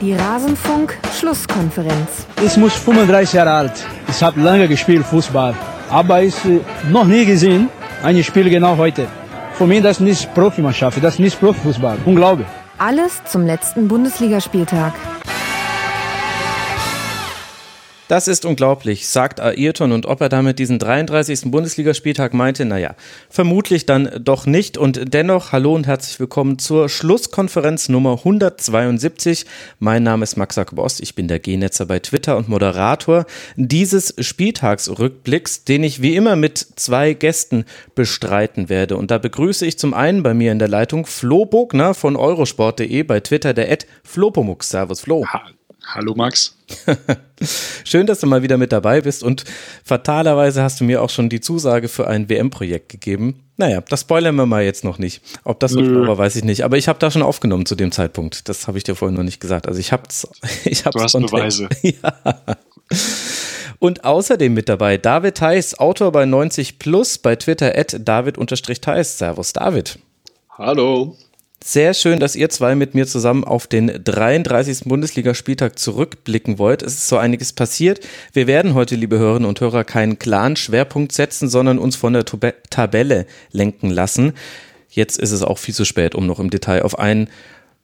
Die Rasenfunk-Schlusskonferenz. Ich muss 35 Jahre alt. Ich habe lange gespielt Fußball, aber ich äh, noch nie gesehen ein Spiel genau heute. Für mich das ist nicht Profimannschaft, das ist nicht Profifußball. Unglaublich. Alles zum letzten Bundesligaspieltag. Das ist unglaublich, sagt Ayrton und ob er damit diesen 33. Bundesligaspieltag meinte, naja, vermutlich dann doch nicht und dennoch hallo und herzlich willkommen zur Schlusskonferenz Nummer 172. Mein Name ist Max Bost, ich bin der G-Netzer bei Twitter und Moderator dieses Spieltagsrückblicks, den ich wie immer mit zwei Gästen bestreiten werde und da begrüße ich zum einen bei mir in der Leitung Flo Bogner von eurosport.de bei Twitter der Ed Flopomux. Servus Flo. Hallo Max. Schön, dass du mal wieder mit dabei bist und fatalerweise hast du mir auch schon die Zusage für ein WM-Projekt gegeben. Naja, das spoilern wir mal jetzt noch nicht. Ob das so war, weiß ich nicht. Aber ich habe da schon aufgenommen zu dem Zeitpunkt. Das habe ich dir vorhin noch nicht gesagt. Also ich hab's. Ich hab's du hast Beweise. Ja. Und außerdem mit dabei David Theis, Autor bei 90 Plus, bei Twitter at David-Theis. Servus, David. Hallo. Sehr schön, dass ihr zwei mit mir zusammen auf den 33. Bundesligaspieltag zurückblicken wollt. Es ist so einiges passiert. Wir werden heute, liebe Hörerinnen und Hörer, keinen klaren Schwerpunkt setzen, sondern uns von der Tabelle lenken lassen. Jetzt ist es auch viel zu spät, um noch im Detail auf einen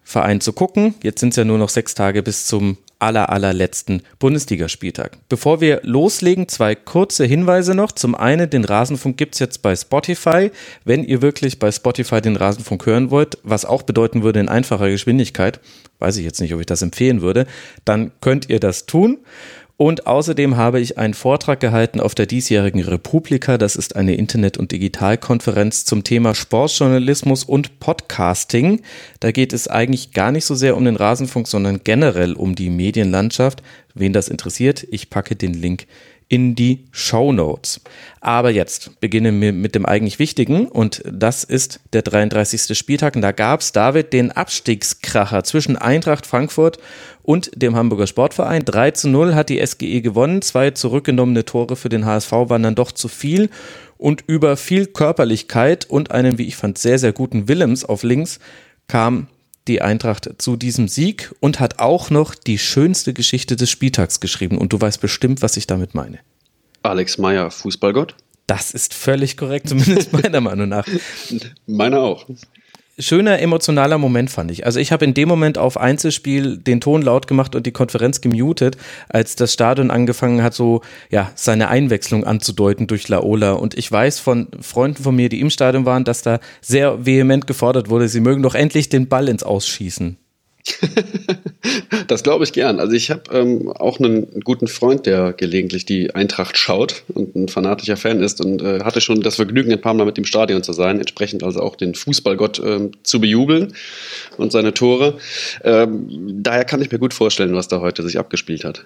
Verein zu gucken. Jetzt sind es ja nur noch sechs Tage bis zum aller, allerletzten Bundesligaspieltag. Bevor wir loslegen, zwei kurze Hinweise noch. Zum einen, den Rasenfunk gibt es jetzt bei Spotify. Wenn ihr wirklich bei Spotify den Rasenfunk hören wollt, was auch bedeuten würde in einfacher Geschwindigkeit, weiß ich jetzt nicht, ob ich das empfehlen würde, dann könnt ihr das tun. Und außerdem habe ich einen Vortrag gehalten auf der diesjährigen Republika. Das ist eine Internet- und Digitalkonferenz zum Thema Sportjournalismus und Podcasting. Da geht es eigentlich gar nicht so sehr um den Rasenfunk, sondern generell um die Medienlandschaft. Wen das interessiert, ich packe den Link in die Show Notes. Aber jetzt beginnen wir mit dem eigentlich Wichtigen und das ist der 33. Spieltag. Und da gab es, David, den Abstiegskracher zwischen Eintracht Frankfurt und dem Hamburger Sportverein. 3 zu 0 hat die SGE gewonnen. Zwei zurückgenommene Tore für den HSV waren dann doch zu viel. Und über viel Körperlichkeit und einen, wie ich fand, sehr, sehr guten Willems auf links kam die Eintracht zu diesem Sieg und hat auch noch die schönste Geschichte des Spieltags geschrieben. Und du weißt bestimmt, was ich damit meine. Alex Meyer, Fußballgott? Das ist völlig korrekt, zumindest meiner Meinung nach. Meiner auch schöner emotionaler Moment fand ich. Also ich habe in dem Moment auf Einzelspiel den Ton laut gemacht und die Konferenz gemutet, als das Stadion angefangen hat, so ja seine Einwechslung anzudeuten durch Laola. Und ich weiß von Freunden von mir, die im Stadion waren, dass da sehr vehement gefordert wurde, sie mögen doch endlich den Ball ins Ausschießen. das glaube ich gern. Also ich habe ähm, auch einen guten Freund, der gelegentlich die Eintracht schaut und ein fanatischer Fan ist und äh, hatte schon das Vergnügen, ein paar Mal mit dem Stadion zu sein, entsprechend also auch den Fußballgott ähm, zu bejubeln und seine Tore. Ähm, daher kann ich mir gut vorstellen, was da heute sich abgespielt hat.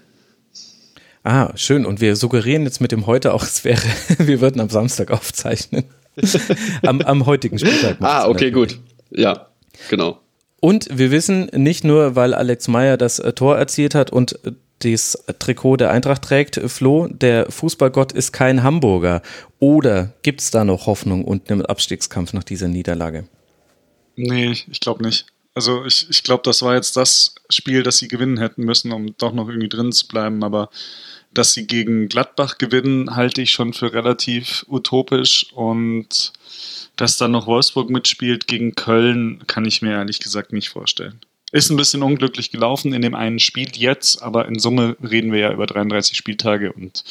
Ah, schön. Und wir suggerieren jetzt mit dem heute auch, es wäre, wir würden am Samstag aufzeichnen. am, am heutigen Spieltag. Ah, okay, gut. Ja, genau. Und wir wissen nicht nur, weil Alex Meyer das äh, Tor erzielt hat und äh, das Trikot der Eintracht trägt, Flo, der Fußballgott ist kein Hamburger. Oder gibt es da noch Hoffnung und einen Abstiegskampf nach dieser Niederlage? Nee, ich glaube nicht. Also ich, ich glaube, das war jetzt das Spiel, das sie gewinnen hätten müssen, um doch noch irgendwie drin zu bleiben. Aber dass sie gegen Gladbach gewinnen, halte ich schon für relativ utopisch. Und dass dann noch Wolfsburg mitspielt gegen Köln, kann ich mir ehrlich gesagt nicht vorstellen. Ist ein bisschen unglücklich gelaufen in dem einen Spiel jetzt, aber in Summe reden wir ja über 33 Spieltage und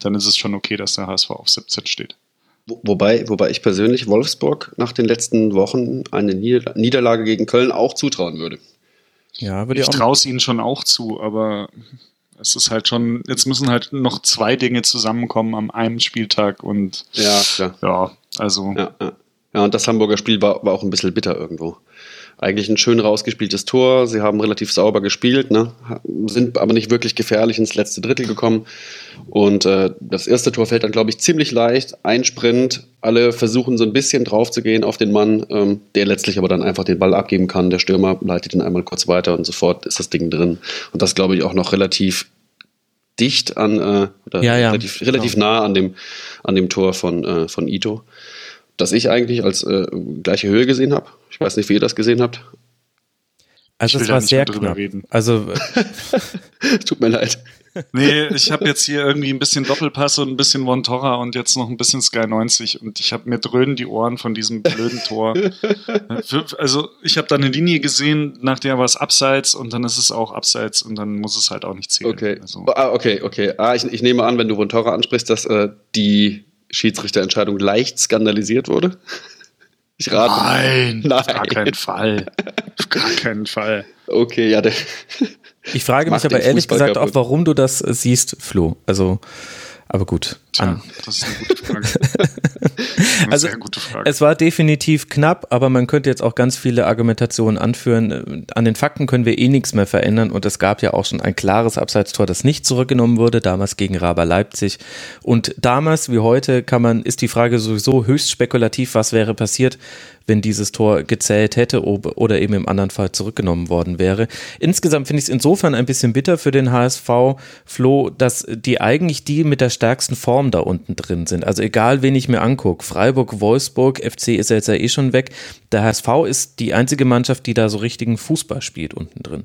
dann ist es schon okay, dass der HSV auf 17 steht. Wobei, wobei ich persönlich Wolfsburg nach den letzten Wochen eine Niederlage gegen Köln auch zutrauen würde. Ja, würde ich traue es ihnen schon auch zu, aber es ist halt schon, jetzt müssen halt noch zwei Dinge zusammenkommen am einen Spieltag und ja, klar. ja also ja, ja. Ja, und das Hamburger Spiel war, war auch ein bisschen bitter irgendwo. Eigentlich ein schön rausgespieltes Tor. Sie haben relativ sauber gespielt, ne? sind aber nicht wirklich gefährlich ins letzte Drittel gekommen. Und äh, das erste Tor fällt dann, glaube ich, ziemlich leicht. Ein Sprint. Alle versuchen so ein bisschen drauf zu gehen auf den Mann, ähm, der letztlich aber dann einfach den Ball abgeben kann. Der Stürmer leitet ihn einmal kurz weiter und sofort ist das Ding drin. Und das, glaube ich, auch noch relativ dicht an, äh, oder ja, ja, relativ, relativ genau. nah an dem, an dem Tor von, äh, von Ito das ich eigentlich als äh, gleiche Höhe gesehen habe. Ich weiß nicht, wie ihr das gesehen habt. Also es war sehr knapp. Reden. Also tut mir leid. Nee, ich habe jetzt hier irgendwie ein bisschen Doppelpass und ein bisschen Vontora und jetzt noch ein bisschen Sky 90 und ich habe mir dröhnen die Ohren von diesem blöden Tor. also ich habe da eine Linie gesehen, nach der war es abseits und dann ist es auch abseits und dann muss es halt auch nicht zählen. Okay, also. ah, okay, okay. Ah, ich, ich, nehme an, wenn du Vontora ansprichst, dass äh, die Schiedsrichterentscheidung leicht skandalisiert wurde. Ich rate. Nein, Nein. auf gar keinen Fall. Auf gar keinen Fall. Okay, ja. Ich frage mich aber ehrlich gesagt kaputt. auch, warum du das siehst, Flo. Also, aber gut. Tja, das ist eine gute Frage. Eine also, gute Frage. Es war definitiv knapp, aber man könnte jetzt auch ganz viele Argumentationen anführen. An den Fakten können wir eh nichts mehr verändern und es gab ja auch schon ein klares Abseitstor, das nicht zurückgenommen wurde, damals gegen Raber Leipzig. Und damals wie heute kann man, ist die Frage sowieso höchst spekulativ, was wäre passiert, wenn dieses Tor gezählt hätte oder eben im anderen Fall zurückgenommen worden wäre. Insgesamt finde ich es insofern ein bisschen bitter für den HSV, Flo, dass die eigentlich die mit der stärksten Form da unten drin sind. Also egal, wen ich mir angucke, Freiburg, Wolfsburg, FC ist jetzt ja eh schon weg. Der HSV ist die einzige Mannschaft, die da so richtigen Fußball spielt unten drin.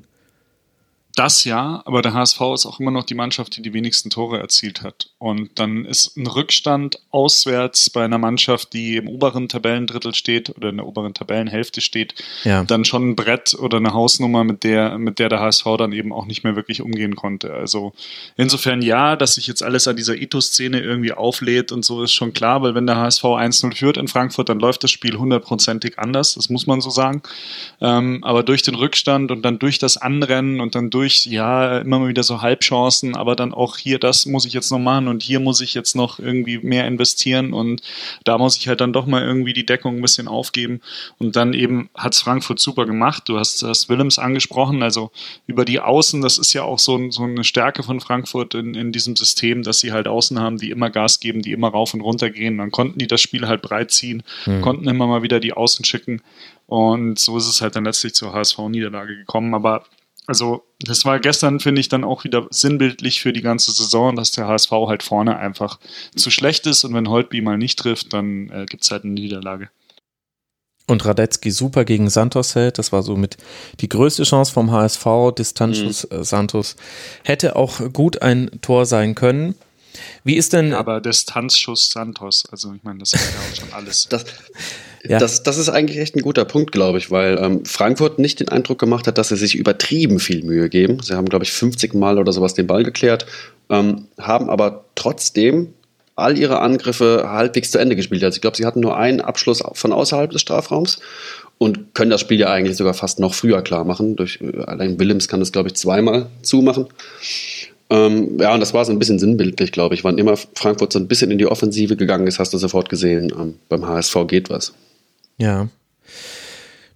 Das ja, aber der HSV ist auch immer noch die Mannschaft, die die wenigsten Tore erzielt hat. Und dann ist ein Rückstand auswärts bei einer Mannschaft, die im oberen Tabellendrittel steht oder in der oberen Tabellenhälfte steht, ja. dann schon ein Brett oder eine Hausnummer, mit der, mit der der HSV dann eben auch nicht mehr wirklich umgehen konnte. Also insofern ja, dass sich jetzt alles an dieser Ethos-Szene irgendwie auflädt und so ist schon klar, weil wenn der HSV 1-0 führt in Frankfurt, dann läuft das Spiel hundertprozentig anders, das muss man so sagen. Ähm, aber durch den Rückstand und dann durch das Anrennen und dann durch durch, ja, immer mal wieder so Halbchancen, aber dann auch hier, das muss ich jetzt noch machen und hier muss ich jetzt noch irgendwie mehr investieren und da muss ich halt dann doch mal irgendwie die Deckung ein bisschen aufgeben. Und dann eben hat es Frankfurt super gemacht. Du hast das Willems angesprochen, also über die Außen, das ist ja auch so, so eine Stärke von Frankfurt in, in diesem System, dass sie halt Außen haben, die immer Gas geben, die immer rauf und runter gehen. Dann konnten die das Spiel halt breit ziehen, mhm. konnten immer mal wieder die Außen schicken. Und so ist es halt dann letztlich zur HSV-Niederlage gekommen. Aber also das war gestern, finde ich, dann auch wieder sinnbildlich für die ganze Saison, dass der HSV halt vorne einfach zu schlecht ist und wenn Holtby mal nicht trifft, dann äh, gibt es halt eine Niederlage. Und Radetzky super gegen Santos hält. Das war somit die größte Chance vom HSV. Distanzschuss mhm. Santos hätte auch gut ein Tor sein können. Wie ist denn. Aber Distanzschuss Santos, also ich meine, das ist ja auch schon alles. Das, ja. Das, das ist eigentlich echt ein guter Punkt, glaube ich, weil ähm, Frankfurt nicht den Eindruck gemacht hat, dass sie sich übertrieben viel Mühe geben. Sie haben, glaube ich, 50 Mal oder sowas den Ball geklärt, ähm, haben aber trotzdem all ihre Angriffe halbwegs zu Ende gespielt. Also ich glaube, sie hatten nur einen Abschluss von außerhalb des Strafraums und können das Spiel ja eigentlich sogar fast noch früher klar machen. Durch, allein Willems kann das, glaube ich, zweimal zumachen. Ähm, ja, und das war so ein bisschen sinnbildlich, glaube ich. Wann immer Frankfurt so ein bisschen in die Offensive gegangen ist, hast du sofort gesehen, ähm, beim HSV geht was. Ja.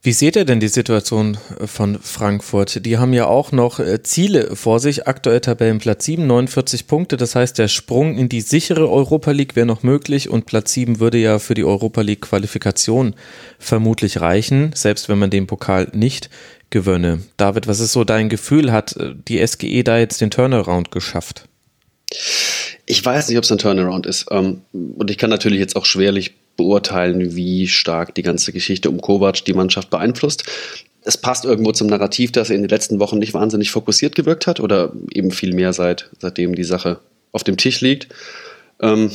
Wie seht ihr denn die Situation von Frankfurt? Die haben ja auch noch äh, Ziele vor sich. Aktuell Tabellenplatz 7, 49 Punkte. Das heißt, der Sprung in die sichere Europa League wäre noch möglich und Platz 7 würde ja für die Europa League Qualifikation vermutlich reichen, selbst wenn man den Pokal nicht gewönne. David, was ist so dein Gefühl? Hat äh, die SGE da jetzt den Turnaround geschafft? Ich weiß nicht, ob es ein Turnaround ist. Ähm, und ich kann natürlich jetzt auch schwerlich beurteilen, wie stark die ganze Geschichte um Kovac die Mannschaft beeinflusst. Es passt irgendwo zum Narrativ, dass er in den letzten Wochen nicht wahnsinnig fokussiert gewirkt hat oder eben viel mehr seit, seitdem die Sache auf dem Tisch liegt. Ähm,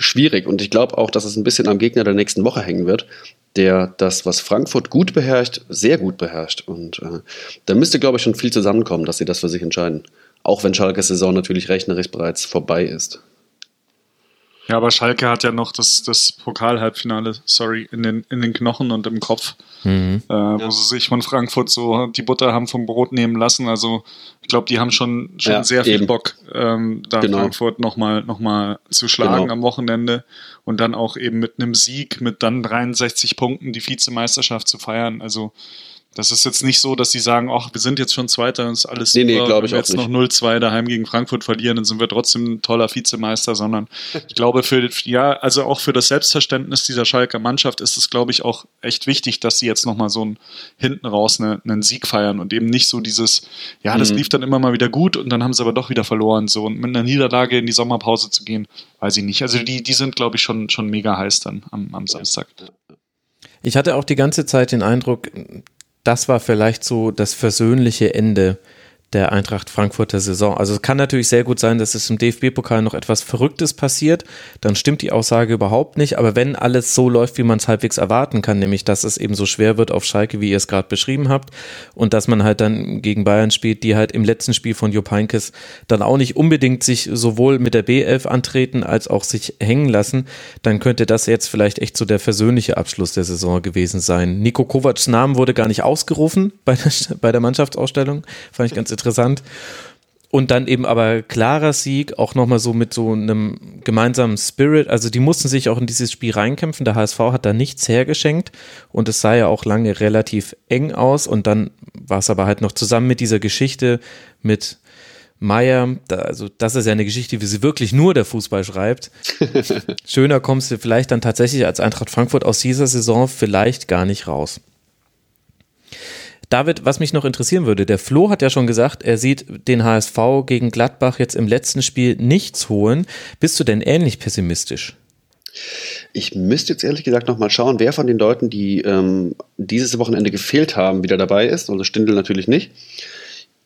schwierig und ich glaube auch, dass es ein bisschen am Gegner der nächsten Woche hängen wird, der das, was Frankfurt gut beherrscht, sehr gut beherrscht. Und äh, da müsste, glaube ich, schon viel zusammenkommen, dass sie das für sich entscheiden. Auch wenn Schalkes Saison natürlich rechnerisch bereits vorbei ist. Ja, aber Schalke hat ja noch das, das Pokal-Halbfinale, sorry, in den, in den Knochen und im Kopf, mhm. äh, wo ja. sie sich von Frankfurt so die Butter haben vom Brot nehmen lassen. Also ich glaube, die haben schon, schon ja, sehr viel eben. Bock, ähm, da genau. Frankfurt nochmal noch mal zu schlagen genau. am Wochenende und dann auch eben mit einem Sieg, mit dann 63 Punkten die Vizemeisterschaft zu feiern. Also das ist jetzt nicht so, dass sie sagen, ach, wir sind jetzt schon Zweiter und ist alles nee, nee, super. Wenn wir jetzt noch 0-2 daheim gegen Frankfurt verlieren, dann sind wir trotzdem ein toller Vizemeister, sondern ich glaube für, ja, also auch für das Selbstverständnis dieser Schalker Mannschaft ist es, glaube ich, auch echt wichtig, dass sie jetzt nochmal so einen, hinten raus eine, einen Sieg feiern und eben nicht so dieses, ja, das mhm. lief dann immer mal wieder gut und dann haben sie aber doch wieder verloren, so und mit einer Niederlage in die Sommerpause zu gehen, weiß ich nicht. Also die, die sind, glaube ich, schon, schon mega heiß dann am, am Samstag. Ich hatte auch die ganze Zeit den Eindruck, das war vielleicht so das versöhnliche Ende der Eintracht Frankfurter Saison. Also es kann natürlich sehr gut sein, dass es im DFB-Pokal noch etwas Verrücktes passiert. Dann stimmt die Aussage überhaupt nicht. Aber wenn alles so läuft, wie man es halbwegs erwarten kann, nämlich dass es eben so schwer wird auf Schalke, wie ihr es gerade beschrieben habt, und dass man halt dann gegen Bayern spielt, die halt im letzten Spiel von Jupp Heynckes dann auch nicht unbedingt sich sowohl mit der B11 antreten als auch sich hängen lassen, dann könnte das jetzt vielleicht echt so der versöhnliche Abschluss der Saison gewesen sein. Nico Kovacs Namen wurde gar nicht ausgerufen bei der, bei der Mannschaftsausstellung. Fand ich ganz interessant interessant. Und dann eben aber klarer Sieg, auch nochmal so mit so einem gemeinsamen Spirit. Also die mussten sich auch in dieses Spiel reinkämpfen. Der HSV hat da nichts hergeschenkt und es sah ja auch lange relativ eng aus. Und dann war es aber halt noch zusammen mit dieser Geschichte mit Meier, da, also das ist ja eine Geschichte, wie sie wirklich nur der Fußball schreibt. Schöner kommst du vielleicht dann tatsächlich als Eintracht Frankfurt aus dieser Saison vielleicht gar nicht raus. David, was mich noch interessieren würde, der Flo hat ja schon gesagt, er sieht den HSV gegen Gladbach jetzt im letzten Spiel nichts holen. Bist du denn ähnlich pessimistisch? Ich müsste jetzt ehrlich gesagt nochmal schauen, wer von den Leuten, die ähm, dieses Wochenende gefehlt haben, wieder dabei ist. Also Stindl natürlich nicht.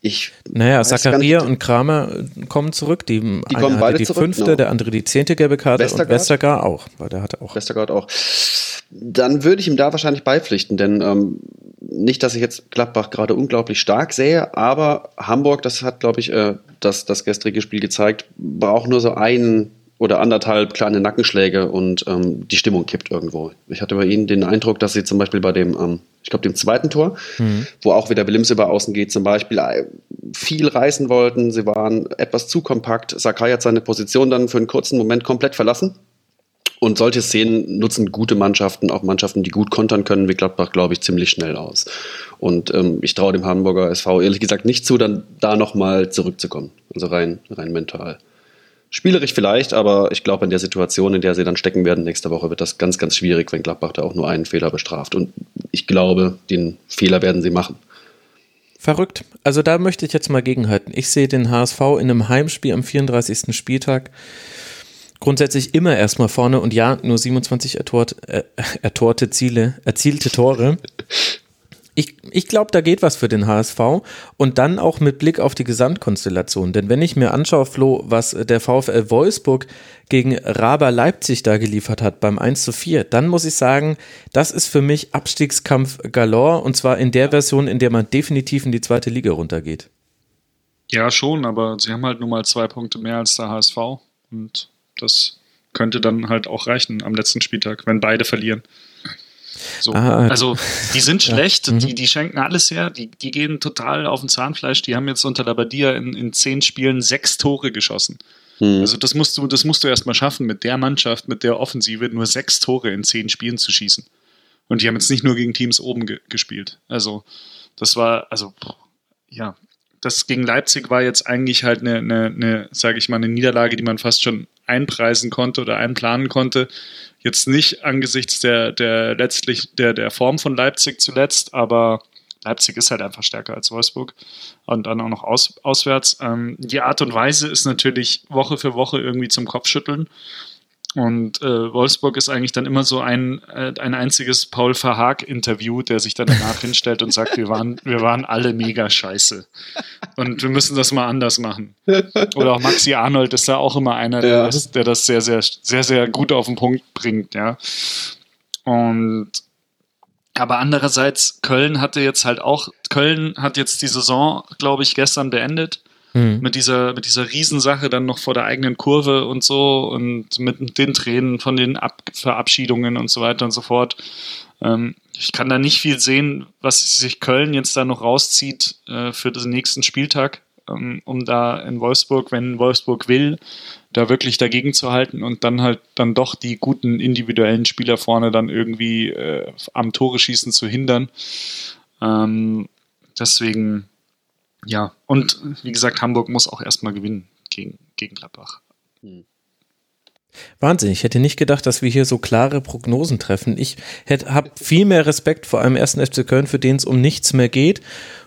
Ich naja, Zakaria und Kramer kommen zurück. Die, die kommen beide die zurück, fünfte, no. der andere die zehnte gelbe Karte Westergaard? und Westergaard auch, weil der hatte auch. Westergaard auch. Dann würde ich ihm da wahrscheinlich beipflichten, denn ähm, nicht, dass ich jetzt Gladbach gerade unglaublich stark sehe, aber Hamburg, das hat, glaube ich, äh, das, das gestrige Spiel gezeigt, braucht nur so einen oder anderthalb kleine Nackenschläge und ähm, die Stimmung kippt irgendwo. Ich hatte bei ihnen den Eindruck, dass sie zum Beispiel bei dem, ähm, ich glaube, dem zweiten Tor, mhm. wo auch wieder Willems über außen geht, zum Beispiel äh, viel reißen wollten. Sie waren etwas zu kompakt. Sakai hat seine Position dann für einen kurzen Moment komplett verlassen und solche Szenen nutzen gute Mannschaften, auch Mannschaften, die gut kontern können, wie Gladbach, glaube ich, ziemlich schnell aus. Und ähm, ich traue dem Hamburger SV ehrlich gesagt nicht zu, dann da nochmal zurückzukommen. Also rein, rein mental. Spielerisch vielleicht, aber ich glaube, in der Situation, in der sie dann stecken werden nächste Woche, wird das ganz, ganz schwierig, wenn Gladbach da auch nur einen Fehler bestraft. Und ich glaube, den Fehler werden sie machen. Verrückt. Also da möchte ich jetzt mal gegenhalten. Ich sehe den HSV in einem Heimspiel am 34. Spieltag grundsätzlich immer erstmal vorne und ja, nur 27 ertort, äh, ertorte Ziele, erzielte Tore. Ich, ich glaube, da geht was für den HSV und dann auch mit Blick auf die Gesamtkonstellation. Denn wenn ich mir anschaue, Flo, was der VfL Wolfsburg gegen Raber Leipzig da geliefert hat beim 1 zu 4, dann muss ich sagen, das ist für mich Abstiegskampf galore und zwar in der Version, in der man definitiv in die zweite Liga runtergeht. Ja, schon, aber sie haben halt nur mal zwei Punkte mehr als der HSV und das könnte dann halt auch reichen am letzten Spieltag, wenn beide verlieren. So. Ah, also die sind schlecht, ja. die, mhm. die schenken alles her, die, die gehen total auf den Zahnfleisch. Die haben jetzt unter Labadia in, in zehn Spielen sechs Tore geschossen. Mhm. Also das musst du, das musst du erstmal schaffen, mit der Mannschaft, mit der Offensive nur sechs Tore in zehn Spielen zu schießen. Und die haben jetzt nicht nur gegen Teams oben ge gespielt. Also das war, also ja, das gegen Leipzig war jetzt eigentlich halt eine, eine, eine sage ich mal, eine Niederlage, die man fast schon einpreisen konnte oder einplanen konnte. Jetzt nicht angesichts der, der letztlich der, der Form von Leipzig zuletzt, aber Leipzig ist halt einfach stärker als Wolfsburg und dann auch noch aus, auswärts. Ähm, die Art und Weise ist natürlich Woche für Woche irgendwie zum Kopfschütteln. Und äh, Wolfsburg ist eigentlich dann immer so ein, äh, ein einziges Paul Verhaag-Interview, der sich dann danach hinstellt und sagt, wir waren, wir waren alle mega scheiße. Und wir müssen das mal anders machen. Oder auch Maxi Arnold ist da auch immer einer, der, ja. das, der das sehr, sehr, sehr, sehr gut auf den Punkt bringt, ja. Und aber andererseits, Köln hatte jetzt halt auch, Köln hat jetzt die Saison, glaube ich, gestern beendet mhm. mit dieser, mit dieser Riesensache dann noch vor der eigenen Kurve und so und mit den Tränen von den Ab Verabschiedungen und so weiter und so fort. Ähm, ich kann da nicht viel sehen, was sich Köln jetzt da noch rauszieht äh, für den nächsten Spieltag, ähm, um da in Wolfsburg, wenn Wolfsburg will, da wirklich dagegen zu halten und dann halt dann doch die guten individuellen Spieler vorne dann irgendwie äh, am Tore schießen zu hindern. Ähm, deswegen ja, und wie gesagt, Hamburg muss auch erstmal gewinnen gegen, gegen Gladbach. Hm. Wahnsinn, ich hätte nicht gedacht, dass wir hier so klare Prognosen treffen. Ich habe viel mehr Respekt vor einem ersten FC Köln, für den es um nichts mehr geht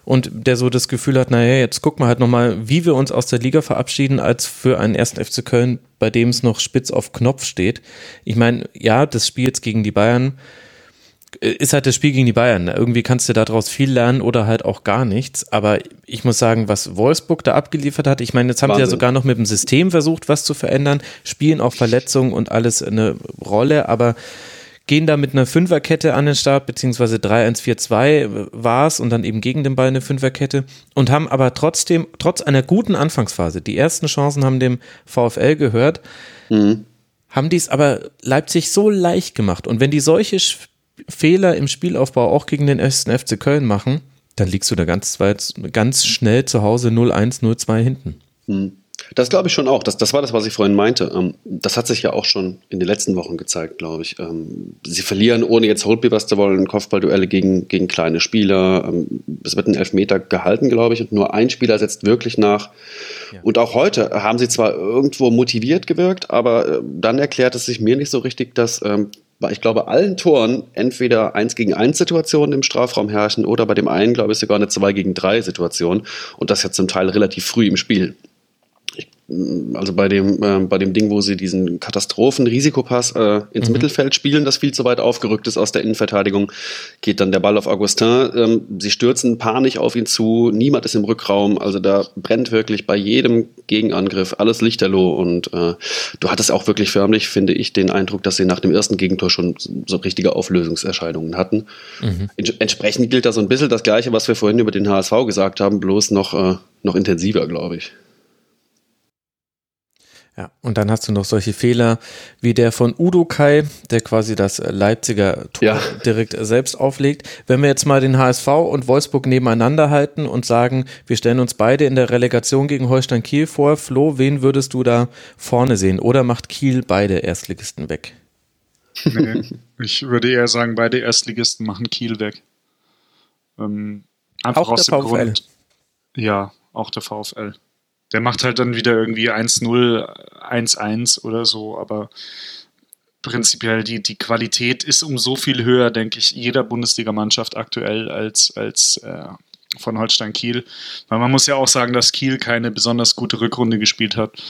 und der so das Gefühl hat, naja, jetzt gucken wir halt nochmal, wie wir uns aus der Liga verabschieden, als für einen ersten FC Köln, bei dem es noch spitz auf Knopf steht. Ich meine, ja, das Spiel jetzt gegen die Bayern ist halt das Spiel gegen die Bayern. Irgendwie kannst du daraus viel lernen oder halt auch gar nichts. Aber ich muss sagen, was Wolfsburg da abgeliefert hat, ich meine, jetzt haben Wahnsinn. sie ja sogar noch mit dem System versucht, was zu verändern, spielen auch Verletzungen und alles eine Rolle, aber gehen da mit einer Fünferkette an den Start, beziehungsweise 3-1-4-2 war es und dann eben gegen den Ball eine Fünferkette und haben aber trotzdem, trotz einer guten Anfangsphase, die ersten Chancen haben dem VfL gehört, mhm. haben die es aber Leipzig so leicht gemacht. Und wenn die solche Fehler im Spielaufbau auch gegen den ersten FC Köln machen, dann liegst du da ganz, weit, ganz schnell zu Hause 0-1, 0-2 hinten. Mhm. Das glaube ich schon auch. Das, das war das, was ich vorhin meinte. Ähm, das hat sich ja auch schon in den letzten Wochen gezeigt, glaube ich. Ähm, sie verlieren, ohne jetzt Holtbibers zu wollen, Kopfballduelle gegen, gegen kleine Spieler. Ähm, es wird ein Elfmeter gehalten, glaube ich, und nur ein Spieler setzt wirklich nach. Ja. Und auch heute haben sie zwar irgendwo motiviert gewirkt, aber äh, dann erklärt es sich mir nicht so richtig, dass bei, ich glaube, allen Toren entweder 1 gegen 1 Situationen im Strafraum herrschen oder bei dem einen, glaube ich, sogar eine 2 gegen 3 Situation. Und das ja zum Teil relativ früh im Spiel also bei dem, äh, bei dem Ding, wo sie diesen Katastrophen-Risikopass äh, ins mhm. Mittelfeld spielen, das viel zu weit aufgerückt ist aus der Innenverteidigung, geht dann der Ball auf Augustin. Ähm, sie stürzen panisch auf ihn zu, niemand ist im Rückraum, also da brennt wirklich bei jedem Gegenangriff alles lichterloh und äh, du hattest auch wirklich förmlich, finde ich, den Eindruck, dass sie nach dem ersten Gegentor schon so richtige Auflösungserscheinungen hatten. Mhm. Entsprechend gilt da so ein bisschen das Gleiche, was wir vorhin über den HSV gesagt haben, bloß noch, äh, noch intensiver, glaube ich. Ja, und dann hast du noch solche Fehler wie der von Udo Kai, der quasi das Leipziger Tor ja. direkt selbst auflegt. Wenn wir jetzt mal den HSV und Wolfsburg nebeneinander halten und sagen, wir stellen uns beide in der Relegation gegen Holstein Kiel vor, Flo, wen würdest du da vorne sehen? Oder macht Kiel beide Erstligisten weg? Nee, ich würde eher sagen, beide Erstligisten machen Kiel weg. Ähm, einfach auch aus dem VfL. Grund. Ja, auch der VfL. Der macht halt dann wieder irgendwie 1-0, 1-1 oder so, aber prinzipiell die, die Qualität ist um so viel höher, denke ich, jeder Bundesligamannschaft aktuell als, als äh, von Holstein Kiel. Weil man muss ja auch sagen, dass Kiel keine besonders gute Rückrunde gespielt hat.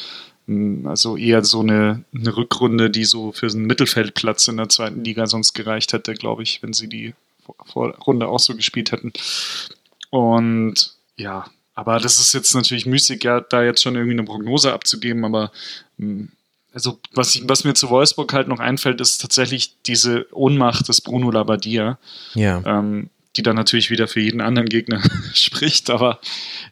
Hm, also eher so eine, eine Rückrunde, die so für einen Mittelfeldplatz in der zweiten Liga sonst gereicht hätte, glaube ich, wenn sie die Vorrunde auch so gespielt hätten. Und ja, aber das ist jetzt natürlich müßig, ja, da jetzt schon irgendwie eine Prognose abzugeben, aber hm, also was, ich, was mir zu Wolfsburg halt noch einfällt, ist tatsächlich diese Ohnmacht des Bruno Labbadia. Ja. Ähm, die dann natürlich wieder für jeden anderen Gegner spricht, aber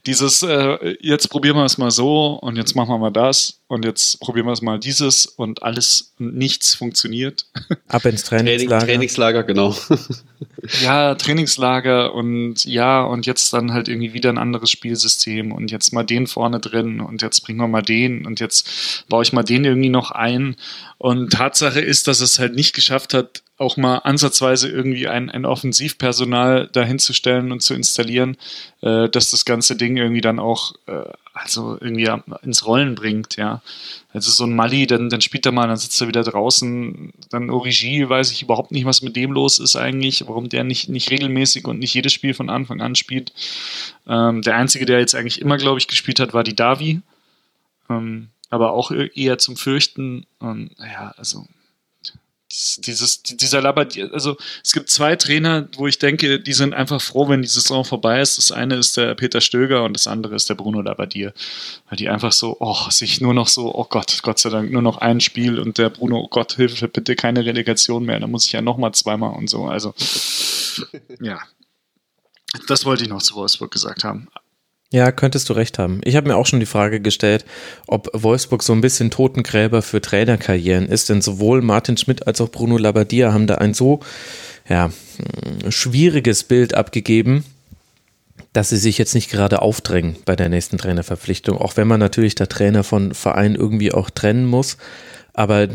dieses, äh, jetzt probieren wir es mal so und jetzt machen wir mal das und jetzt probieren wir es mal dieses und alles und nichts funktioniert. Ab ins Trainingslager. Trainingslager, genau. ja, Trainingslager und ja, und jetzt dann halt irgendwie wieder ein anderes Spielsystem und jetzt mal den vorne drin und jetzt bringen wir mal den und jetzt baue ich mal den irgendwie noch ein. Und Tatsache ist, dass es halt nicht geschafft hat, auch mal ansatzweise irgendwie ein, ein Offensivpersonal dahinzustellen und zu installieren, äh, dass das ganze Ding irgendwie dann auch äh, also irgendwie ins Rollen bringt, ja. Also so ein Mali, dann, dann spielt er mal, dann sitzt er wieder draußen. Dann Origi, weiß ich überhaupt nicht, was mit dem los ist eigentlich, warum der nicht, nicht regelmäßig und nicht jedes Spiel von Anfang an spielt. Ähm, der Einzige, der jetzt eigentlich immer, glaube ich, gespielt hat, war die Davi. Ähm, aber auch eher zum Fürchten. Und ja, also dieses, dieser Labadier, also es gibt zwei Trainer, wo ich denke, die sind einfach froh, wenn die Saison vorbei ist. Das eine ist der Peter Stöger und das andere ist der Bruno Labadier. Weil die einfach so, oh, sich nur noch so, oh Gott, Gott sei Dank, nur noch ein Spiel und der Bruno, oh Gott, Hilfe, bitte keine Relegation mehr, dann muss ich ja nochmal zweimal und so. Also, ja. Das wollte ich noch zu Wolfsburg gesagt haben. Ja, könntest du recht haben. Ich habe mir auch schon die Frage gestellt, ob Wolfsburg so ein bisschen Totengräber für Trainerkarrieren ist, denn sowohl Martin Schmidt als auch Bruno Labbadia haben da ein so ja, schwieriges Bild abgegeben, dass sie sich jetzt nicht gerade aufdrängen bei der nächsten Trainerverpflichtung, auch wenn man natürlich der Trainer von Verein irgendwie auch trennen muss. Aber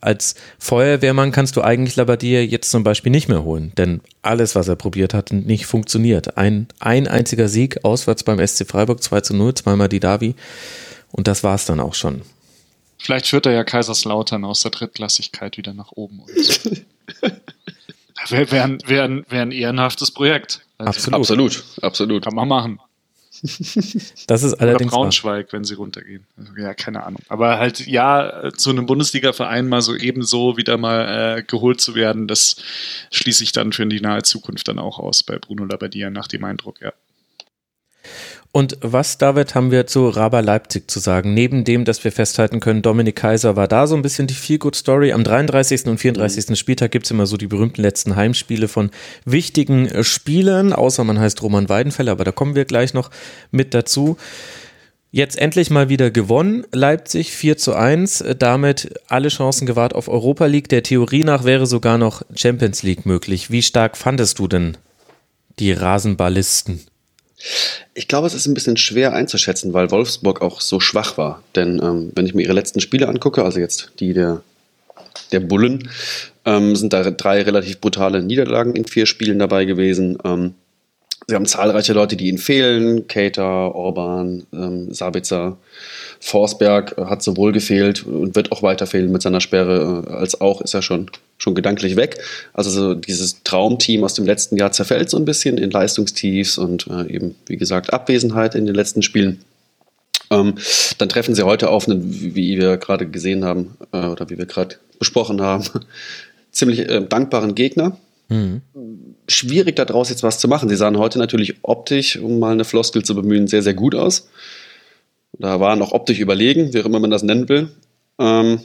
als Feuerwehrmann kannst du eigentlich Labadier jetzt zum Beispiel nicht mehr holen, denn alles, was er probiert hat, nicht funktioniert. Ein, ein einziger Sieg auswärts beim SC Freiburg 2 zu 0, zweimal die Davi und das war es dann auch schon. Vielleicht führt er ja Kaiserslautern aus der Drittklassigkeit wieder nach oben. Wäre wär, wär, wär ein ehrenhaftes Projekt. Also absolut. absolut, absolut. Kann man machen. Das ist allerdings. Oder Braunschweig, wahr. wenn sie runtergehen. Ja, keine Ahnung. Aber halt, ja, zu einem Bundesliga-Verein mal so ebenso wieder mal äh, geholt zu werden, das schließe ich dann für die nahe Zukunft dann auch aus bei Bruno Labbadia nach dem Eindruck, ja. Und was, David, haben wir zu Raba Leipzig zu sagen? Neben dem, dass wir festhalten können, Dominik Kaiser war da so ein bisschen die Feel-Good-Story. Am 33. und 34. Mhm. Spieltag gibt es immer so die berühmten letzten Heimspiele von wichtigen äh, Spielern, außer man heißt Roman Weidenfeller, aber da kommen wir gleich noch mit dazu. Jetzt endlich mal wieder gewonnen, Leipzig 4 zu 1, äh, damit alle Chancen gewahrt auf Europa League. Der Theorie nach wäre sogar noch Champions League möglich. Wie stark fandest du denn die Rasenballisten? Ich glaube, es ist ein bisschen schwer einzuschätzen, weil Wolfsburg auch so schwach war. Denn ähm, wenn ich mir ihre letzten Spiele angucke, also jetzt die der, der Bullen, ähm, sind da drei relativ brutale Niederlagen in vier Spielen dabei gewesen. Ähm, sie haben zahlreiche Leute, die ihnen fehlen. Cater, Orban, ähm, Sabitzer. Forsberg hat sowohl gefehlt und wird auch weiter fehlen mit seiner Sperre, äh, als auch ist er schon, schon gedanklich weg. Also so dieses Traumteam aus dem letzten Jahr zerfällt so ein bisschen in Leistungstiefs und äh, eben, wie gesagt, Abwesenheit in den letzten Spielen. Ähm, dann treffen sie heute auf einen, wie wir gerade gesehen haben, äh, oder wie wir gerade besprochen haben, ziemlich äh, dankbaren Gegner. Mhm. Schwierig daraus jetzt was zu machen. Sie sahen heute natürlich optisch, um mal eine Floskel zu bemühen, sehr, sehr gut aus. Da war noch optisch überlegen, wie auch immer man das nennen will. Ähm,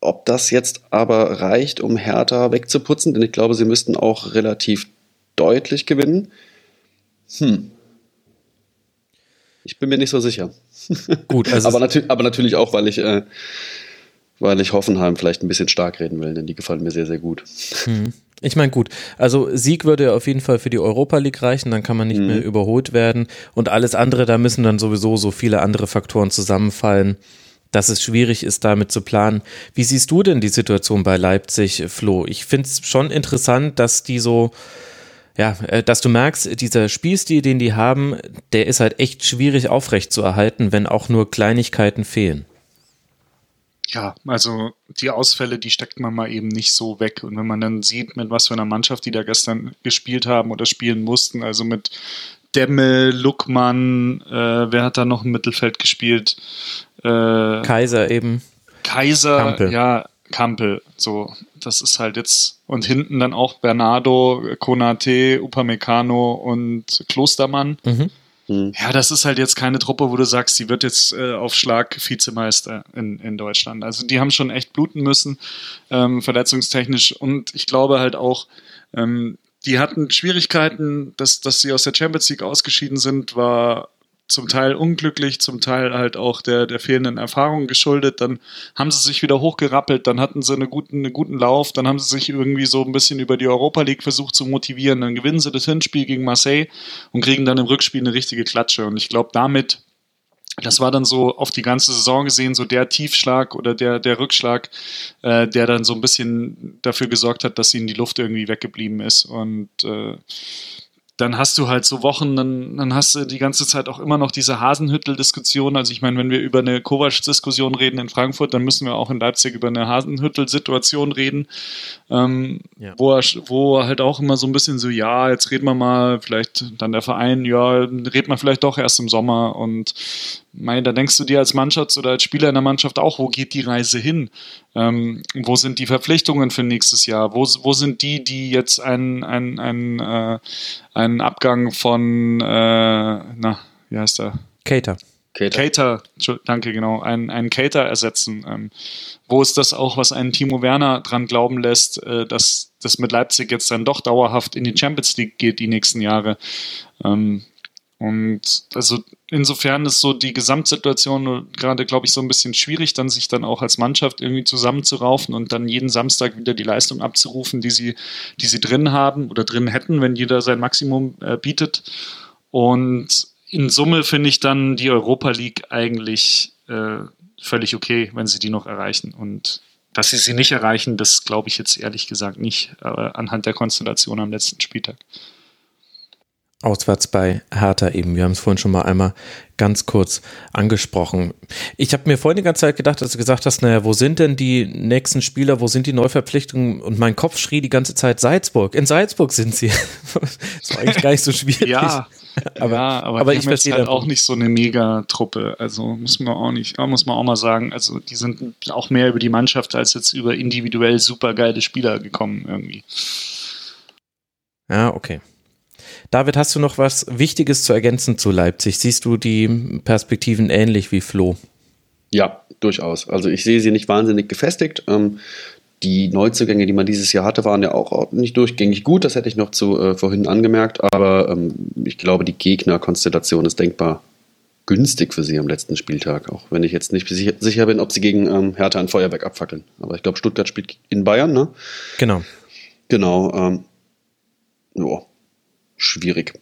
ob das jetzt aber reicht, um Hertha wegzuputzen, denn ich glaube, sie müssten auch relativ deutlich gewinnen. Hm. Ich bin mir nicht so sicher. Gut, also aber, natür aber natürlich auch, weil ich, äh, weil ich Hoffenheim vielleicht ein bisschen stark reden will, denn die gefallen mir sehr, sehr gut. Hm. Ich meine, gut, also Sieg würde auf jeden Fall für die Europa League reichen, dann kann man nicht mhm. mehr überholt werden. Und alles andere, da müssen dann sowieso so viele andere Faktoren zusammenfallen, dass es schwierig ist, damit zu planen. Wie siehst du denn die Situation bei Leipzig, Flo? Ich finde es schon interessant, dass die so, ja, äh, dass du merkst, dieser Spielstil, den die haben, der ist halt echt schwierig aufrecht zu erhalten, wenn auch nur Kleinigkeiten fehlen ja, also die Ausfälle, die steckt man mal eben nicht so weg. Und wenn man dann sieht, mit was für einer Mannschaft die da gestern gespielt haben oder spielen mussten, also mit Demme, Luckmann, äh, wer hat da noch im Mittelfeld gespielt? Äh, Kaiser eben. Kaiser, Kampel. ja, Kampel. So, das ist halt jetzt. Und hinten dann auch Bernardo, Konate, Upamecano und Klostermann. Mhm. Mhm. Ja, das ist halt jetzt keine Truppe, wo du sagst, sie wird jetzt äh, auf Schlag Vizemeister in, in Deutschland. Also die haben schon echt bluten müssen, ähm, verletzungstechnisch. Und ich glaube halt auch, ähm, die hatten Schwierigkeiten, dass, dass sie aus der Champions League ausgeschieden sind, war zum Teil unglücklich, zum Teil halt auch der, der fehlenden Erfahrung geschuldet. Dann haben sie sich wieder hochgerappelt, dann hatten sie einen guten, einen guten Lauf, dann haben sie sich irgendwie so ein bisschen über die Europa League versucht zu motivieren. Dann gewinnen sie das Hinspiel gegen Marseille und kriegen dann im Rückspiel eine richtige Klatsche. Und ich glaube, damit das war dann so auf die ganze Saison gesehen so der Tiefschlag oder der, der Rückschlag, äh, der dann so ein bisschen dafür gesorgt hat, dass ihnen die Luft irgendwie weggeblieben ist. Und äh, dann hast du halt so Wochen, dann, dann hast du die ganze Zeit auch immer noch diese Hasenhüttel-Diskussion. Also ich meine, wenn wir über eine Kovac-Diskussion reden in Frankfurt, dann müssen wir auch in Leipzig über eine Hasenhüttel-Situation reden, ähm, ja. wo, er, wo er halt auch immer so ein bisschen so, ja, jetzt reden wir mal, vielleicht dann der Verein, ja, reden wir vielleicht doch erst im Sommer und Mei, da denkst du dir als Mannschaft oder als Spieler in der Mannschaft auch, wo geht die Reise hin? Ähm, wo sind die Verpflichtungen für nächstes Jahr? Wo, wo sind die, die jetzt einen, einen, einen, äh, einen Abgang von, äh, na, wie heißt der? Cater. Cater. Cater, danke, genau, einen, einen Cater ersetzen. Ähm, wo ist das auch, was einen Timo Werner dran glauben lässt, äh, dass das mit Leipzig jetzt dann doch dauerhaft in die Champions League geht die nächsten Jahre? Ähm, und also insofern ist so die Gesamtsituation gerade, glaube ich, so ein bisschen schwierig, dann sich dann auch als Mannschaft irgendwie zusammenzuraufen und dann jeden Samstag wieder die Leistung abzurufen, die sie, die sie drin haben oder drin hätten, wenn jeder sein Maximum äh, bietet. Und in Summe finde ich dann die Europa League eigentlich äh, völlig okay, wenn sie die noch erreichen. Und dass sie sie nicht erreichen, das glaube ich jetzt ehrlich gesagt nicht äh, anhand der Konstellation am letzten Spieltag auswärts bei Hertha eben. Wir haben es vorhin schon mal einmal ganz kurz angesprochen. Ich habe mir vorhin die ganze Zeit gedacht, als du gesagt hast, naja, wo sind denn die nächsten Spieler, wo sind die Neuverpflichtungen? Und mein Kopf schrie die ganze Zeit Salzburg. In Salzburg sind sie. das war eigentlich gar nicht so schwierig. ja, aber, ja, aber, aber ich verstehe halt auch nicht so eine Mega-Truppe. Also muss man auch nicht, muss man auch mal sagen. Also die sind auch mehr über die Mannschaft als jetzt über individuell supergeile Spieler gekommen irgendwie. Ja, okay. David, hast du noch was Wichtiges zu ergänzen zu Leipzig? Siehst du die Perspektiven ähnlich wie Flo? Ja, durchaus. Also ich sehe sie nicht wahnsinnig gefestigt. Ähm, die Neuzugänge, die man dieses Jahr hatte, waren ja auch nicht durchgängig gut. Das hätte ich noch zu äh, vorhin angemerkt. Aber ähm, ich glaube, die Gegnerkonstellation ist denkbar günstig für sie am letzten Spieltag. Auch wenn ich jetzt nicht sicher, sicher bin, ob sie gegen ähm, Hertha ein Feuerwerk abfackeln. Aber ich glaube, Stuttgart spielt in Bayern, ne? Genau. Genau. Ähm, schwierig.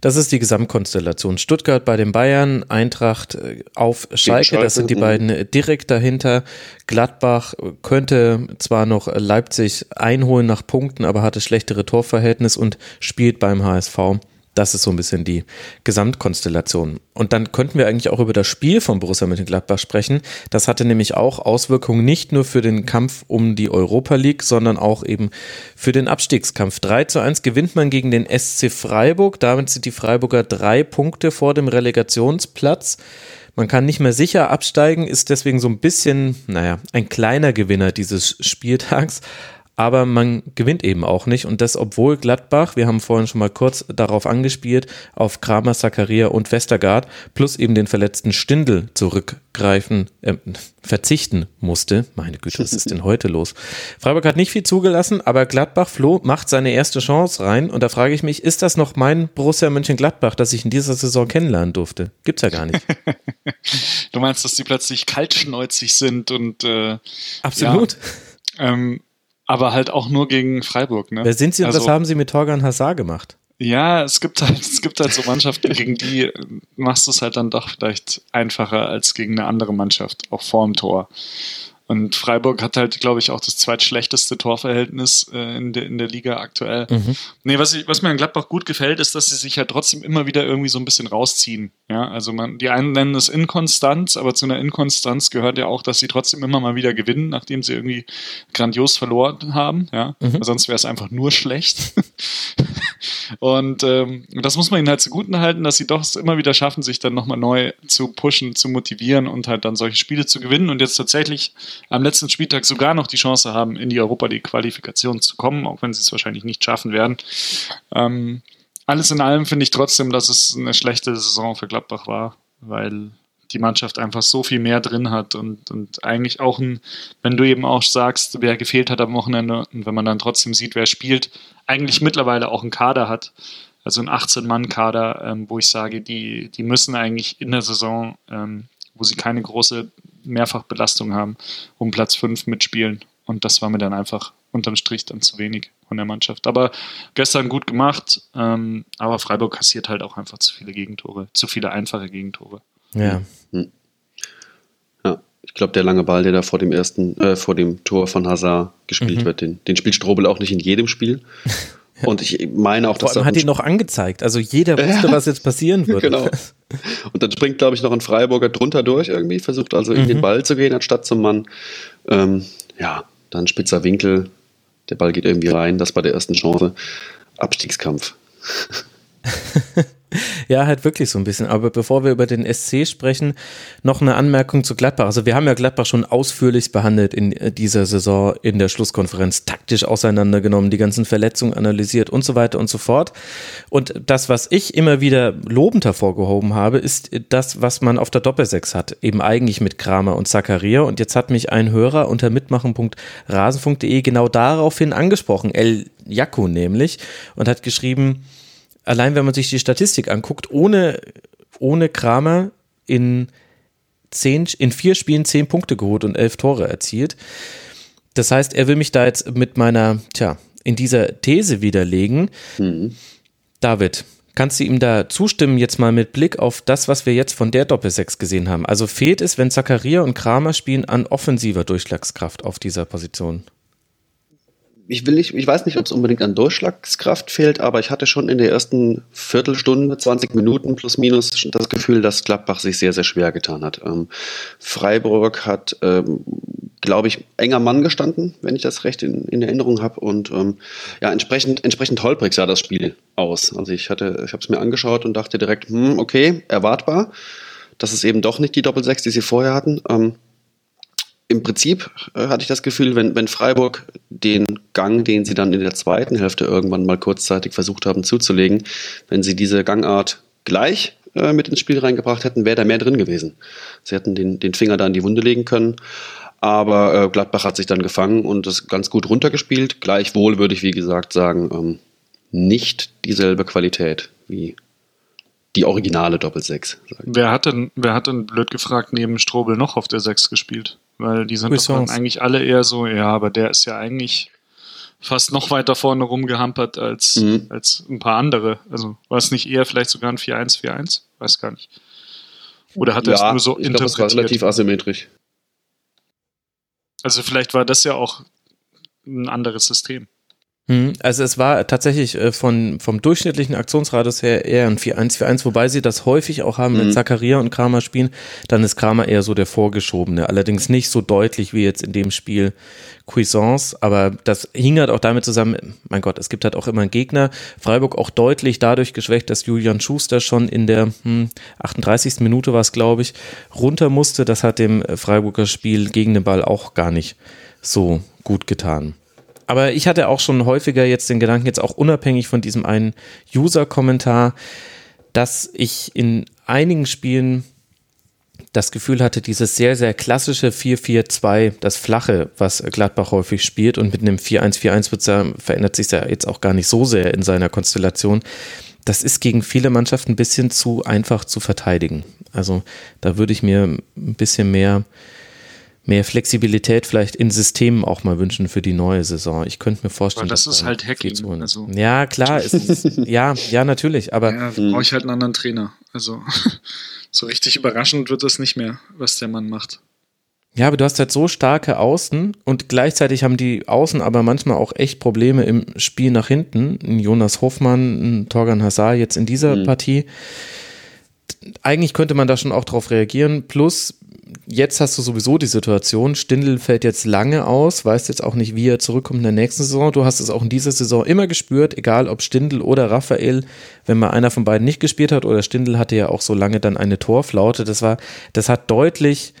Das ist die Gesamtkonstellation. Stuttgart bei den Bayern, Eintracht äh, auf Schalke, das sind die mhm. beiden direkt dahinter. Gladbach könnte zwar noch Leipzig einholen nach Punkten, aber hatte schlechtere Torverhältnis und spielt beim HSV. Das ist so ein bisschen die Gesamtkonstellation. Und dann könnten wir eigentlich auch über das Spiel von Borussia Mönchengladbach sprechen. Das hatte nämlich auch Auswirkungen nicht nur für den Kampf um die Europa League, sondern auch eben für den Abstiegskampf. 3 zu 1 gewinnt man gegen den SC Freiburg. Damit sind die Freiburger drei Punkte vor dem Relegationsplatz. Man kann nicht mehr sicher absteigen, ist deswegen so ein bisschen, naja, ein kleiner Gewinner dieses Spieltags aber man gewinnt eben auch nicht. Und das, obwohl Gladbach, wir haben vorhin schon mal kurz darauf angespielt, auf Kramer, Zakaria und Westergaard plus eben den verletzten Stindel zurückgreifen, äh, verzichten musste. Meine Güte, was ist denn heute los? Freiburg hat nicht viel zugelassen, aber Gladbach, Flo, macht seine erste Chance rein. Und da frage ich mich, ist das noch mein Borussia Mönchengladbach, das ich in dieser Saison kennenlernen durfte? Gibt's ja gar nicht. du meinst, dass die plötzlich kaltschneuzig sind und äh, Absolut. Ja, ähm, aber halt auch nur gegen Freiburg. Ne? Wer sind sie und also, was haben sie mit Torgan Hazard gemacht? Ja, es gibt halt, es gibt halt so Mannschaften, gegen die machst du es halt dann doch vielleicht einfacher als gegen eine andere Mannschaft, auch vorm Tor. Und Freiburg hat halt, glaube ich, auch das zweitschlechteste Torverhältnis äh, in, der, in der Liga aktuell. Mhm. Nee, was, ich, was mir an Gladbach gut gefällt, ist, dass sie sich halt trotzdem immer wieder irgendwie so ein bisschen rausziehen. Ja, also man, die einen nennen es Inkonstanz, aber zu einer Inkonstanz gehört ja auch, dass sie trotzdem immer mal wieder gewinnen, nachdem sie irgendwie grandios verloren haben. Ja, mhm. sonst wäre es einfach nur schlecht. Und ähm, das muss man ihnen halt zuguten halten, dass sie doch es immer wieder schaffen, sich dann nochmal neu zu pushen, zu motivieren und halt dann solche Spiele zu gewinnen und jetzt tatsächlich am letzten Spieltag sogar noch die Chance haben, in die Europa League-Qualifikation zu kommen, auch wenn sie es wahrscheinlich nicht schaffen werden. Ähm, alles in allem finde ich trotzdem, dass es eine schlechte Saison für Gladbach war, weil die Mannschaft einfach so viel mehr drin hat und, und eigentlich auch ein, wenn du eben auch sagst, wer gefehlt hat am Wochenende und wenn man dann trotzdem sieht, wer spielt, eigentlich mittlerweile auch einen Kader hat, also ein 18-Mann-Kader, ähm, wo ich sage, die, die müssen eigentlich in der Saison, ähm, wo sie keine große Mehrfachbelastung haben, um Platz 5 mitspielen. Und das war mir dann einfach unterm Strich dann zu wenig von der Mannschaft. Aber gestern gut gemacht, ähm, aber Freiburg kassiert halt auch einfach zu viele Gegentore, zu viele einfache Gegentore. Ja. Hm. Ja, ich glaube, der lange Ball, der da vor dem ersten, äh, vor dem Tor von Hazard gespielt mhm. wird, den, den spielt Strobel auch nicht in jedem Spiel. Und ich meine auch, dass. Vor allem hat ihn noch angezeigt. Also jeder wusste, was jetzt passieren würde. genau. Und dann springt, glaube ich, noch ein Freiburger drunter durch irgendwie, versucht also in den mhm. Ball zu gehen, anstatt zum Mann. Ähm, ja, dann spitzer Winkel. Der Ball geht irgendwie rein. Das war der ersten Chance. Abstiegskampf. Ja, halt wirklich so ein bisschen. Aber bevor wir über den SC sprechen, noch eine Anmerkung zu Gladbach. Also wir haben ja Gladbach schon ausführlich behandelt in äh, dieser Saison in der Schlusskonferenz, taktisch auseinandergenommen, die ganzen Verletzungen analysiert und so weiter und so fort. Und das, was ich immer wieder lobend hervorgehoben habe, ist das, was man auf der Doppelsechs hat. Eben eigentlich mit Kramer und Zakaria. Und jetzt hat mich ein Hörer unter mitmachen.rasen.de genau daraufhin angesprochen, El Jaku nämlich, und hat geschrieben, allein wenn man sich die Statistik anguckt, ohne, ohne Kramer in, zehn, in vier Spielen zehn Punkte geholt und elf Tore erzielt. Das heißt, er will mich da jetzt mit meiner, tja, in dieser These widerlegen. Mhm. David, kannst du ihm da zustimmen, jetzt mal mit Blick auf das, was wir jetzt von der Doppelsechs gesehen haben? Also fehlt es, wenn Zakaria und Kramer spielen, an offensiver Durchschlagskraft auf dieser Position? Ich will nicht, ich weiß nicht, ob es unbedingt an Durchschlagskraft fehlt, aber ich hatte schon in der ersten Viertelstunde, 20 Minuten plus minus das Gefühl, dass Gladbach sich sehr, sehr schwer getan hat. Ähm, Freiburg hat, ähm, glaube ich, enger Mann gestanden, wenn ich das recht in, in Erinnerung habe. Und ähm, ja, entsprechend, entsprechend holprig sah das Spiel aus. Also ich hatte, ich habe es mir angeschaut und dachte direkt, hm, okay, erwartbar. Das ist eben doch nicht die Doppelsechs, die sie vorher hatten. Im Prinzip äh, hatte ich das Gefühl, wenn, wenn Freiburg den Gang, den sie dann in der zweiten Hälfte irgendwann mal kurzzeitig versucht haben zuzulegen, wenn sie diese Gangart gleich äh, mit ins Spiel reingebracht hätten, wäre da mehr drin gewesen. Sie hätten den, den Finger da in die Wunde legen können. Aber äh, Gladbach hat sich dann gefangen und das ganz gut runtergespielt. Gleichwohl würde ich, wie gesagt, sagen, ähm, nicht dieselbe Qualität wie die originale Doppelsechs. Wer hat denn, wer hat denn blöd gefragt neben Strobel noch auf der Sechs gespielt? Weil die sind doch dann eigentlich alle eher so, ja, aber der ist ja eigentlich fast noch weiter vorne rumgehampert als, mhm. als ein paar andere. Also war es nicht eher vielleicht sogar ein 4-1-4-1? Weiß gar nicht. Oder hat er ja, es nur so ich interpretiert? Glaub, es war relativ asymmetrisch. Also vielleicht war das ja auch ein anderes System. Hm, also es war tatsächlich äh, von, vom durchschnittlichen Aktionsradius her eher ein 4-1-4-1, wobei sie das häufig auch haben, wenn mhm. Zakaria und Kramer spielen, dann ist Kramer eher so der Vorgeschobene. Allerdings nicht so deutlich wie jetzt in dem Spiel Cuisance, aber das hing halt auch damit zusammen, mein Gott, es gibt halt auch immer einen Gegner. Freiburg auch deutlich dadurch geschwächt, dass Julian Schuster schon in der hm, 38. Minute war es, glaube ich, runter musste. Das hat dem Freiburger Spiel gegen den Ball auch gar nicht so gut getan. Aber ich hatte auch schon häufiger jetzt den Gedanken, jetzt auch unabhängig von diesem einen User-Kommentar, dass ich in einigen Spielen das Gefühl hatte, dieses sehr, sehr klassische 4-4-2, das Flache, was Gladbach häufig spielt und mit einem 4-1-4-1 verändert sich ja jetzt auch gar nicht so sehr in seiner Konstellation. Das ist gegen viele Mannschaften ein bisschen zu einfach zu verteidigen. Also da würde ich mir ein bisschen mehr mehr Flexibilität vielleicht in Systemen auch mal wünschen für die neue Saison. Ich könnte mir vorstellen, aber das ist halt Hacking. Also ja, klar, ist, ja, ja, natürlich, aber ja, brauche ich halt einen anderen Trainer. Also so richtig überraschend wird das nicht mehr, was der Mann macht. Ja, aber du hast halt so starke Außen und gleichzeitig haben die Außen aber manchmal auch echt Probleme im Spiel nach hinten. Ein Jonas Hoffmann, ein Torgan Hazard jetzt in dieser mhm. Partie. Eigentlich könnte man da schon auch drauf reagieren. Plus, jetzt hast du sowieso die Situation, Stindl fällt jetzt lange aus, weißt jetzt auch nicht, wie er zurückkommt in der nächsten Saison. Du hast es auch in dieser Saison immer gespürt, egal ob Stindl oder Raphael, wenn mal einer von beiden nicht gespielt hat oder Stindl hatte ja auch so lange dann eine Torflaute. Das war, das hat deutlich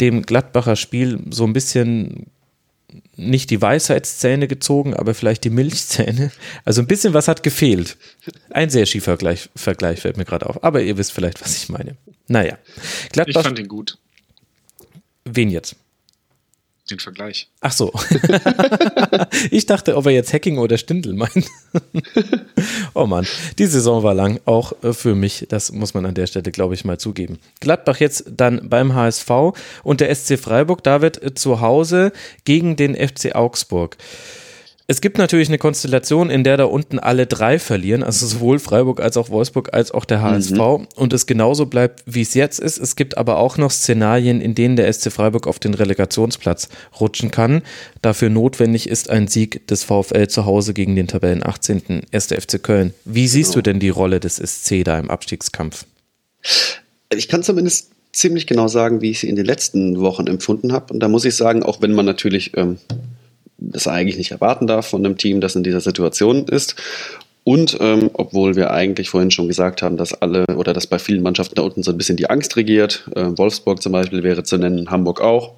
dem Gladbacher Spiel so ein bisschen nicht die Weisheitszähne gezogen, aber vielleicht die Milchzähne. Also ein bisschen was hat gefehlt. Ein sehr schiefer Vergleich, Vergleich fällt mir gerade auf. Aber ihr wisst vielleicht, was ich meine. Naja. Gladbach, ich fand ihn gut. Wen jetzt? Den Vergleich. Ach so. ich dachte, ob er jetzt Hacking oder Stindel meint. oh Mann, die Saison war lang, auch äh, für mich. Das muss man an der Stelle, glaube ich, mal zugeben. Gladbach jetzt dann beim HSV und der SC Freiburg, David äh, zu Hause gegen den FC Augsburg. Es gibt natürlich eine Konstellation, in der da unten alle drei verlieren, also sowohl Freiburg als auch Wolfsburg als auch der HSV mhm. und es genauso bleibt, wie es jetzt ist. Es gibt aber auch noch Szenarien, in denen der SC Freiburg auf den Relegationsplatz rutschen kann. Dafür notwendig ist ein Sieg des VfL zu Hause gegen den Tabellen 18. 1. FC Köln. Wie siehst genau. du denn die Rolle des SC da im Abstiegskampf? Ich kann zumindest ziemlich genau sagen, wie ich sie in den letzten Wochen empfunden habe. Und da muss ich sagen, auch wenn man natürlich ähm, das eigentlich nicht erwarten darf von einem Team, das in dieser Situation ist. Und ähm, obwohl wir eigentlich vorhin schon gesagt haben, dass alle oder dass bei vielen Mannschaften da unten so ein bisschen die Angst regiert, äh, Wolfsburg zum Beispiel wäre zu nennen, Hamburg auch.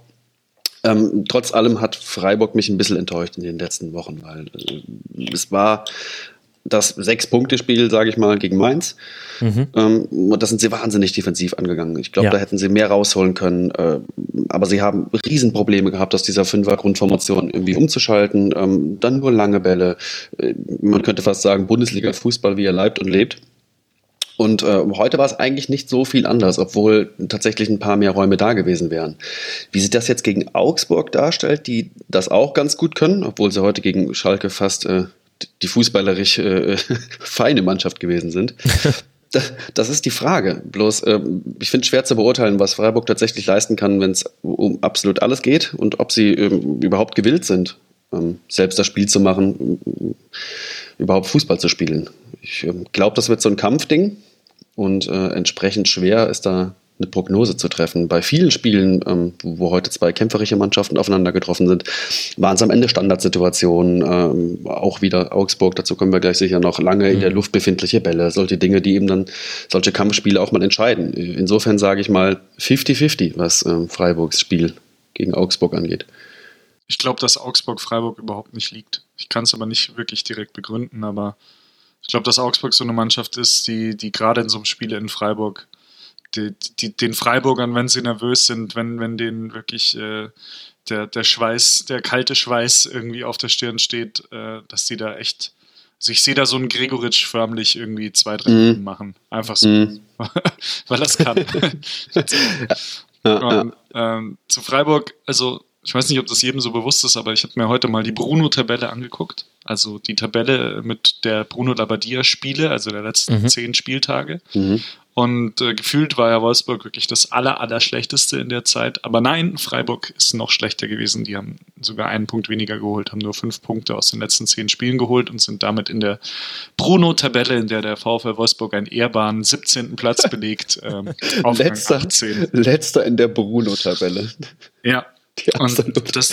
Ähm, trotz allem hat Freiburg mich ein bisschen enttäuscht in den letzten Wochen, weil äh, es war das Sechs-Punkte-Spiel, sage ich mal, gegen Mainz. Mhm. Ähm, da sind sie wahnsinnig defensiv angegangen. Ich glaube, ja. da hätten sie mehr rausholen können. Äh, aber sie haben Riesenprobleme gehabt, aus dieser Fünfer-Grundformation irgendwie umzuschalten. Ähm, dann nur lange Bälle. Äh, man könnte fast sagen, Bundesliga-Fußball, wie er leibt und lebt. Und äh, heute war es eigentlich nicht so viel anders, obwohl tatsächlich ein paar mehr Räume da gewesen wären. Wie sich das jetzt gegen Augsburg darstellt, die das auch ganz gut können, obwohl sie heute gegen Schalke fast äh, die fußballerisch äh, feine Mannschaft gewesen sind. Das ist die Frage. Bloß, äh, ich finde es schwer zu beurteilen, was Freiburg tatsächlich leisten kann, wenn es um absolut alles geht und ob sie ähm, überhaupt gewillt sind, ähm, selbst das Spiel zu machen, überhaupt Fußball zu spielen. Ich ähm, glaube, das wird so ein Kampfding und äh, entsprechend schwer ist da eine Prognose zu treffen. Bei vielen Spielen, ähm, wo heute zwei kämpferische Mannschaften aufeinander getroffen sind, waren es am Ende Standardsituationen. Ähm, auch wieder Augsburg, dazu kommen wir gleich sicher noch, lange mhm. in der mhm. Luft befindliche Bälle, solche Dinge, die eben dann solche Kampfspiele auch mal entscheiden. Insofern sage ich mal 50-50, was ähm, Freiburgs Spiel gegen Augsburg angeht. Ich glaube, dass Augsburg-Freiburg überhaupt nicht liegt. Ich kann es aber nicht wirklich direkt begründen, aber ich glaube, dass Augsburg so eine Mannschaft ist, die, die gerade in so einem Spiel in Freiburg die, die, den Freiburgern, wenn sie nervös sind, wenn, wenn denen wirklich äh, der, der Schweiß, der kalte Schweiß irgendwie auf der Stirn steht, äh, dass die da echt. Also ich sehe da so einen Gregoritsch förmlich irgendwie zwei, drei Minuten mm. machen. Einfach so. Mm. weil das kann. ja, Und, ähm, zu Freiburg, also ich weiß nicht, ob das jedem so bewusst ist, aber ich habe mir heute mal die Bruno-Tabelle angeguckt. Also die Tabelle mit der Bruno Labbadia-Spiele, also der letzten mhm. zehn Spieltage. Mhm. Und äh, gefühlt war ja Wolfsburg wirklich das aller, aller schlechteste in der Zeit. Aber nein, Freiburg ist noch schlechter gewesen. Die haben sogar einen Punkt weniger geholt, haben nur fünf Punkte aus den letzten zehn Spielen geholt und sind damit in der Bruno-Tabelle, in der der VfL Wolfsburg einen ehrbaren 17. Platz belegt, ähm, auf letzter, 18. Letzter in der Bruno-Tabelle. Ja, und das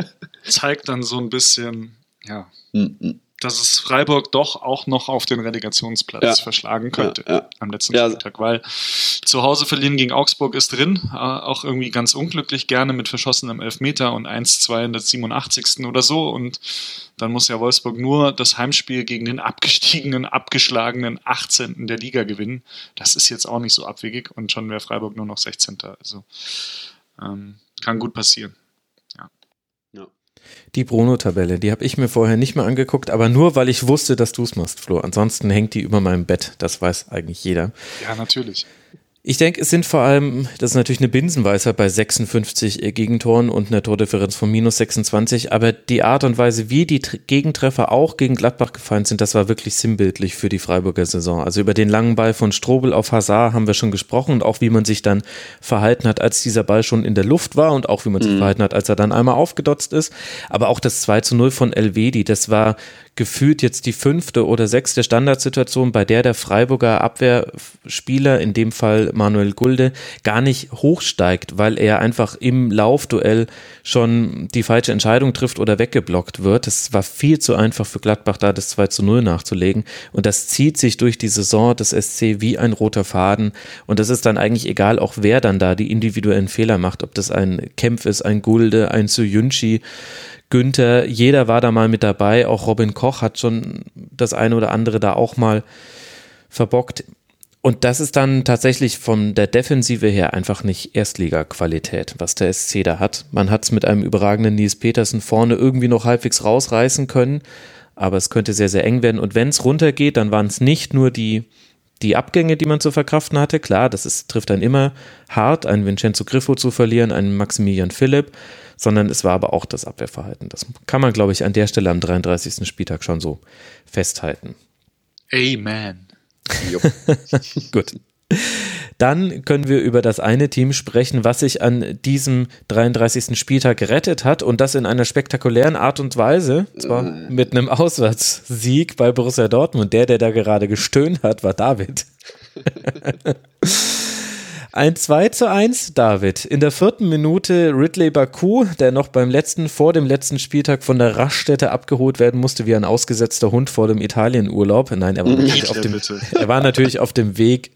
zeigt dann so ein bisschen, ja. Mhm dass es Freiburg doch auch noch auf den Relegationsplatz ja. verschlagen könnte ja, ja. am letzten Spieltag, weil zu Hause verlieren gegen Augsburg ist drin, äh, auch irgendwie ganz unglücklich, gerne mit verschossenem Elfmeter und 1-2 in der 87. oder so und dann muss ja Wolfsburg nur das Heimspiel gegen den abgestiegenen, abgeschlagenen 18. der Liga gewinnen. Das ist jetzt auch nicht so abwegig und schon wäre Freiburg nur noch 16. Also ähm, kann gut passieren. Die Bruno-Tabelle, die habe ich mir vorher nicht mehr angeguckt, aber nur, weil ich wusste, dass du es machst, Flo. Ansonsten hängt die über meinem Bett. Das weiß eigentlich jeder. Ja, natürlich. Ich denke, es sind vor allem, das ist natürlich eine Binsenweisheit bei 56 äh, Gegentoren und einer Tordifferenz von minus 26, aber die Art und Weise, wie die Gegentreffer auch gegen Gladbach gefallen sind, das war wirklich sinnbildlich für die Freiburger Saison. Also über den langen Ball von Strobel auf Hazard haben wir schon gesprochen und auch wie man sich dann verhalten hat, als dieser Ball schon in der Luft war und auch wie man sich mhm. verhalten hat, als er dann einmal aufgedotzt ist. Aber auch das 2 zu 0 von Elvedi, das war gefühlt jetzt die fünfte oder sechste Standardsituation, bei der der Freiburger Abwehrspieler, in dem Fall Manuel Gulde, gar nicht hochsteigt, weil er einfach im Laufduell schon die falsche Entscheidung trifft oder weggeblockt wird. Es war viel zu einfach für Gladbach, da das 2 zu 0 nachzulegen. Und das zieht sich durch die Saison des SC wie ein roter Faden. Und das ist dann eigentlich egal, auch wer dann da die individuellen Fehler macht, ob das ein Kempf ist, ein Gulde, ein Suyunchi. Günther, jeder war da mal mit dabei, auch Robin Koch hat schon das eine oder andere da auch mal verbockt. Und das ist dann tatsächlich von der Defensive her einfach nicht Erstliga-Qualität, was der SC da hat. Man hat es mit einem überragenden Nils Petersen vorne irgendwie noch halbwegs rausreißen können, aber es könnte sehr, sehr eng werden. Und wenn es runtergeht, dann waren es nicht nur die, die Abgänge, die man zu verkraften hatte. Klar, das ist, trifft dann immer hart, einen Vincenzo Griffo zu verlieren, einen Maximilian Philipp sondern es war aber auch das Abwehrverhalten. Das kann man, glaube ich, an der Stelle am 33. Spieltag schon so festhalten. Amen. Gut. Dann können wir über das eine Team sprechen, was sich an diesem 33. Spieltag gerettet hat und das in einer spektakulären Art und Weise, zwar mit einem Auswärtssieg bei Borussia Dortmund. Der, der da gerade gestöhnt hat, war David. Ein 2 zu 1, David. In der vierten Minute Ridley Baku, der noch beim letzten, vor dem letzten Spieltag von der Raststätte abgeholt werden musste, wie ein ausgesetzter Hund vor dem Italienurlaub. Nein, er war natürlich, auf dem, er war natürlich auf dem Weg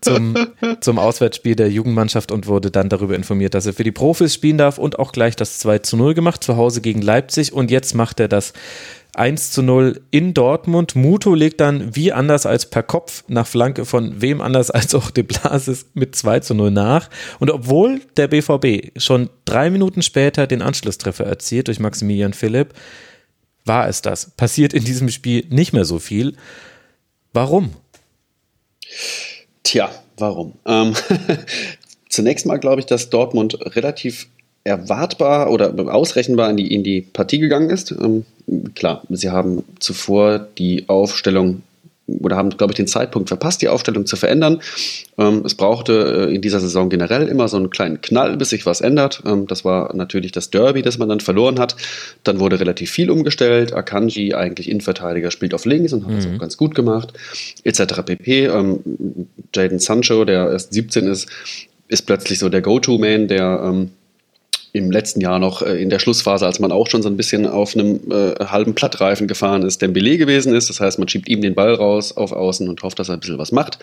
zum, zum Auswärtsspiel der Jugendmannschaft und wurde dann darüber informiert, dass er für die Profis spielen darf und auch gleich das 2 zu 0 gemacht, zu Hause gegen Leipzig. Und jetzt macht er das 1 zu 0 in Dortmund. Muto legt dann wie anders als per Kopf nach Flanke von wem anders als auch de Blasis mit 2 zu 0 nach. Und obwohl der BVB schon drei Minuten später den Anschlusstreffer erzielt durch Maximilian Philipp, war es das. Passiert in diesem Spiel nicht mehr so viel. Warum? Tja, warum? Ähm, zunächst mal glaube ich, dass Dortmund relativ erwartbar oder ausrechenbar in die, in die Partie gegangen ist. Ähm, klar, sie haben zuvor die Aufstellung oder haben, glaube ich, den Zeitpunkt verpasst, die Aufstellung zu verändern. Ähm, es brauchte äh, in dieser Saison generell immer so einen kleinen Knall, bis sich was ändert. Ähm, das war natürlich das Derby, das man dann verloren hat. Dann wurde relativ viel umgestellt. Akanji, eigentlich Innenverteidiger, spielt auf links und hat mhm. das auch ganz gut gemacht, etc. pp. Ähm, Jaden Sancho, der erst 17 ist, ist plötzlich so der Go-To-Man, der ähm, im letzten Jahr noch äh, in der Schlussphase, als man auch schon so ein bisschen auf einem äh, halben Plattreifen gefahren ist, Dembele gewesen ist. Das heißt, man schiebt ihm den Ball raus auf Außen und hofft, dass er ein bisschen was macht.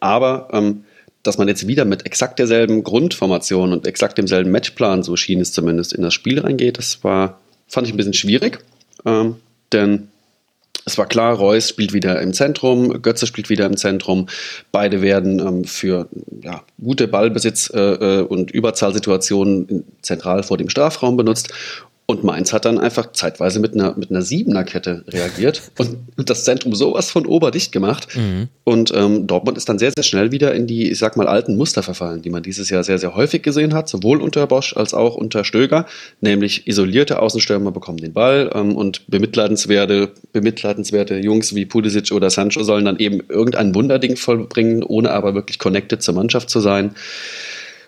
Aber ähm, dass man jetzt wieder mit exakt derselben Grundformation und exakt demselben Matchplan, so schien es zumindest, in das Spiel reingeht, das war, fand ich ein bisschen schwierig. Ähm, denn es war klar, Reus spielt wieder im Zentrum, Götze spielt wieder im Zentrum. Beide werden ähm, für ja, gute Ballbesitz äh, äh und Überzahlsituationen zentral vor dem Strafraum benutzt. Und Mainz hat dann einfach zeitweise mit einer, mit einer Siebener-Kette reagiert und das Zentrum sowas von oberdicht gemacht. Mhm. Und ähm, Dortmund ist dann sehr, sehr schnell wieder in die, ich sag mal, alten Muster verfallen, die man dieses Jahr sehr, sehr häufig gesehen hat, sowohl unter Bosch als auch unter Stöger. Nämlich isolierte Außenstürmer bekommen den Ball ähm, und bemitleidenswerte, bemitleidenswerte Jungs wie Pulisic oder Sancho sollen dann eben irgendein Wunderding vollbringen, ohne aber wirklich connected zur Mannschaft zu sein.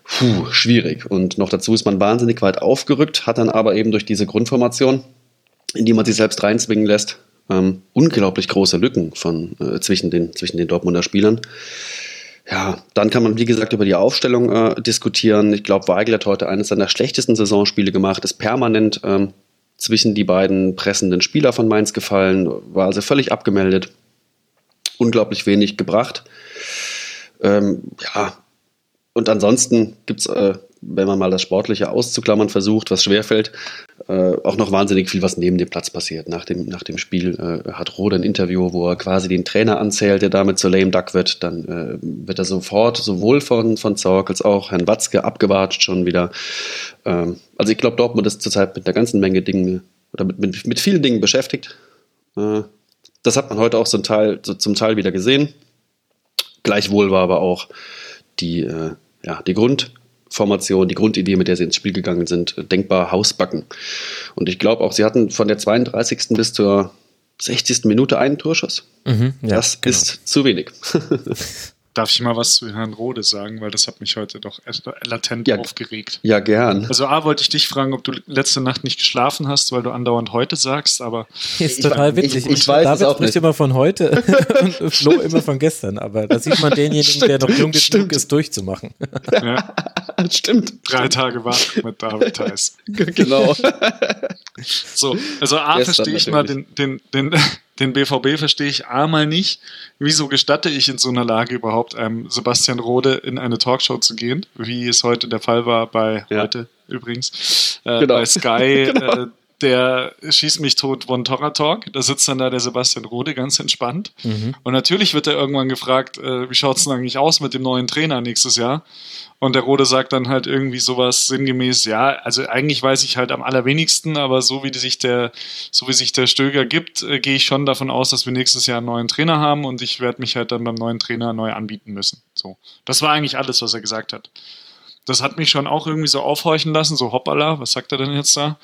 Puh, schwierig. Und noch dazu ist man wahnsinnig weit aufgerückt, hat dann aber eben durch diese Grundformation, in die man sich selbst reinzwingen lässt, ähm, unglaublich große Lücken von, äh, zwischen, den, zwischen den Dortmunder Spielern. Ja, dann kann man, wie gesagt, über die Aufstellung äh, diskutieren. Ich glaube, Weigel hat heute eines seiner schlechtesten Saisonspiele gemacht, ist permanent ähm, zwischen die beiden pressenden Spieler von Mainz gefallen, war also völlig abgemeldet, unglaublich wenig gebracht. Ähm, ja, und ansonsten gibt es, äh, wenn man mal das Sportliche auszuklammern versucht, was schwerfällt, äh, auch noch wahnsinnig viel, was neben dem Platz passiert. Nach dem, nach dem Spiel äh, hat Rode ein Interview, wo er quasi den Trainer anzählt, der damit zur lame duck wird. Dann äh, wird er sofort sowohl von, von Zorc als auch Herrn Watzke abgewatscht schon wieder. Ähm, also ich glaube, Dortmund ist zurzeit mit einer ganzen Menge Dingen oder mit, mit, mit vielen Dingen beschäftigt. Äh, das hat man heute auch zum Teil, so zum Teil wieder gesehen. Gleichwohl war aber auch die äh, ja, die Grundformation, die Grundidee, mit der sie ins Spiel gegangen sind, denkbar Hausbacken. Und ich glaube auch, sie hatten von der 32. bis zur 60. Minute einen Torschuss. Mhm, ja, das genau. ist zu wenig. Darf ich mal was zu Herrn Rode sagen, weil das hat mich heute doch latent ja, aufgeregt. Ja, gern. Also A wollte ich dich fragen, ob du letzte Nacht nicht geschlafen hast, weil du andauernd heute sagst, aber ist total witzig. Ich, ich weiß David es auch nicht. immer von heute und Flo immer von gestern, aber da sieht man denjenigen, stimmt, der noch jung genug ist, durchzumachen. Ja. Stimmt. Drei Tage wach mit David Theiss. genau. so, also A verstehe ich mal den, den, den den BVB verstehe ich einmal nicht. Wieso gestatte ich in so einer Lage überhaupt einem Sebastian Rode in eine Talkshow zu gehen, wie es heute der Fall war bei ja. heute übrigens, äh, genau. bei Sky. genau. äh, der Schieß mich tot Von Torra Talk. Da sitzt dann da der Sebastian Rode ganz entspannt. Mhm. Und natürlich wird er irgendwann gefragt, äh, wie schaut es denn eigentlich aus mit dem neuen Trainer nächstes Jahr? Und der Rode sagt dann halt irgendwie sowas sinngemäß, ja, also eigentlich weiß ich halt am allerwenigsten, aber so wie sich der, so wie sich der Stöger gibt, äh, gehe ich schon davon aus, dass wir nächstes Jahr einen neuen Trainer haben und ich werde mich halt dann beim neuen Trainer neu anbieten müssen. So. Das war eigentlich alles, was er gesagt hat. Das hat mich schon auch irgendwie so aufhorchen lassen, so hoppala, was sagt er denn jetzt da?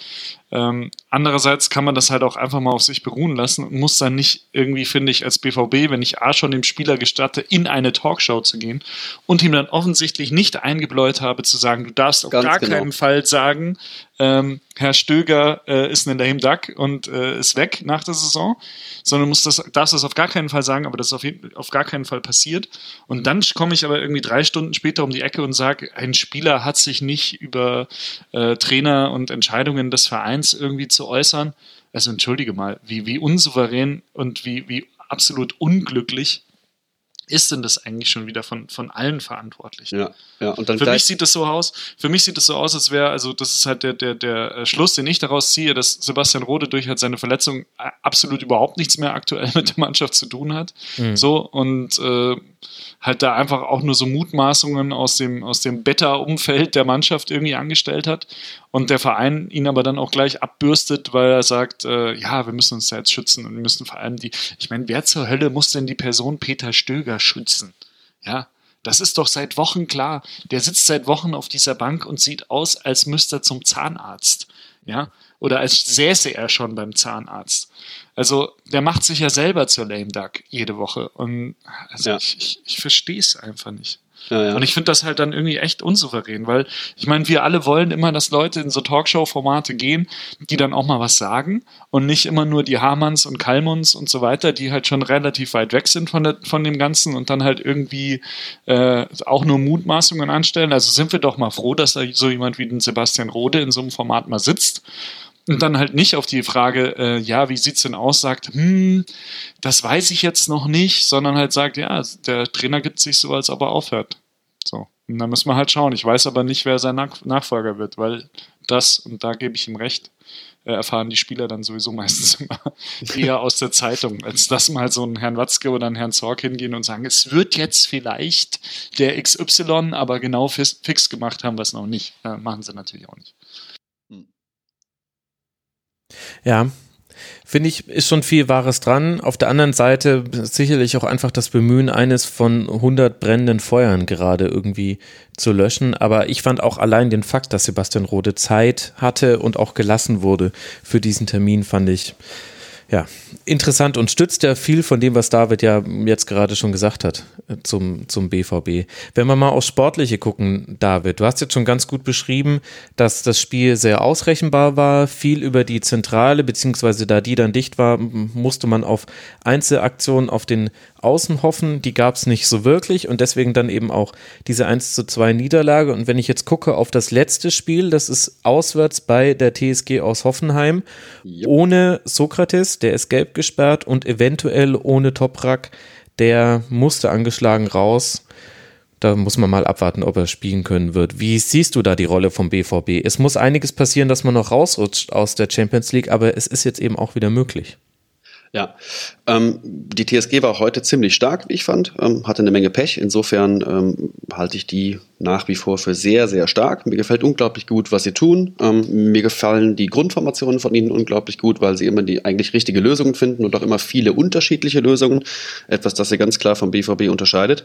Ähm, andererseits kann man das halt auch einfach mal auf sich beruhen lassen und muss dann nicht irgendwie, finde ich, als BVB, wenn ich A schon dem Spieler gestatte, in eine Talkshow zu gehen und ihm dann offensichtlich nicht eingebläut habe, zu sagen, du darfst auf Ganz gar genau. keinen Fall sagen, ähm, Herr Stöger äh, ist ein Lame Duck und äh, ist weg nach der Saison, sondern muss das, darfst das auf gar keinen Fall sagen, aber das ist auf, jeden, auf gar keinen Fall passiert. Und dann komme ich aber irgendwie drei Stunden später um die Ecke und sage, ein Spieler hat sich nicht über äh, Trainer und Entscheidungen des Vereins Fans irgendwie zu äußern. Also entschuldige mal, wie, wie unsouverän und wie, wie absolut unglücklich ist denn das eigentlich schon wieder von, von allen verantwortlich? Ja, ja. Und dann für mich sieht das so aus, für mich sieht es so aus, als wäre, also das ist halt der, der, der äh, Schluss, den ich daraus ziehe, dass Sebastian Rode durch halt seine Verletzung äh, absolut überhaupt nichts mehr aktuell mit der Mannschaft zu tun hat. Mhm. So, und äh, halt da einfach auch nur so Mutmaßungen aus dem, aus dem Beta-Umfeld der Mannschaft irgendwie angestellt hat und der Verein ihn aber dann auch gleich abbürstet, weil er sagt, äh, ja, wir müssen uns da jetzt schützen und wir müssen vor allem die, ich meine, wer zur Hölle muss denn die Person Peter Stöger schützen? Ja, das ist doch seit Wochen klar. Der sitzt seit Wochen auf dieser Bank und sieht aus, als müsste er zum Zahnarzt. Ja, oder als säße er schon beim Zahnarzt. Also der macht sich ja selber zur Lame Duck jede Woche. Und also ja. ich, ich, ich verstehe es einfach nicht. Ja, ja. Und ich finde das halt dann irgendwie echt unsouverän, weil ich meine, wir alle wollen immer, dass Leute in so Talkshow-Formate gehen, die dann auch mal was sagen und nicht immer nur die Hamanns und Kalmuns und so weiter, die halt schon relativ weit weg sind von, der, von dem Ganzen und dann halt irgendwie äh, auch nur Mutmaßungen anstellen. Also sind wir doch mal froh, dass da so jemand wie den Sebastian Rode in so einem Format mal sitzt und dann halt nicht auf die Frage, äh, ja, wie sieht's denn aus, sagt, hm, das weiß ich jetzt noch nicht, sondern halt sagt, ja, der Trainer gibt sich so, als ob er aufhört. So. Und dann müssen wir halt schauen. Ich weiß aber nicht, wer sein Nach Nachfolger wird, weil das, und da gebe ich ihm recht, äh, erfahren die Spieler dann sowieso meistens immer eher aus der Zeitung, als dass mal so ein Herrn Watzke oder ein Herrn Zorc hingehen und sagen, es wird jetzt vielleicht der XY, aber genau fix gemacht haben wir es noch nicht. Äh, machen sie natürlich auch nicht. Ja, finde ich, ist schon viel Wahres dran. Auf der anderen Seite sicherlich auch einfach das Bemühen, eines von 100 brennenden Feuern gerade irgendwie zu löschen. Aber ich fand auch allein den Fakt, dass Sebastian Rode Zeit hatte und auch gelassen wurde für diesen Termin, fand ich ja, interessant und stützt ja viel von dem, was David ja jetzt gerade schon gesagt hat äh, zum, zum BVB. Wenn wir mal aufs Sportliche gucken, David, du hast jetzt schon ganz gut beschrieben, dass das Spiel sehr ausrechenbar war, viel über die Zentrale, beziehungsweise da die dann dicht war, musste man auf Einzelaktionen auf den Außen hoffen, die gab es nicht so wirklich und deswegen dann eben auch diese 1 zu 2 Niederlage. Und wenn ich jetzt gucke auf das letzte Spiel, das ist auswärts bei der TSG aus Hoffenheim, yep. ohne Sokrates, der ist gelb gesperrt und eventuell ohne Toprak, der musste angeschlagen raus. Da muss man mal abwarten, ob er spielen können wird. Wie siehst du da die Rolle vom BVB? Es muss einiges passieren, dass man noch rausrutscht aus der Champions League, aber es ist jetzt eben auch wieder möglich. Ja, ähm, die TSG war heute ziemlich stark, wie ich fand, ähm, hatte eine Menge Pech. Insofern ähm, halte ich die nach wie vor für sehr, sehr stark. Mir gefällt unglaublich gut, was sie tun. Ähm, mir gefallen die Grundformationen von ihnen unglaublich gut, weil sie immer die eigentlich richtige Lösungen finden und auch immer viele unterschiedliche Lösungen. Etwas, das sie ganz klar vom BVB unterscheidet.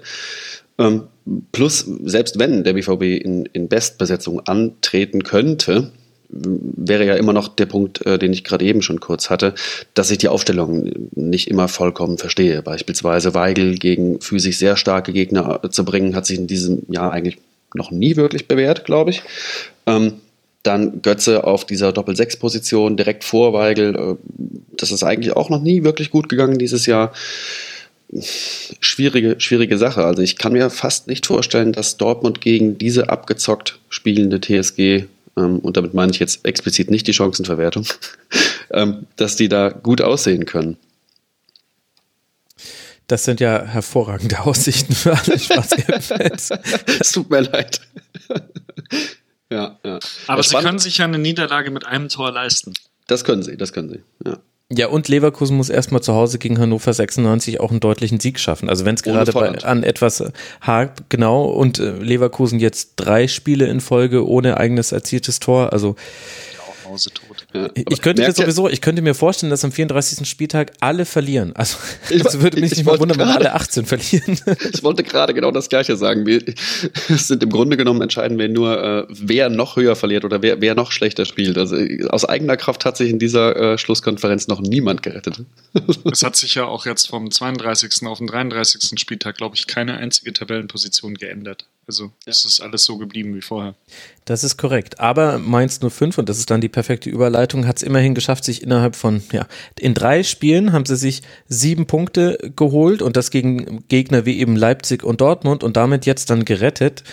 Ähm, plus, selbst wenn der BVB in, in Bestbesetzung antreten könnte, wäre ja immer noch der Punkt, äh, den ich gerade eben schon kurz hatte, dass ich die Aufstellung nicht immer vollkommen verstehe. Beispielsweise Weigel gegen physisch sehr starke Gegner zu bringen, hat sich in diesem Jahr eigentlich noch nie wirklich bewährt, glaube ich. Ähm, dann Götze auf dieser Doppel-6-Position direkt vor Weigel. Äh, das ist eigentlich auch noch nie wirklich gut gegangen dieses Jahr. Schwierige, schwierige Sache. Also ich kann mir fast nicht vorstellen, dass Dortmund gegen diese abgezockt spielende TSG und damit meine ich jetzt explizit nicht die Chancenverwertung, ähm, dass die da gut aussehen können. Das sind ja hervorragende Aussichten für alle Schwarzgelb-Fans. es tut mir leid. ja, ja. Aber sie können sich ja eine Niederlage mit einem Tor leisten. Das können sie, das können sie, ja. Ja, und Leverkusen muss erstmal zu Hause gegen Hannover 96 auch einen deutlichen Sieg schaffen. Also wenn es gerade bei, an etwas hakt, genau, und äh, Leverkusen jetzt drei Spiele in Folge ohne eigenes erzieltes Tor, also mausetot. Ich könnte mir sowieso, ich könnte mir vorstellen, dass am 34. Spieltag alle verlieren. Also das würde mich nicht mal wundern, wenn alle 18 verlieren. ich wollte gerade genau das Gleiche sagen. Wir, es sind im Grunde genommen entscheiden wir nur, äh, wer noch höher verliert oder wer, wer noch schlechter spielt. Also aus eigener Kraft hat sich in dieser äh, Schlusskonferenz noch niemand gerettet. es hat sich ja auch jetzt vom 32. auf den 33. Spieltag, glaube ich, keine einzige Tabellenposition geändert. Also ja. es ist alles so geblieben wie vorher. Das ist korrekt. Aber Mainz 05, und das ist dann die perfekte Überleitung, hat es immerhin geschafft, sich innerhalb von, ja, in drei Spielen haben sie sich sieben Punkte geholt und das gegen Gegner wie eben Leipzig und Dortmund und damit jetzt dann gerettet.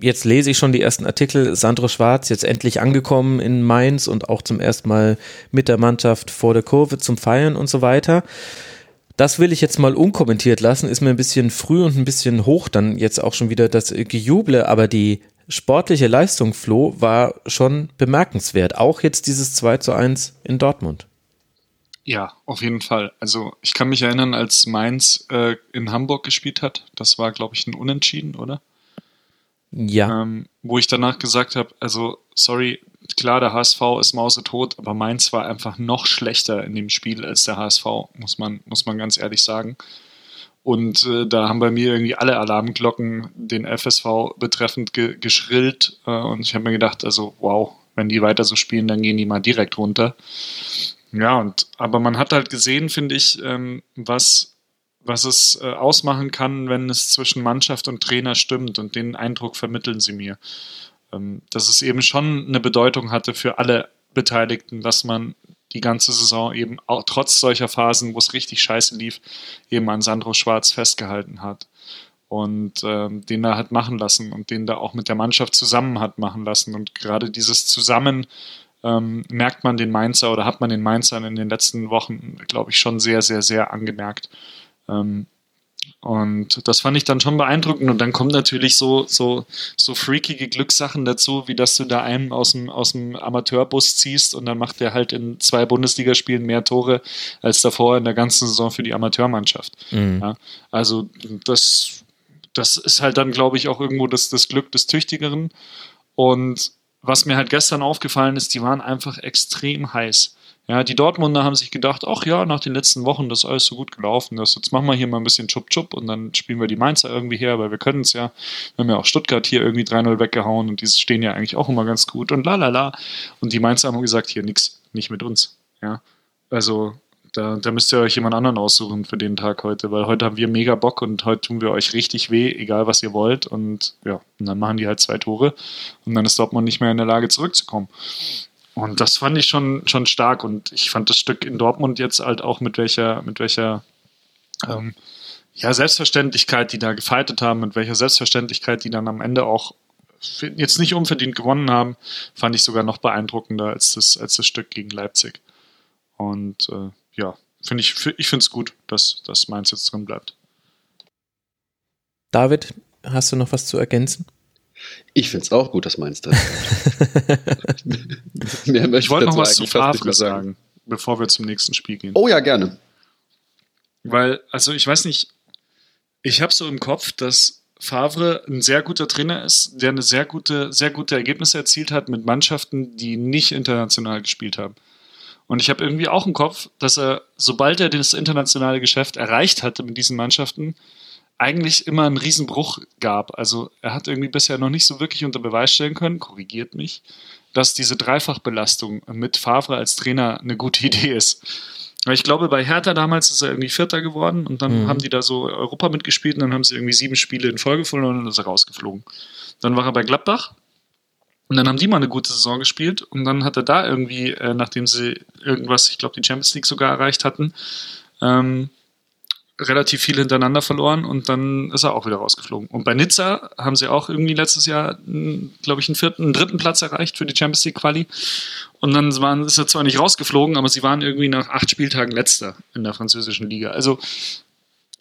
Jetzt lese ich schon die ersten Artikel. Sandro Schwarz jetzt endlich angekommen in Mainz und auch zum ersten Mal mit der Mannschaft vor der Kurve zum Feiern und so weiter. Das will ich jetzt mal unkommentiert lassen, ist mir ein bisschen früh und ein bisschen hoch dann jetzt auch schon wieder das Gejuble, aber die sportliche Leistung, Flo, war schon bemerkenswert. Auch jetzt dieses 2 zu 1 in Dortmund. Ja, auf jeden Fall. Also ich kann mich erinnern, als Mainz äh, in Hamburg gespielt hat, das war, glaube ich, ein Unentschieden, oder? Ja. Ähm, wo ich danach gesagt habe, also sorry, klar, der HSV ist mausetot, aber Mainz war einfach noch schlechter in dem Spiel als der HSV, muss man, muss man ganz ehrlich sagen. Und äh, da haben bei mir irgendwie alle Alarmglocken den FSV betreffend ge geschrillt. Äh, und ich habe mir gedacht, also wow, wenn die weiter so spielen, dann gehen die mal direkt runter. Ja, und aber man hat halt gesehen, finde ich, ähm, was, was es äh, ausmachen kann, wenn es zwischen Mannschaft und Trainer stimmt und den Eindruck vermitteln sie mir. Ähm, dass es eben schon eine Bedeutung hatte für alle Beteiligten, dass man die ganze Saison eben auch trotz solcher Phasen, wo es richtig scheiße lief, eben an Sandro Schwarz festgehalten hat und ähm, den da hat machen lassen und den da auch mit der Mannschaft zusammen hat machen lassen. Und gerade dieses Zusammen ähm, merkt man den Mainzer oder hat man den Mainzern in den letzten Wochen, glaube ich, schon sehr, sehr, sehr angemerkt. Ähm, und das fand ich dann schon beeindruckend. Und dann kommen natürlich so, so, so freakige Glückssachen dazu, wie dass du da einen aus dem, aus dem Amateurbus ziehst und dann macht der halt in zwei Bundesligaspielen mehr Tore als davor in der ganzen Saison für die Amateurmannschaft. Mhm. Ja, also das, das ist halt dann, glaube ich, auch irgendwo das, das Glück des Tüchtigeren. Und was mir halt gestern aufgefallen ist, die waren einfach extrem heiß. Ja, die Dortmunder haben sich gedacht, ach ja, nach den letzten Wochen, das ist alles so gut gelaufen, das, jetzt machen wir hier mal ein bisschen Chup-Chup und dann spielen wir die Mainzer irgendwie her, weil wir können es ja. Wir haben ja auch Stuttgart hier irgendwie 3-0 weggehauen und die stehen ja eigentlich auch immer ganz gut und la la la. Und die Mainzer haben gesagt, hier nix, nicht mit uns. Ja, also da, da müsst ihr euch jemand anderen aussuchen für den Tag heute, weil heute haben wir mega Bock und heute tun wir euch richtig weh, egal was ihr wollt. Und ja, und dann machen die halt zwei Tore und dann ist Dortmund nicht mehr in der Lage zurückzukommen. Und das fand ich schon, schon stark. Und ich fand das Stück in Dortmund jetzt halt auch mit welcher, mit welcher ähm, ja, Selbstverständlichkeit, die da gefeitet haben, mit welcher Selbstverständlichkeit, die dann am Ende auch jetzt nicht unverdient gewonnen haben, fand ich sogar noch beeindruckender als das, als das Stück gegen Leipzig. Und äh, ja, finde ich, ich finde es gut, dass, dass Mainz jetzt drin bleibt. David, hast du noch was zu ergänzen? Ich finde es auch gut, dass Mainz drin bleibt. ich wollte noch was zu Favre sagen, bevor wir zum nächsten Spiel gehen. Oh ja, gerne. Weil, also ich weiß nicht, ich habe so im Kopf, dass Favre ein sehr guter Trainer ist, der eine sehr gute, sehr gute Ergebnisse erzielt hat mit Mannschaften, die nicht international gespielt haben. Und ich habe irgendwie auch im Kopf, dass er, sobald er das internationale Geschäft erreicht hatte mit diesen Mannschaften, eigentlich immer einen Riesenbruch gab. Also er hat irgendwie bisher noch nicht so wirklich unter Beweis stellen können, korrigiert mich, dass diese Dreifachbelastung mit Favre als Trainer eine gute Idee ist. Ich glaube, bei Hertha damals ist er irgendwie Vierter geworden und dann mhm. haben die da so Europa mitgespielt und dann haben sie irgendwie sieben Spiele in Folge verloren und dann ist er rausgeflogen. Dann war er bei Gladbach und dann haben die mal eine gute Saison gespielt und dann hat er da irgendwie, äh, nachdem sie irgendwas, ich glaube, die Champions League sogar erreicht hatten, ähm, relativ viel hintereinander verloren und dann ist er auch wieder rausgeflogen. Und bei Nizza haben sie auch irgendwie letztes Jahr, glaube ich, einen vierten, einen dritten Platz erreicht für die Champions League Quali. Und dann waren, ist er zwar nicht rausgeflogen, aber sie waren irgendwie nach acht Spieltagen letzter in der französischen Liga. Also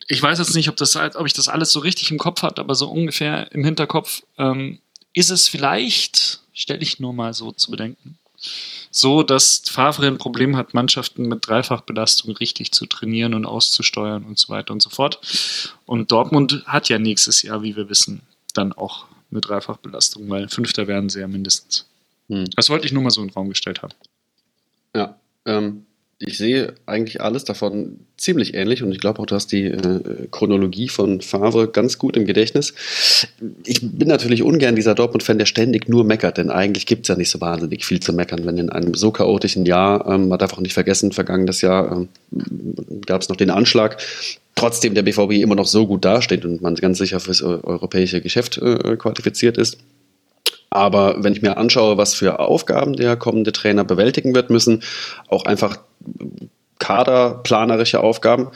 ich weiß jetzt nicht, ob, das, ob ich das alles so richtig im Kopf habe, aber so ungefähr im Hinterkopf ähm, ist es vielleicht, stelle ich nur mal so zu bedenken, so, dass Favre ein Problem hat, Mannschaften mit Dreifachbelastung richtig zu trainieren und auszusteuern und so weiter und so fort. Und Dortmund hat ja nächstes Jahr, wie wir wissen, dann auch eine Dreifachbelastung, weil Fünfter werden sie ja mindestens. Hm. Das wollte ich nur mal so in den Raum gestellt haben. Ja, ähm, ich sehe eigentlich alles davon ziemlich ähnlich und ich glaube auch, du hast die äh, Chronologie von Favre ganz gut im Gedächtnis. Ich bin natürlich ungern dieser Dortmund-Fan, der ständig nur meckert, denn eigentlich gibt es ja nicht so wahnsinnig viel zu meckern, wenn in einem so chaotischen Jahr, ähm, man darf auch nicht vergessen, vergangenes Jahr ähm, gab es noch den Anschlag, trotzdem der BVB immer noch so gut dasteht und man ganz sicher fürs europäische Geschäft äh, qualifiziert ist. Aber wenn ich mir anschaue, was für Aufgaben der kommende Trainer bewältigen wird müssen, auch einfach kaderplanerische Aufgaben,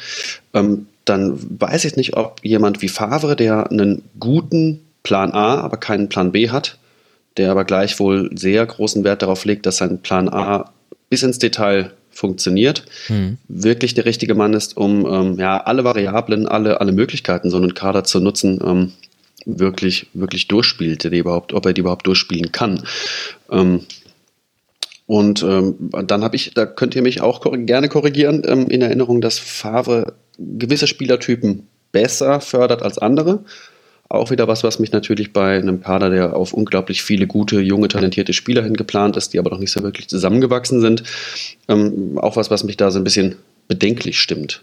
ähm, dann weiß ich nicht, ob jemand wie Favre, der einen guten Plan A, aber keinen Plan B hat, der aber gleichwohl sehr großen Wert darauf legt, dass sein Plan A bis ins Detail funktioniert, hm. wirklich der richtige Mann ist, um ähm, ja, alle Variablen, alle, alle Möglichkeiten, so einen Kader zu nutzen, ähm, wirklich, wirklich durchspielt, der überhaupt, ob er die überhaupt durchspielen kann. Ähm, und ähm, dann habe ich, da könnt ihr mich auch korrig gerne korrigieren, ähm, in Erinnerung, dass Favre gewisse Spielertypen besser fördert als andere. Auch wieder was, was mich natürlich bei einem Kader, der auf unglaublich viele gute, junge, talentierte Spieler hingeplant ist, die aber noch nicht so wirklich zusammengewachsen sind, ähm, auch was, was mich da so ein bisschen bedenklich stimmt.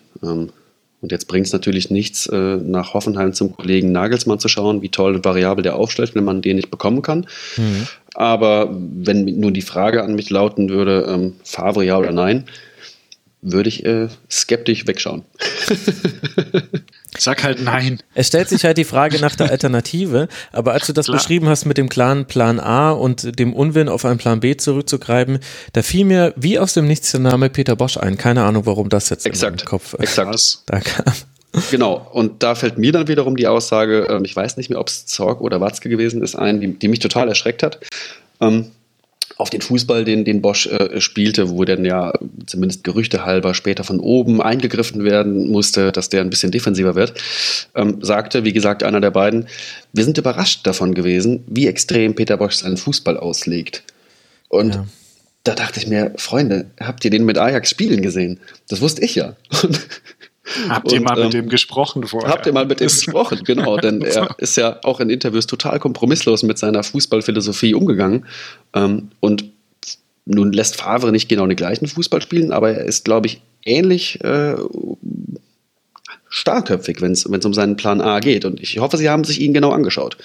Und jetzt bringt es natürlich nichts, äh, nach Hoffenheim zum Kollegen Nagelsmann zu schauen, wie toll und variabel der aufstellt, wenn man den nicht bekommen kann. Mhm. Aber wenn nur die Frage an mich lauten würde, ähm, Favre ja oder nein, würde ich äh, skeptisch wegschauen. Sag halt nein. Es stellt sich halt die Frage nach der Alternative, aber als du das Klar. beschrieben hast mit dem klaren Plan A und dem Unwillen auf einen Plan B zurückzugreifen, da fiel mir wie aus dem Nichts der Name Peter Bosch ein. Keine Ahnung, warum das jetzt Exakt. im Kopf Exakt. da kam. Genau, und da fällt mir dann wiederum die Aussage, ähm, ich weiß nicht mehr, ob es Zorg oder Watzke gewesen ist, ein, die, die mich total erschreckt hat. Ähm, auf den Fußball, den, den Bosch äh, spielte, wo dann ja zumindest Gerüchte halber später von oben eingegriffen werden musste, dass der ein bisschen defensiver wird, ähm, sagte, wie gesagt, einer der beiden, wir sind überrascht davon gewesen, wie extrem Peter Bosch seinen Fußball auslegt. Und ja. da dachte ich mir, Freunde, habt ihr den mit Ajax spielen gesehen? Das wusste ich ja. Habt und, ihr mal mit ähm, dem gesprochen vorher? Habt ihr mal mit dem gesprochen, genau. Denn er ist ja auch in Interviews total kompromisslos mit seiner Fußballphilosophie umgegangen. Ähm, und nun lässt Favre nicht genau den gleichen Fußball spielen, aber er ist, glaube ich, ähnlich äh, starrköpfig, wenn es um seinen Plan A geht. Und ich hoffe, Sie haben sich ihn genau angeschaut.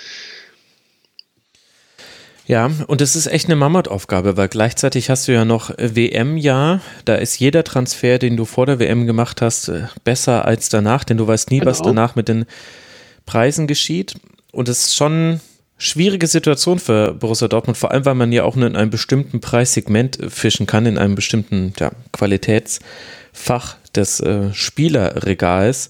Ja, und es ist echt eine Mammutaufgabe, weil gleichzeitig hast du ja noch WM-Jahr. Da ist jeder Transfer, den du vor der WM gemacht hast, äh, besser als danach, denn du weißt nie, genau. was danach mit den Preisen geschieht. Und es ist schon eine schwierige Situation für Borussia Dortmund, vor allem weil man ja auch nur in einem bestimmten Preissegment fischen kann, in einem bestimmten ja, Qualitätsfach des äh, Spielerregals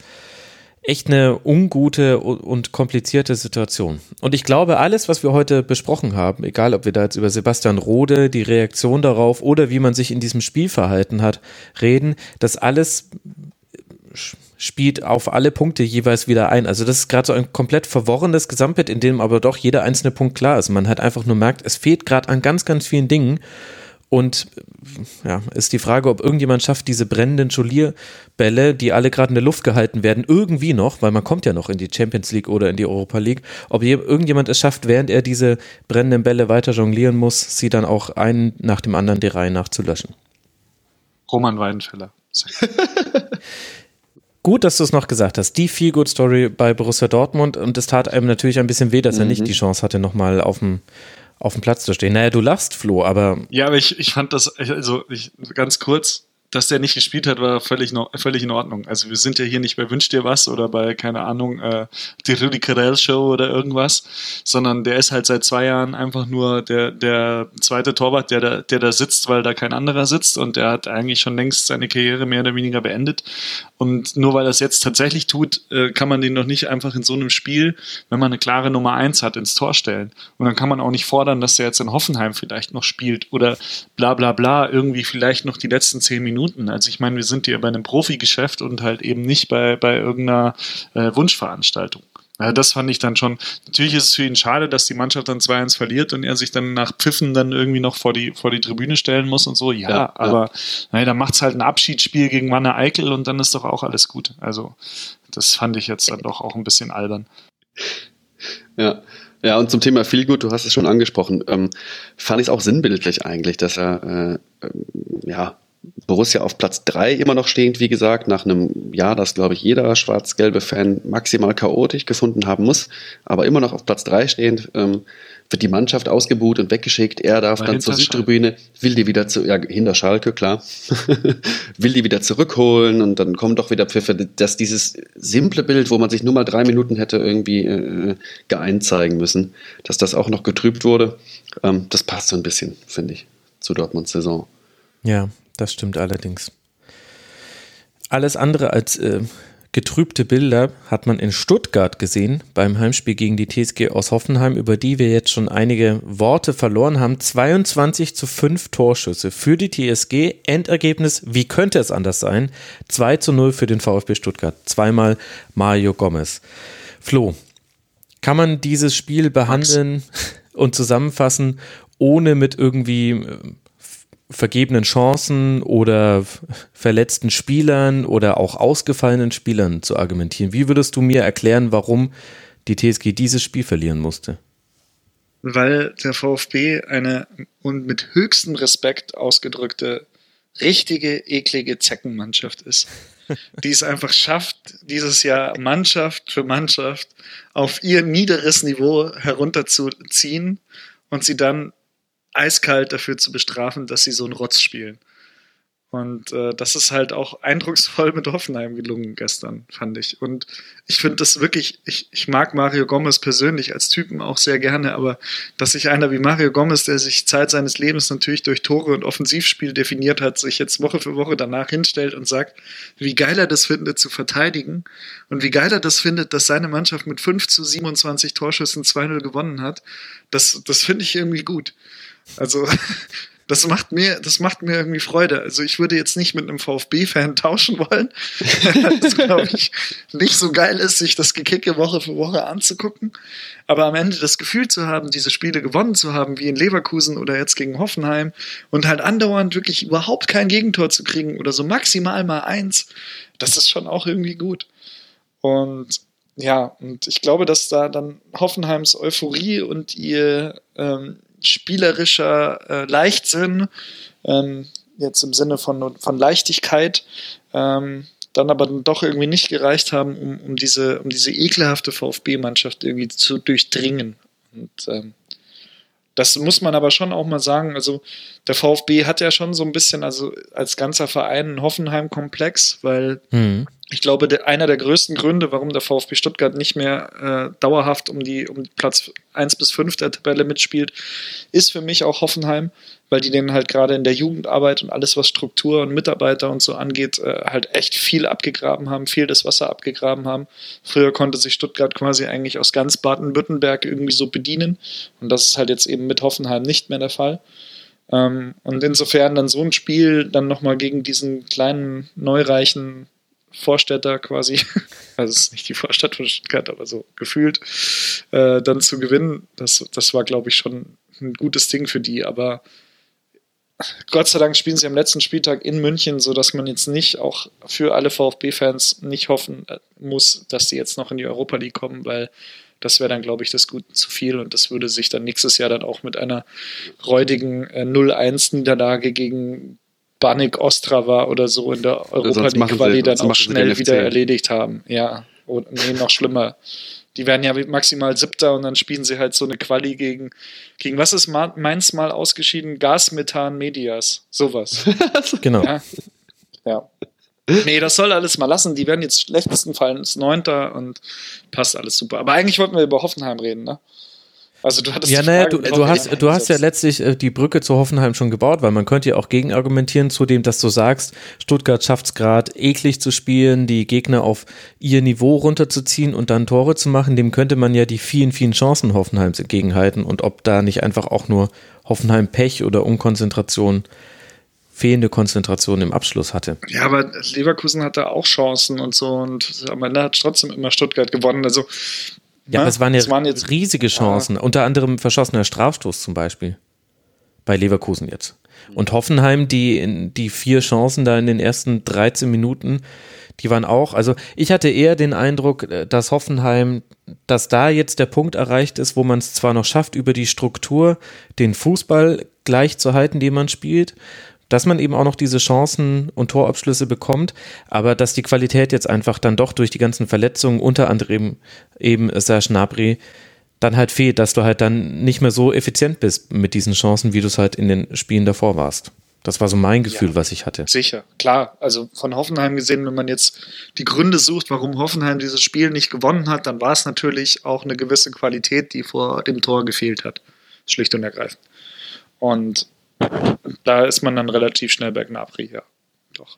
echt eine ungute und komplizierte Situation. Und ich glaube, alles, was wir heute besprochen haben, egal ob wir da jetzt über Sebastian Rode, die Reaktion darauf oder wie man sich in diesem Spiel verhalten hat, reden, das alles spielt auf alle Punkte jeweils wieder ein. Also das ist gerade so ein komplett verworrenes Gesamtbild, in dem aber doch jeder einzelne Punkt klar ist. Man hat einfach nur merkt, es fehlt gerade an ganz, ganz vielen Dingen. Und ja, ist die Frage, ob irgendjemand schafft, diese brennenden Scholierbälle, die alle gerade in der Luft gehalten werden, irgendwie noch, weil man kommt ja noch in die Champions League oder in die Europa League, ob irgendjemand es schafft, während er diese brennenden Bälle weiter jonglieren muss, sie dann auch einen nach dem anderen der Reihe nach zu löschen. Roman Weidenfeller. Gut, dass du es noch gesagt hast. Die Feel-Good-Story bei Borussia Dortmund und es tat einem natürlich ein bisschen weh, dass er nicht mhm. die Chance hatte, nochmal auf dem auf dem Platz zu stehen. Naja, du lachst, Flo, aber. Ja, aber ich, ich fand das, also ich, ganz kurz, dass der nicht gespielt hat, war völlig, völlig in Ordnung. Also wir sind ja hier nicht bei Wünsch dir was oder bei, keine Ahnung, äh, die Rudi Carell Show oder irgendwas, sondern der ist halt seit zwei Jahren einfach nur der, der zweite Torwart, der da, der da sitzt, weil da kein anderer sitzt und der hat eigentlich schon längst seine Karriere mehr oder weniger beendet. Und nur weil er es jetzt tatsächlich tut, äh, kann man den noch nicht einfach in so einem Spiel, wenn man eine klare Nummer eins hat, ins Tor stellen. Und dann kann man auch nicht fordern, dass der jetzt in Hoffenheim vielleicht noch spielt oder bla bla bla, irgendwie vielleicht noch die letzten zehn Minuten Minuten. Also ich meine, wir sind hier bei einem Profigeschäft und halt eben nicht bei, bei irgendeiner äh, Wunschveranstaltung. Ja, das fand ich dann schon. Natürlich ist es für ihn schade, dass die Mannschaft dann 2-1 verliert und er sich dann nach Pfiffen dann irgendwie noch vor die, vor die Tribüne stellen muss und so. Ja, ja aber ja. Naja, dann macht es halt ein Abschiedsspiel gegen Wanne Eickel und dann ist doch auch alles gut. Also, das fand ich jetzt dann doch auch ein bisschen albern. Ja. Ja, und zum Thema Feelgood, du hast es schon angesprochen, ähm, fand ich es auch sinnbildlich eigentlich, dass er äh, äh, ja Borussia auf Platz 3 immer noch stehend, wie gesagt, nach einem Jahr, das, glaube ich, jeder schwarz-gelbe Fan maximal chaotisch gefunden haben muss, aber immer noch auf Platz 3 stehend, ähm, wird die Mannschaft ausgebuht und weggeschickt. Er darf aber dann zur Südtribüne, will die wieder zu, ja, hinter Schalke, klar, will die wieder zurückholen und dann kommen doch wieder Pfiffe, dass dieses simple Bild, wo man sich nur mal drei Minuten hätte irgendwie äh, geeint zeigen müssen, dass das auch noch getrübt wurde, ähm, das passt so ein bisschen, finde ich, zu Dortmunds Saison. Ja, das stimmt allerdings. Alles andere als äh, getrübte Bilder hat man in Stuttgart gesehen beim Heimspiel gegen die TSG aus Hoffenheim, über die wir jetzt schon einige Worte verloren haben. 22 zu 5 Torschüsse für die TSG. Endergebnis, wie könnte es anders sein? 2 zu 0 für den VfB Stuttgart. Zweimal Mario Gomez. Flo, kann man dieses Spiel behandeln Max. und zusammenfassen, ohne mit irgendwie äh, vergebenen Chancen oder verletzten Spielern oder auch ausgefallenen Spielern zu argumentieren. Wie würdest du mir erklären, warum die TSG dieses Spiel verlieren musste? Weil der VfB eine und mit höchstem Respekt ausgedrückte richtige eklige Zeckenmannschaft ist. die es einfach schafft, dieses Jahr Mannschaft für Mannschaft auf ihr niederes Niveau herunterzuziehen und sie dann eiskalt dafür zu bestrafen, dass sie so einen Rotz spielen. Und äh, das ist halt auch eindrucksvoll mit Hoffenheim gelungen gestern, fand ich. Und ich finde das wirklich, ich, ich mag Mario Gomez persönlich als Typen auch sehr gerne, aber dass sich einer wie Mario Gomez, der sich Zeit seines Lebens natürlich durch Tore und Offensivspiel definiert hat, sich jetzt Woche für Woche danach hinstellt und sagt, wie geil er das findet zu verteidigen und wie geil er das findet, dass seine Mannschaft mit 5 zu 27 Torschüssen 2-0 gewonnen hat, das, das finde ich irgendwie gut. Also das macht mir, das macht mir irgendwie Freude. Also ich würde jetzt nicht mit einem VfB-Fan tauschen wollen. das glaube ich nicht so geil ist, sich das Gekicke Woche für Woche anzugucken. Aber am Ende das Gefühl zu haben, diese Spiele gewonnen zu haben, wie in Leverkusen oder jetzt gegen Hoffenheim und halt andauernd wirklich überhaupt kein Gegentor zu kriegen oder so maximal mal eins, das ist schon auch irgendwie gut. Und ja, und ich glaube, dass da dann Hoffenheims Euphorie und ihr ähm, spielerischer äh, Leichtsinn, ähm, jetzt im Sinne von, von Leichtigkeit, ähm, dann aber doch irgendwie nicht gereicht haben, um, um diese, um diese ekelhafte VfB-Mannschaft irgendwie zu durchdringen. Und ähm, das muss man aber schon auch mal sagen. Also der VfB hat ja schon so ein bisschen, also als ganzer Verein einen Hoffenheim-Komplex, weil mhm. Ich glaube, der, einer der größten Gründe, warum der VfB Stuttgart nicht mehr äh, dauerhaft um die um Platz 1 bis 5 der Tabelle mitspielt, ist für mich auch Hoffenheim, weil die denen halt gerade in der Jugendarbeit und alles, was Struktur und Mitarbeiter und so angeht, äh, halt echt viel abgegraben haben, viel das Wasser abgegraben haben. Früher konnte sich Stuttgart quasi eigentlich aus ganz Baden-Württemberg irgendwie so bedienen und das ist halt jetzt eben mit Hoffenheim nicht mehr der Fall. Ähm, und insofern dann so ein Spiel dann nochmal gegen diesen kleinen, neureichen Vorstädter quasi, also es ist nicht die Vorstadt von Stuttgart, aber so gefühlt, äh, dann zu gewinnen, das, das war, glaube ich, schon ein gutes Ding für die. Aber Gott sei Dank spielen sie am letzten Spieltag in München, sodass man jetzt nicht auch für alle VfB-Fans nicht hoffen äh, muss, dass sie jetzt noch in die Europa League kommen, weil das wäre dann, glaube ich, das Gute zu viel und das würde sich dann nächstes Jahr dann auch mit einer räudigen äh, 0-1-Niederlage gegen Banik Ostrava oder so in der Europa League Quali dann auch schnell wieder erledigt haben. Ja, oder nee, noch schlimmer. Die werden ja maximal Siebter und dann spielen sie halt so eine Quali gegen, gegen was ist Mainz mal ausgeschieden? Gasmethan Medias. Sowas. genau. Ja. ja. Nee, das soll alles mal lassen. Die werden jetzt schlechtestenfalls Neunter und passt alles super. Aber eigentlich wollten wir über Hoffenheim reden, ne? Also du hattest ja, naja, du, du hast, du hast ja letztlich äh, die Brücke zu Hoffenheim schon gebaut, weil man könnte ja auch gegenargumentieren zu dem, dass du sagst, Stuttgart schafft es gerade eklig zu spielen, die Gegner auf ihr Niveau runterzuziehen und dann Tore zu machen. Dem könnte man ja die vielen, vielen Chancen Hoffenheims entgegenhalten und ob da nicht einfach auch nur Hoffenheim Pech oder Unkonzentration fehlende Konzentration im Abschluss hatte. Ja, aber Leverkusen hatte auch Chancen und so und am Ende hat trotzdem immer Stuttgart gewonnen. Also ja, aber es waren, ja waren jetzt riesige Chancen, ja. unter anderem verschossener Strafstoß zum Beispiel. Bei Leverkusen jetzt. Und Hoffenheim, die, die vier Chancen da in den ersten 13 Minuten, die waren auch, also ich hatte eher den Eindruck, äh, dass Hoffenheim, dass da jetzt der Punkt erreicht ist, wo man es zwar noch schafft, über die Struktur den Fußball gleich zu halten, den man spielt, dass man eben auch noch diese Chancen und Torabschlüsse bekommt, aber dass die Qualität jetzt einfach dann doch durch die ganzen Verletzungen, unter anderem eben Serge Gnabry, dann halt fehlt, dass du halt dann nicht mehr so effizient bist mit diesen Chancen, wie du es halt in den Spielen davor warst. Das war so mein Gefühl, ja, was ich hatte. Sicher, klar. Also von Hoffenheim gesehen, wenn man jetzt die Gründe sucht, warum Hoffenheim dieses Spiel nicht gewonnen hat, dann war es natürlich auch eine gewisse Qualität, die vor dem Tor gefehlt hat. Schlicht und ergreifend. Und da ist man dann relativ schnell bei Gnabry, ja. Doch.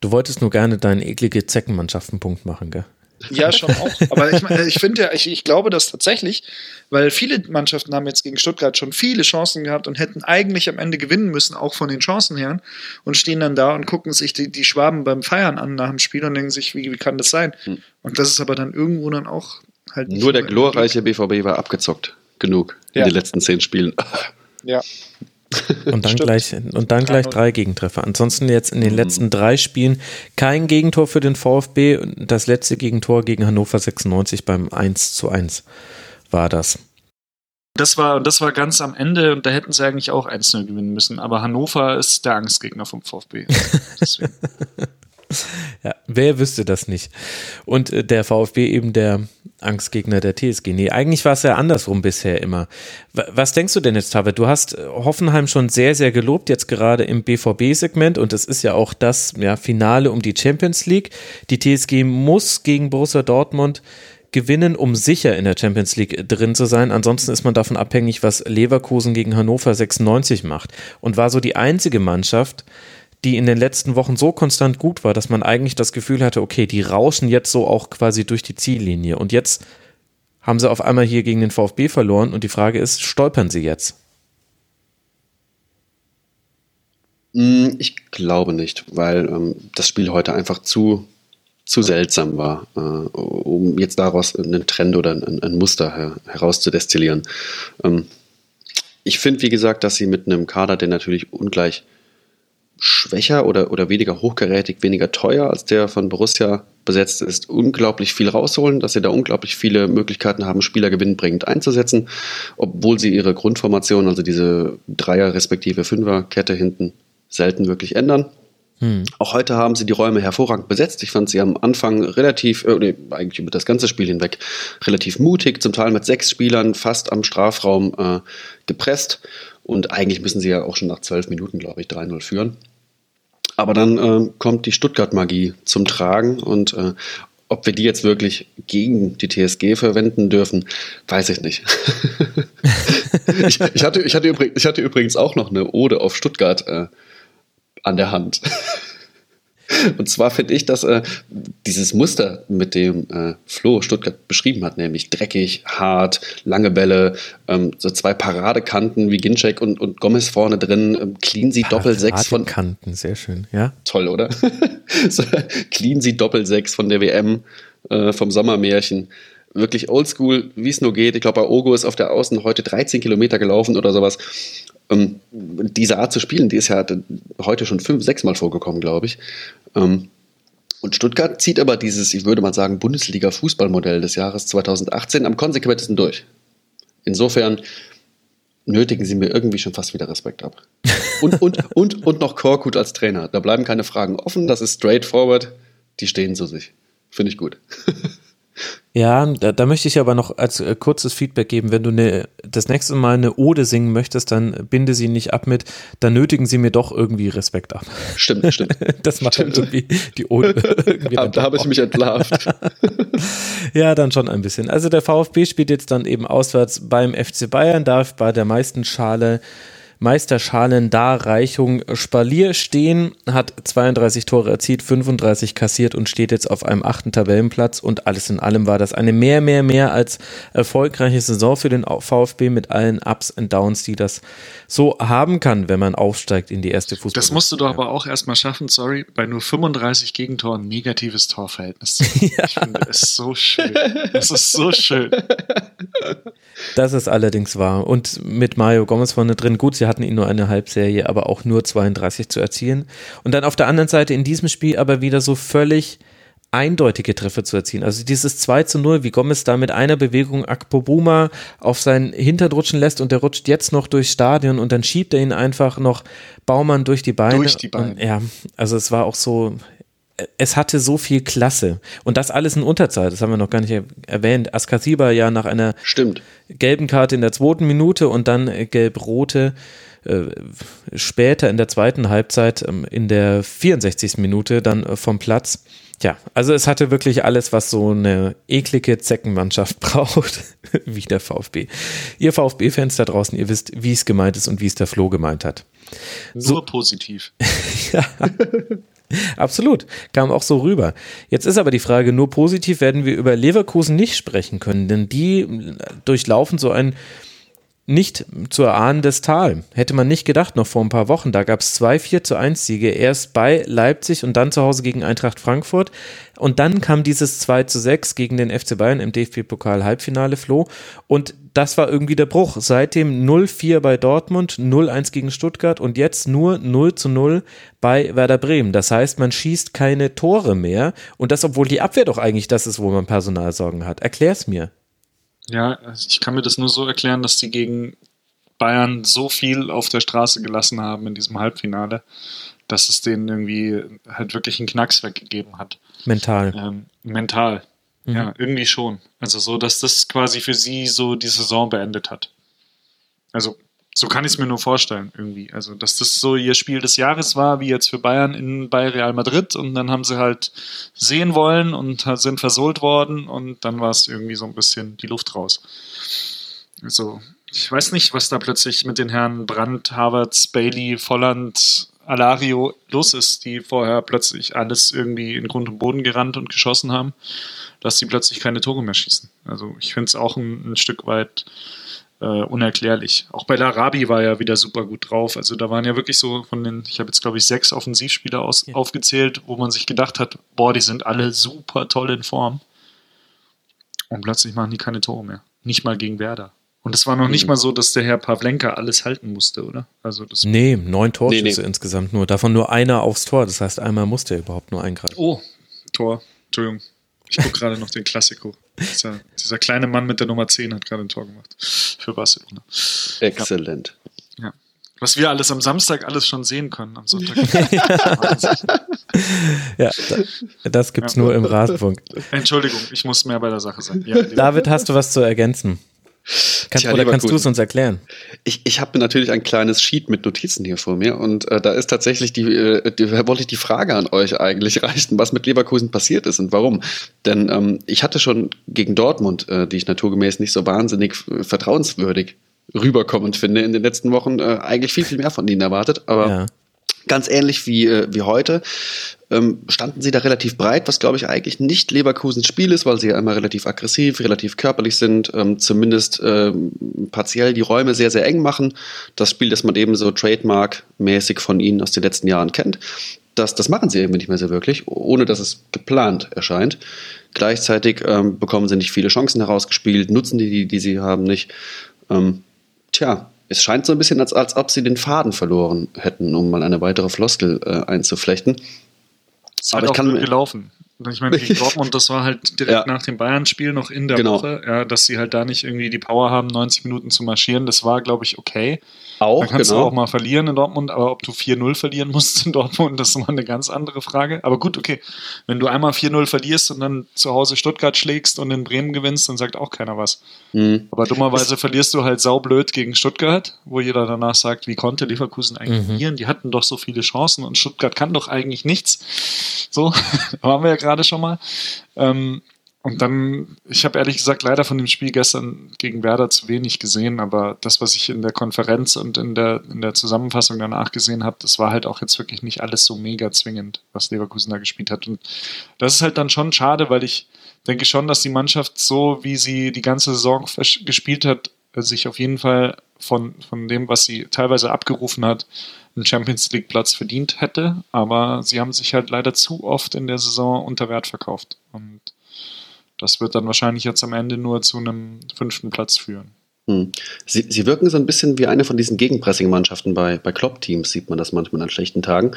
Du wolltest nur gerne deinen eklige Zeckenmannschaften-Punkt machen, gell? Ja, schon auch. Aber ich, ich finde ja, ich, ich glaube das tatsächlich, weil viele Mannschaften haben jetzt gegen Stuttgart schon viele Chancen gehabt und hätten eigentlich am Ende gewinnen müssen, auch von den Chancen her, und stehen dann da und gucken sich die, die Schwaben beim Feiern an nach dem Spiel und denken sich, wie, wie kann das sein? Hm. Und das ist aber dann irgendwo dann auch halt. Nur der glorreiche BVB war abgezockt. Genug in den letzten zehn Spielen. Ja. Und dann gleich, und dann gleich drei Gegentreffer. Ansonsten jetzt in den mhm. letzten drei Spielen kein Gegentor für den VfB. Das letzte Gegentor gegen Hannover 96 beim 1 zu 1 war das. Das war, das war ganz am Ende und da hätten sie eigentlich auch 1-0 gewinnen müssen. Aber Hannover ist der Angstgegner vom VfB. Ja, wer wüsste das nicht? Und äh, der VfB eben der Angstgegner der TSG. Nee, eigentlich war es ja andersrum bisher immer. Was denkst du denn jetzt, Tavid? Du hast äh, Hoffenheim schon sehr, sehr gelobt, jetzt gerade im BVB-Segment und es ist ja auch das ja, Finale um die Champions League. Die TSG muss gegen Borussia Dortmund gewinnen, um sicher in der Champions League drin zu sein. Ansonsten ist man davon abhängig, was Leverkusen gegen Hannover 96 macht. Und war so die einzige Mannschaft, die in den letzten Wochen so konstant gut war, dass man eigentlich das Gefühl hatte, okay, die rauschen jetzt so auch quasi durch die Ziellinie. Und jetzt haben sie auf einmal hier gegen den VfB verloren und die Frage ist, stolpern sie jetzt? Mm, ich glaube nicht, weil ähm, das Spiel heute einfach zu, zu seltsam war, äh, um jetzt daraus einen Trend oder ein, ein Muster her, herauszudestillieren. Ähm, ich finde, wie gesagt, dass sie mit einem Kader, der natürlich ungleich schwächer oder, oder weniger hochgerätig, weniger teuer als der von Borussia besetzt ist, unglaublich viel rausholen, dass sie da unglaublich viele Möglichkeiten haben, Spieler gewinnbringend einzusetzen, obwohl sie ihre Grundformation, also diese Dreier- respektive Fünfer-Kette hinten, selten wirklich ändern. Hm. Auch heute haben sie die Räume hervorragend besetzt. Ich fand sie am Anfang relativ, äh, eigentlich über das ganze Spiel hinweg, relativ mutig, zum Teil mit sechs Spielern fast am Strafraum äh, gepresst und eigentlich müssen sie ja auch schon nach zwölf Minuten, glaube ich, 3-0 führen. Aber dann äh, kommt die Stuttgart-Magie zum Tragen und äh, ob wir die jetzt wirklich gegen die TSG verwenden dürfen, weiß ich nicht. ich, ich, hatte, ich, hatte übrigens, ich hatte übrigens auch noch eine Ode auf Stuttgart äh, an der Hand. Und zwar finde ich, dass äh, dieses Muster, mit dem äh, Flo Stuttgart beschrieben hat, nämlich dreckig, hart, lange Bälle, ähm, so zwei Paradekanten wie Ginczek und, und Gomez vorne drin, ähm, clean sie Doppel 6 von. Kanten, sehr schön, ja. Toll, oder? so, clean sie Doppel 6 von der WM, äh, vom Sommermärchen. Wirklich oldschool, wie es nur geht. Ich glaube, Ogo ist auf der Außen heute 13 Kilometer gelaufen oder sowas. Ähm, diese Art zu spielen, die ist ja heute schon fünf, sechs Mal vorgekommen, glaube ich. Ähm, und Stuttgart zieht aber dieses, ich würde mal sagen, Bundesliga-Fußballmodell des Jahres 2018 am konsequentesten durch. Insofern nötigen sie mir irgendwie schon fast wieder Respekt ab. Und, und, und, und noch Korkut als Trainer. Da bleiben keine Fragen offen, das ist straightforward. Die stehen zu sich. Finde ich gut. Ja, da, da, möchte ich aber noch als äh, kurzes Feedback geben. Wenn du ne, das nächste Mal eine Ode singen möchtest, dann binde sie nicht ab mit, dann nötigen sie mir doch irgendwie Respekt ab. Stimmt, stimmt. Das macht stimmt. irgendwie die Ode. Irgendwie da habe ich mich entlarvt. ja, dann schon ein bisschen. Also der VfB spielt jetzt dann eben auswärts beim FC Bayern, darf bei der meisten Schale Meisterschalen-Darreichung Spalier stehen, hat 32 Tore erzielt, 35 kassiert und steht jetzt auf einem achten Tabellenplatz. Und alles in allem war das eine mehr, mehr, mehr als erfolgreiche Saison für den VfB mit allen Ups und Downs, die das so haben kann, wenn man aufsteigt in die erste Fußball. Das musst du doch aber auch erstmal schaffen, sorry, bei nur 35 Gegentoren negatives Torverhältnis. ja. Ich finde es so schön. Das ist so schön. Das ist allerdings wahr. Und mit Mario Gomez vorne drin, gut, sie hatten ihn nur eine Halbserie, aber auch nur 32 zu erzielen. Und dann auf der anderen Seite in diesem Spiel aber wieder so völlig eindeutige Treffer zu erzielen. Also dieses 2 zu 0, wie Gomez da mit einer Bewegung Akpobuma auf seinen Hintern rutschen lässt und der rutscht jetzt noch durchs Stadion und dann schiebt er ihn einfach noch Baumann durch die Beine. Durch die Beine. Und, ja, also es war auch so, es hatte so viel Klasse. Und das alles in Unterzeit, das haben wir noch gar nicht erwähnt. Askasiba ja nach einer Stimmt. gelben Karte in der zweiten Minute und dann gelb-rote äh, später in der zweiten Halbzeit, ähm, in der 64. Minute dann äh, vom Platz. Tja, also es hatte wirklich alles, was so eine eklige Zeckenmannschaft braucht, wie der VfB. Ihr VfB-Fans da draußen, ihr wisst, wie es gemeint ist und wie es der Flo gemeint hat. Nur so, positiv. ja. Absolut, kam auch so rüber. Jetzt ist aber die Frage, nur positiv werden wir über Leverkusen nicht sprechen können, denn die durchlaufen so ein nicht zu erahnendes Tal. Hätte man nicht gedacht, noch vor ein paar Wochen. Da gab es zwei 4 zu 1 Siege. Erst bei Leipzig und dann zu Hause gegen Eintracht Frankfurt. Und dann kam dieses 2 zu 6 gegen den FC Bayern im DFB-Pokal-Halbfinale, Flo. Und das war irgendwie der Bruch. Seitdem 0-4 bei Dortmund, 0-1 gegen Stuttgart und jetzt nur 0 zu 0 bei Werder Bremen. Das heißt, man schießt keine Tore mehr. Und das, obwohl die Abwehr doch eigentlich das ist, wo man Personalsorgen hat. Erklär's mir. Ja, ich kann mir das nur so erklären, dass die gegen Bayern so viel auf der Straße gelassen haben in diesem Halbfinale, dass es denen irgendwie halt wirklich einen Knacks weggegeben hat. Mental. Ähm, mental. Mhm. Ja, irgendwie schon. Also so, dass das quasi für sie so die Saison beendet hat. Also so kann ich es mir nur vorstellen irgendwie. Also dass das so ihr Spiel des Jahres war, wie jetzt für Bayern in, bei Real Madrid und dann haben sie halt sehen wollen und sind versohlt worden und dann war es irgendwie so ein bisschen die Luft raus. Also ich weiß nicht, was da plötzlich mit den Herren Brandt, Havertz, Bailey, Volland, Alario los ist, die vorher plötzlich alles irgendwie in Grund und Boden gerannt und geschossen haben, dass sie plötzlich keine Tore mehr schießen. Also ich finde es auch ein, ein, Stück weit äh, unerklärlich. Auch bei Larabi war ja wieder super gut drauf. Also da waren ja wirklich so von den, ich habe jetzt glaube ich sechs Offensivspieler aus, ja. aufgezählt, wo man sich gedacht hat, boah, die sind alle super toll in Form. Und plötzlich machen die keine Tore mehr. Nicht mal gegen Werder. Und es war noch nicht mhm. mal so, dass der Herr Pavlenka alles halten musste, oder? Also das nee, neun Torschüsse nee, nee. insgesamt nur. Davon nur einer aufs Tor. Das heißt, einmal musste er überhaupt nur eingreifen. Oh, Tor. Entschuldigung. Ich gucke gerade noch den Klassiko. Dieser, dieser, kleine Mann mit der Nummer 10 hat gerade ein Tor gemacht. Für Barcelona. Exzellent. Ja. Was wir alles am Samstag alles schon sehen können, am Sonntag. ja, das gibt's ja. nur im Rasenfunk. Entschuldigung, ich muss mehr bei der Sache sein. Ja, David, hast du was zu ergänzen? Kannst, Tja, oder kannst du es uns erklären? Ich, ich habe natürlich ein kleines Sheet mit Notizen hier vor mir und äh, da ist tatsächlich die, äh, die, wollte ich die Frage an euch eigentlich reichen, was mit Leverkusen passiert ist und warum. Denn ähm, ich hatte schon gegen Dortmund, äh, die ich naturgemäß nicht so wahnsinnig vertrauenswürdig rüberkommend finde in den letzten Wochen, äh, eigentlich viel, viel mehr von ihnen erwartet. Aber ja. ganz ähnlich wie, äh, wie heute ähm, standen sie da relativ breit, was glaube ich eigentlich nicht Leverkusens Spiel ist, weil sie ja immer relativ aggressiv, relativ körperlich sind, ähm, zumindest ähm, partiell die Räume sehr, sehr eng machen. Das Spiel, das man eben so trademark-mäßig von ihnen aus den letzten Jahren kennt. Das, das machen sie irgendwie nicht mehr so wirklich, ohne dass es geplant erscheint. Gleichzeitig ähm, bekommen sie nicht viele Chancen herausgespielt, nutzen die, die, die sie haben, nicht. Ähm, tja, es scheint so ein bisschen, als, als ob sie den Faden verloren hätten, um mal eine weitere Floskel äh, einzuflechten. Aber halt ich kann gelaufen. Ich meine, gegen Dortmund, das war halt direkt ja. nach dem Bayern-Spiel noch in der genau. Woche, ja, dass sie halt da nicht irgendwie die Power haben, 90 Minuten zu marschieren. Das war, glaube ich, okay. Auch, da kannst genau. du auch mal verlieren in Dortmund, aber ob du 4-0 verlieren musst in Dortmund, das ist mal eine ganz andere Frage. Aber gut, okay. Wenn du einmal 4-0 verlierst und dann zu Hause Stuttgart schlägst und in Bremen gewinnst, dann sagt auch keiner was. Mhm. Aber dummerweise das verlierst du halt saublöd gegen Stuttgart, wo jeder danach sagt, wie konnte Leverkusen eigentlich mhm. verlieren? Die hatten doch so viele Chancen und Stuttgart kann doch eigentlich nichts. So, haben wir ja gerade schon mal. Ähm, und dann, ich habe ehrlich gesagt leider von dem Spiel gestern gegen Werder zu wenig gesehen, aber das, was ich in der Konferenz und in der, in der Zusammenfassung danach gesehen habe, das war halt auch jetzt wirklich nicht alles so mega zwingend, was Leverkusen da gespielt hat. Und das ist halt dann schon schade, weil ich denke schon, dass die Mannschaft so, wie sie die ganze Saison gespielt hat, sich auf jeden Fall von, von dem, was sie teilweise abgerufen hat, einen Champions League Platz verdient hätte. Aber sie haben sich halt leider zu oft in der Saison unter Wert verkauft. Und das wird dann wahrscheinlich jetzt am Ende nur zu einem fünften Platz führen. Hm. Sie, sie wirken so ein bisschen wie eine von diesen Gegenpressing-Mannschaften bei, bei Klopp-Teams, sieht man das manchmal an schlechten Tagen,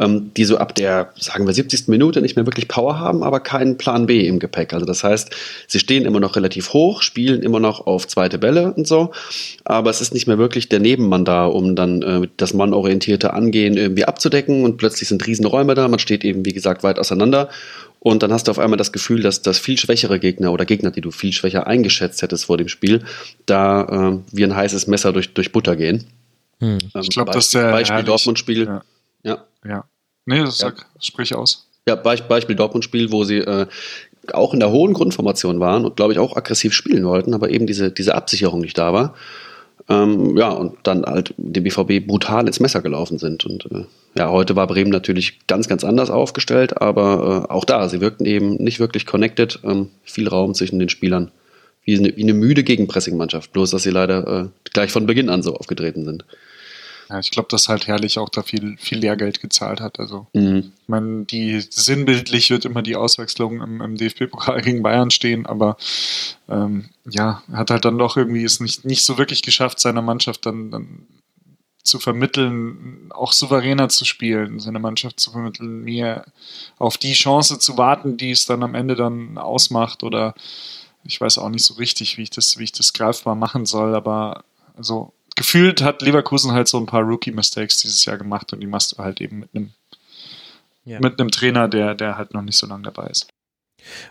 ähm, die so ab der, sagen wir, 70. Minute nicht mehr wirklich Power haben, aber keinen Plan B im Gepäck. Also das heißt, sie stehen immer noch relativ hoch, spielen immer noch auf zweite Bälle und so, aber es ist nicht mehr wirklich der Nebenmann da, um dann äh, das mannorientierte Angehen irgendwie abzudecken und plötzlich sind Riesenräume da, man steht eben, wie gesagt, weit auseinander und dann hast du auf einmal das Gefühl, dass, dass viel schwächere Gegner oder Gegner, die du viel schwächer eingeschätzt hättest vor dem Spiel, da äh, wie ein heißes Messer durch, durch Butter gehen. Hm. Ähm, ich glaube, das ist der Beispiel Dortmund-Spiel. Ja. ja. ja. Nee, das sag, ja. sprich aus. Ja, Beispiel Dortmund-Spiel, wo sie äh, auch in der hohen Grundformation waren und glaube ich auch aggressiv spielen wollten, aber eben diese, diese Absicherung nicht da war. Ähm, ja, und dann halt dem BVB brutal ins Messer gelaufen sind. Und äh, ja, heute war Bremen natürlich ganz, ganz anders aufgestellt, aber äh, auch da, sie wirkten eben nicht wirklich connected, ähm, viel Raum zwischen den Spielern. Wie eine, wie eine müde Gegenpressing-Mannschaft, bloß dass sie leider äh, gleich von Beginn an so aufgetreten sind. Ja, ich glaube, dass halt Herrlich auch da viel, viel Lehrgeld gezahlt hat. Also, mhm. ich meine, die sinnbildlich wird immer die Auswechslung im, im DFB-Pokal gegen Bayern stehen, aber ähm, ja, hat halt dann doch irgendwie es nicht, nicht so wirklich geschafft, seiner Mannschaft dann, dann zu vermitteln, auch souveräner zu spielen, seine Mannschaft zu vermitteln, mehr auf die Chance zu warten, die es dann am Ende dann ausmacht oder ich weiß auch nicht so richtig, wie ich das, wie ich das greifbar machen soll, aber also gefühlt hat Leverkusen halt so ein paar Rookie-Mistakes dieses Jahr gemacht und die machst du halt eben mit einem ja. mit einem Trainer, der, der halt noch nicht so lange dabei ist.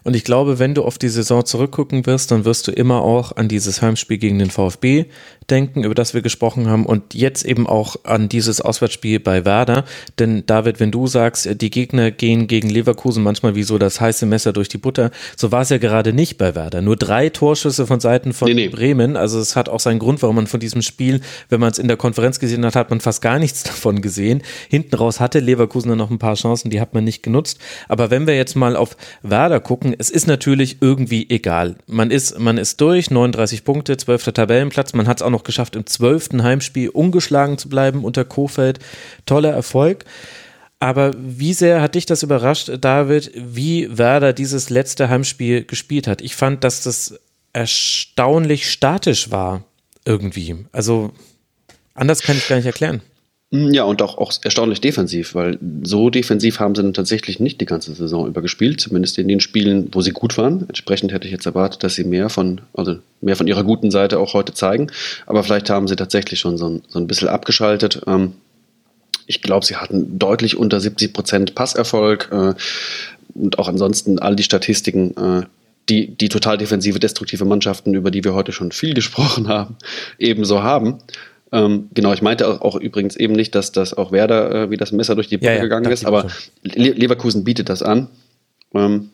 Und ich glaube, wenn du auf die Saison zurückgucken wirst, dann wirst du immer auch an dieses Heimspiel gegen den VfB denken, über das wir gesprochen haben und jetzt eben auch an dieses Auswärtsspiel bei Werder. Denn David, wenn du sagst, die Gegner gehen gegen Leverkusen manchmal wie so das heiße Messer durch die Butter, so war es ja gerade nicht bei Werder. Nur drei Torschüsse von Seiten von nee, nee. Bremen. Also es hat auch seinen Grund, warum man von diesem Spiel, wenn man es in der Konferenz gesehen hat, hat man fast gar nichts davon gesehen. Hinten raus hatte Leverkusen dann noch ein paar Chancen, die hat man nicht genutzt. Aber wenn wir jetzt mal auf Werder gucken, es ist natürlich irgendwie egal. Man ist, man ist durch, 39 Punkte, 12. Tabellenplatz, man hat es auch noch geschafft, im 12. Heimspiel ungeschlagen zu bleiben unter Kofeld. Toller Erfolg. Aber wie sehr hat dich das überrascht, David, wie Werder dieses letzte Heimspiel gespielt hat? Ich fand, dass das erstaunlich statisch war, irgendwie. Also anders kann ich gar nicht erklären. Hm, ja, und auch, auch erstaunlich defensiv, weil so defensiv haben sie dann tatsächlich nicht die ganze Saison über gespielt, zumindest in den Spielen, wo sie gut waren. Entsprechend hätte ich jetzt erwartet, dass sie mehr von, also mehr von ihrer guten Seite auch heute zeigen. Aber vielleicht haben sie tatsächlich schon so ein, so ein bisschen abgeschaltet. Ähm, ich glaube, sie hatten deutlich unter 70 Prozent Passerfolg äh, und auch ansonsten all die Statistiken, äh, die, die total defensive, destruktive Mannschaften, über die wir heute schon viel gesprochen haben, ebenso haben. Ähm, genau, ich meinte auch, auch, übrigens eben nicht, dass das auch Werder äh, wie das Messer durch die Brücke ja, gegangen ist, aber Le Leverkusen bietet das an. Ähm,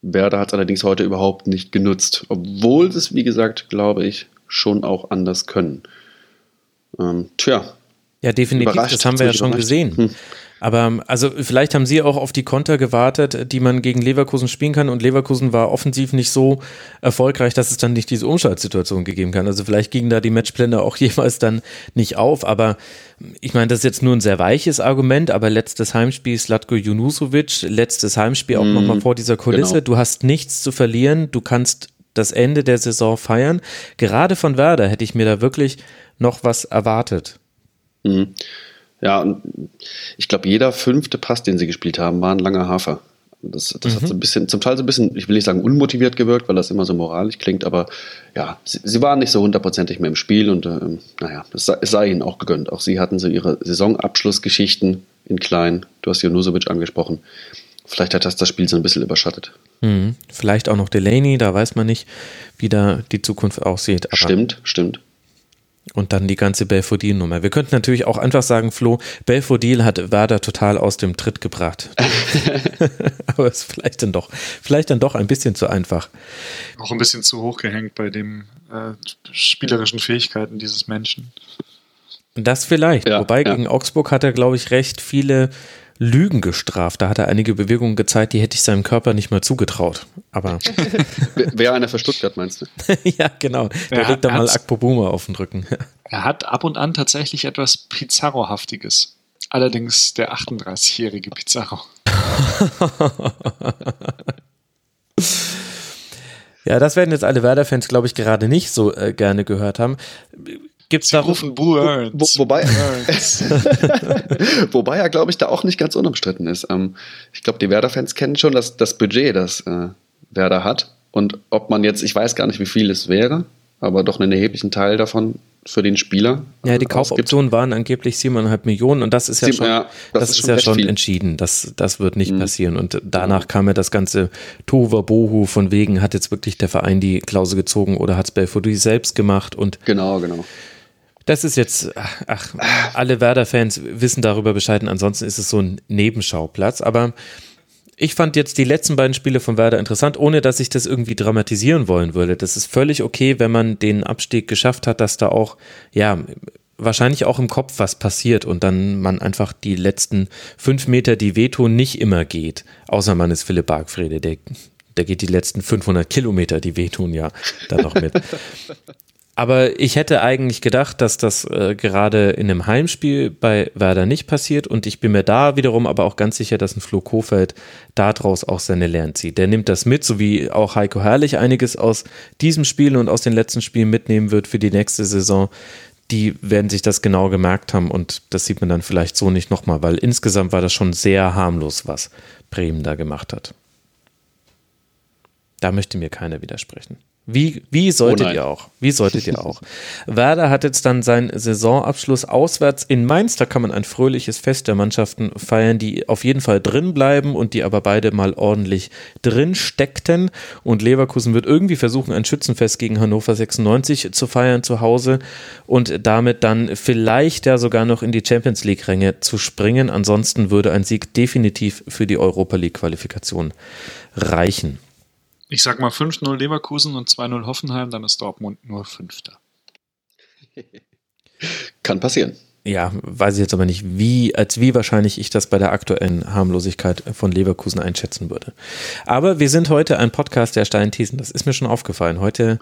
Werder hat es allerdings heute überhaupt nicht genutzt, obwohl es, wie gesagt, glaube ich, schon auch anders können. Ähm, tja. Ja, definitiv, das haben wir ja schon gesehen. Hm. Aber also vielleicht haben sie auch auf die Konter gewartet, die man gegen Leverkusen spielen kann. Und Leverkusen war offensiv nicht so erfolgreich, dass es dann nicht diese Umschaltsituation gegeben kann. Also vielleicht gingen da die Matchpläne auch jeweils dann nicht auf. Aber ich meine, das ist jetzt nur ein sehr weiches Argument. Aber letztes Heimspiel Slatko Junusovic, letztes Heimspiel auch mm, nochmal vor dieser Kulisse. Genau. Du hast nichts zu verlieren. Du kannst das Ende der Saison feiern. Gerade von Werder hätte ich mir da wirklich noch was erwartet. Mhm. Ja, und ich glaube, jeder fünfte Pass, den sie gespielt haben, war ein langer Hafer. Das, das mhm. hat so ein bisschen, zum Teil so ein bisschen, ich will nicht sagen unmotiviert gewirkt, weil das immer so moralisch klingt, aber ja, sie, sie waren nicht so hundertprozentig mehr im Spiel und ähm, naja, es sei, es sei, ihnen auch gegönnt. Auch sie hatten so ihre Saisonabschlussgeschichten in klein. Du hast Jonusovic angesprochen. Vielleicht hat das das Spiel so ein bisschen überschattet. Mhm. Vielleicht auch noch Delaney, da weiß man nicht, wie da die Zukunft aussieht. stimmt, stimmt. Und dann die ganze Belfodil-Nummer. Wir könnten natürlich auch einfach sagen, Flo, Belfodil hat Werder total aus dem Tritt gebracht. Aber es ist vielleicht dann doch, vielleicht dann doch ein bisschen zu einfach. Auch ein bisschen zu hoch gehängt bei den äh, spielerischen Fähigkeiten dieses Menschen. Das vielleicht. Ja, Wobei ja. gegen Augsburg hat er, glaube ich, recht viele Lügen gestraft. Da hat er einige Bewegungen gezeigt, die hätte ich seinem Körper nicht mal zugetraut. Aber. Wäre einer für Stuttgart, meinst du? ja, genau. Der legt da mal Akpobuma auf den Rücken. er hat ab und an tatsächlich etwas Pizarro-haftiges. Allerdings der 38-jährige Pizarro. ja, das werden jetzt alle Werder-Fans, glaube ich, gerade nicht so äh, gerne gehört haben. Gibt's da rufen Burns. Wo, wobei, wobei er, glaube ich, da auch nicht ganz unumstritten ist. Ähm, ich glaube, die Werder-Fans kennen schon das, das Budget, das äh, Werder hat. Und ob man jetzt, ich weiß gar nicht, wie viel es wäre, aber doch einen erheblichen Teil davon für den Spieler. Ja, die Kaufoptionen waren angeblich 7,5 Millionen und das ist ja Sieben, schon, ja, das, das ist, ist ja schon entschieden. Das, das wird nicht mhm. passieren. Und danach kam ja das ganze Tova Bohu von wegen, hat jetzt wirklich der Verein die Klausel gezogen oder hat es Belfodil selbst gemacht und genau, genau. Das ist jetzt, ach, alle Werder-Fans wissen darüber Bescheid. Ansonsten ist es so ein Nebenschauplatz. Aber ich fand jetzt die letzten beiden Spiele von Werder interessant, ohne dass ich das irgendwie dramatisieren wollen würde. Das ist völlig okay, wenn man den Abstieg geschafft hat, dass da auch, ja, wahrscheinlich auch im Kopf was passiert und dann man einfach die letzten fünf Meter, die wehtun, nicht immer geht. Außer man ist Philipp Bargfrede, der, der geht die letzten 500 Kilometer, die wehtun, ja, dann noch mit. Aber ich hätte eigentlich gedacht, dass das äh, gerade in einem Heimspiel bei Werder nicht passiert und ich bin mir da wiederum aber auch ganz sicher, dass ein Flo Kofeld daraus auch seine Lehren zieht. Der nimmt das mit, so wie auch Heiko Herrlich einiges aus diesem Spiel und aus den letzten Spielen mitnehmen wird für die nächste Saison. Die werden sich das genau gemerkt haben und das sieht man dann vielleicht so nicht nochmal, weil insgesamt war das schon sehr harmlos, was Bremen da gemacht hat. Da möchte mir keiner widersprechen. Wie, wie solltet Oh ihr auch? Wie solltet ihr auch? Werder hat jetzt dann seinen Saisonabschluss auswärts in Mainz. Da kann man ein fröhliches Fest der Mannschaften feiern, die auf jeden Fall drin bleiben und die aber beide mal ordentlich drin steckten. Und Leverkusen wird irgendwie versuchen, ein Schützenfest gegen Hannover 96 zu feiern zu Hause und damit dann vielleicht ja sogar noch in die Champions League-Ränge zu springen. Ansonsten würde ein Sieg definitiv für die Europa League-Qualifikation reichen. Ich sag mal 5-0 Leverkusen und 2-0 Hoffenheim, dann ist Dortmund nur Fünfter. Kann passieren. Ja, weiß ich jetzt aber nicht, wie, als wie wahrscheinlich ich das bei der aktuellen Harmlosigkeit von Leverkusen einschätzen würde. Aber wir sind heute ein Podcast der Steinthesen. Das ist mir schon aufgefallen. Heute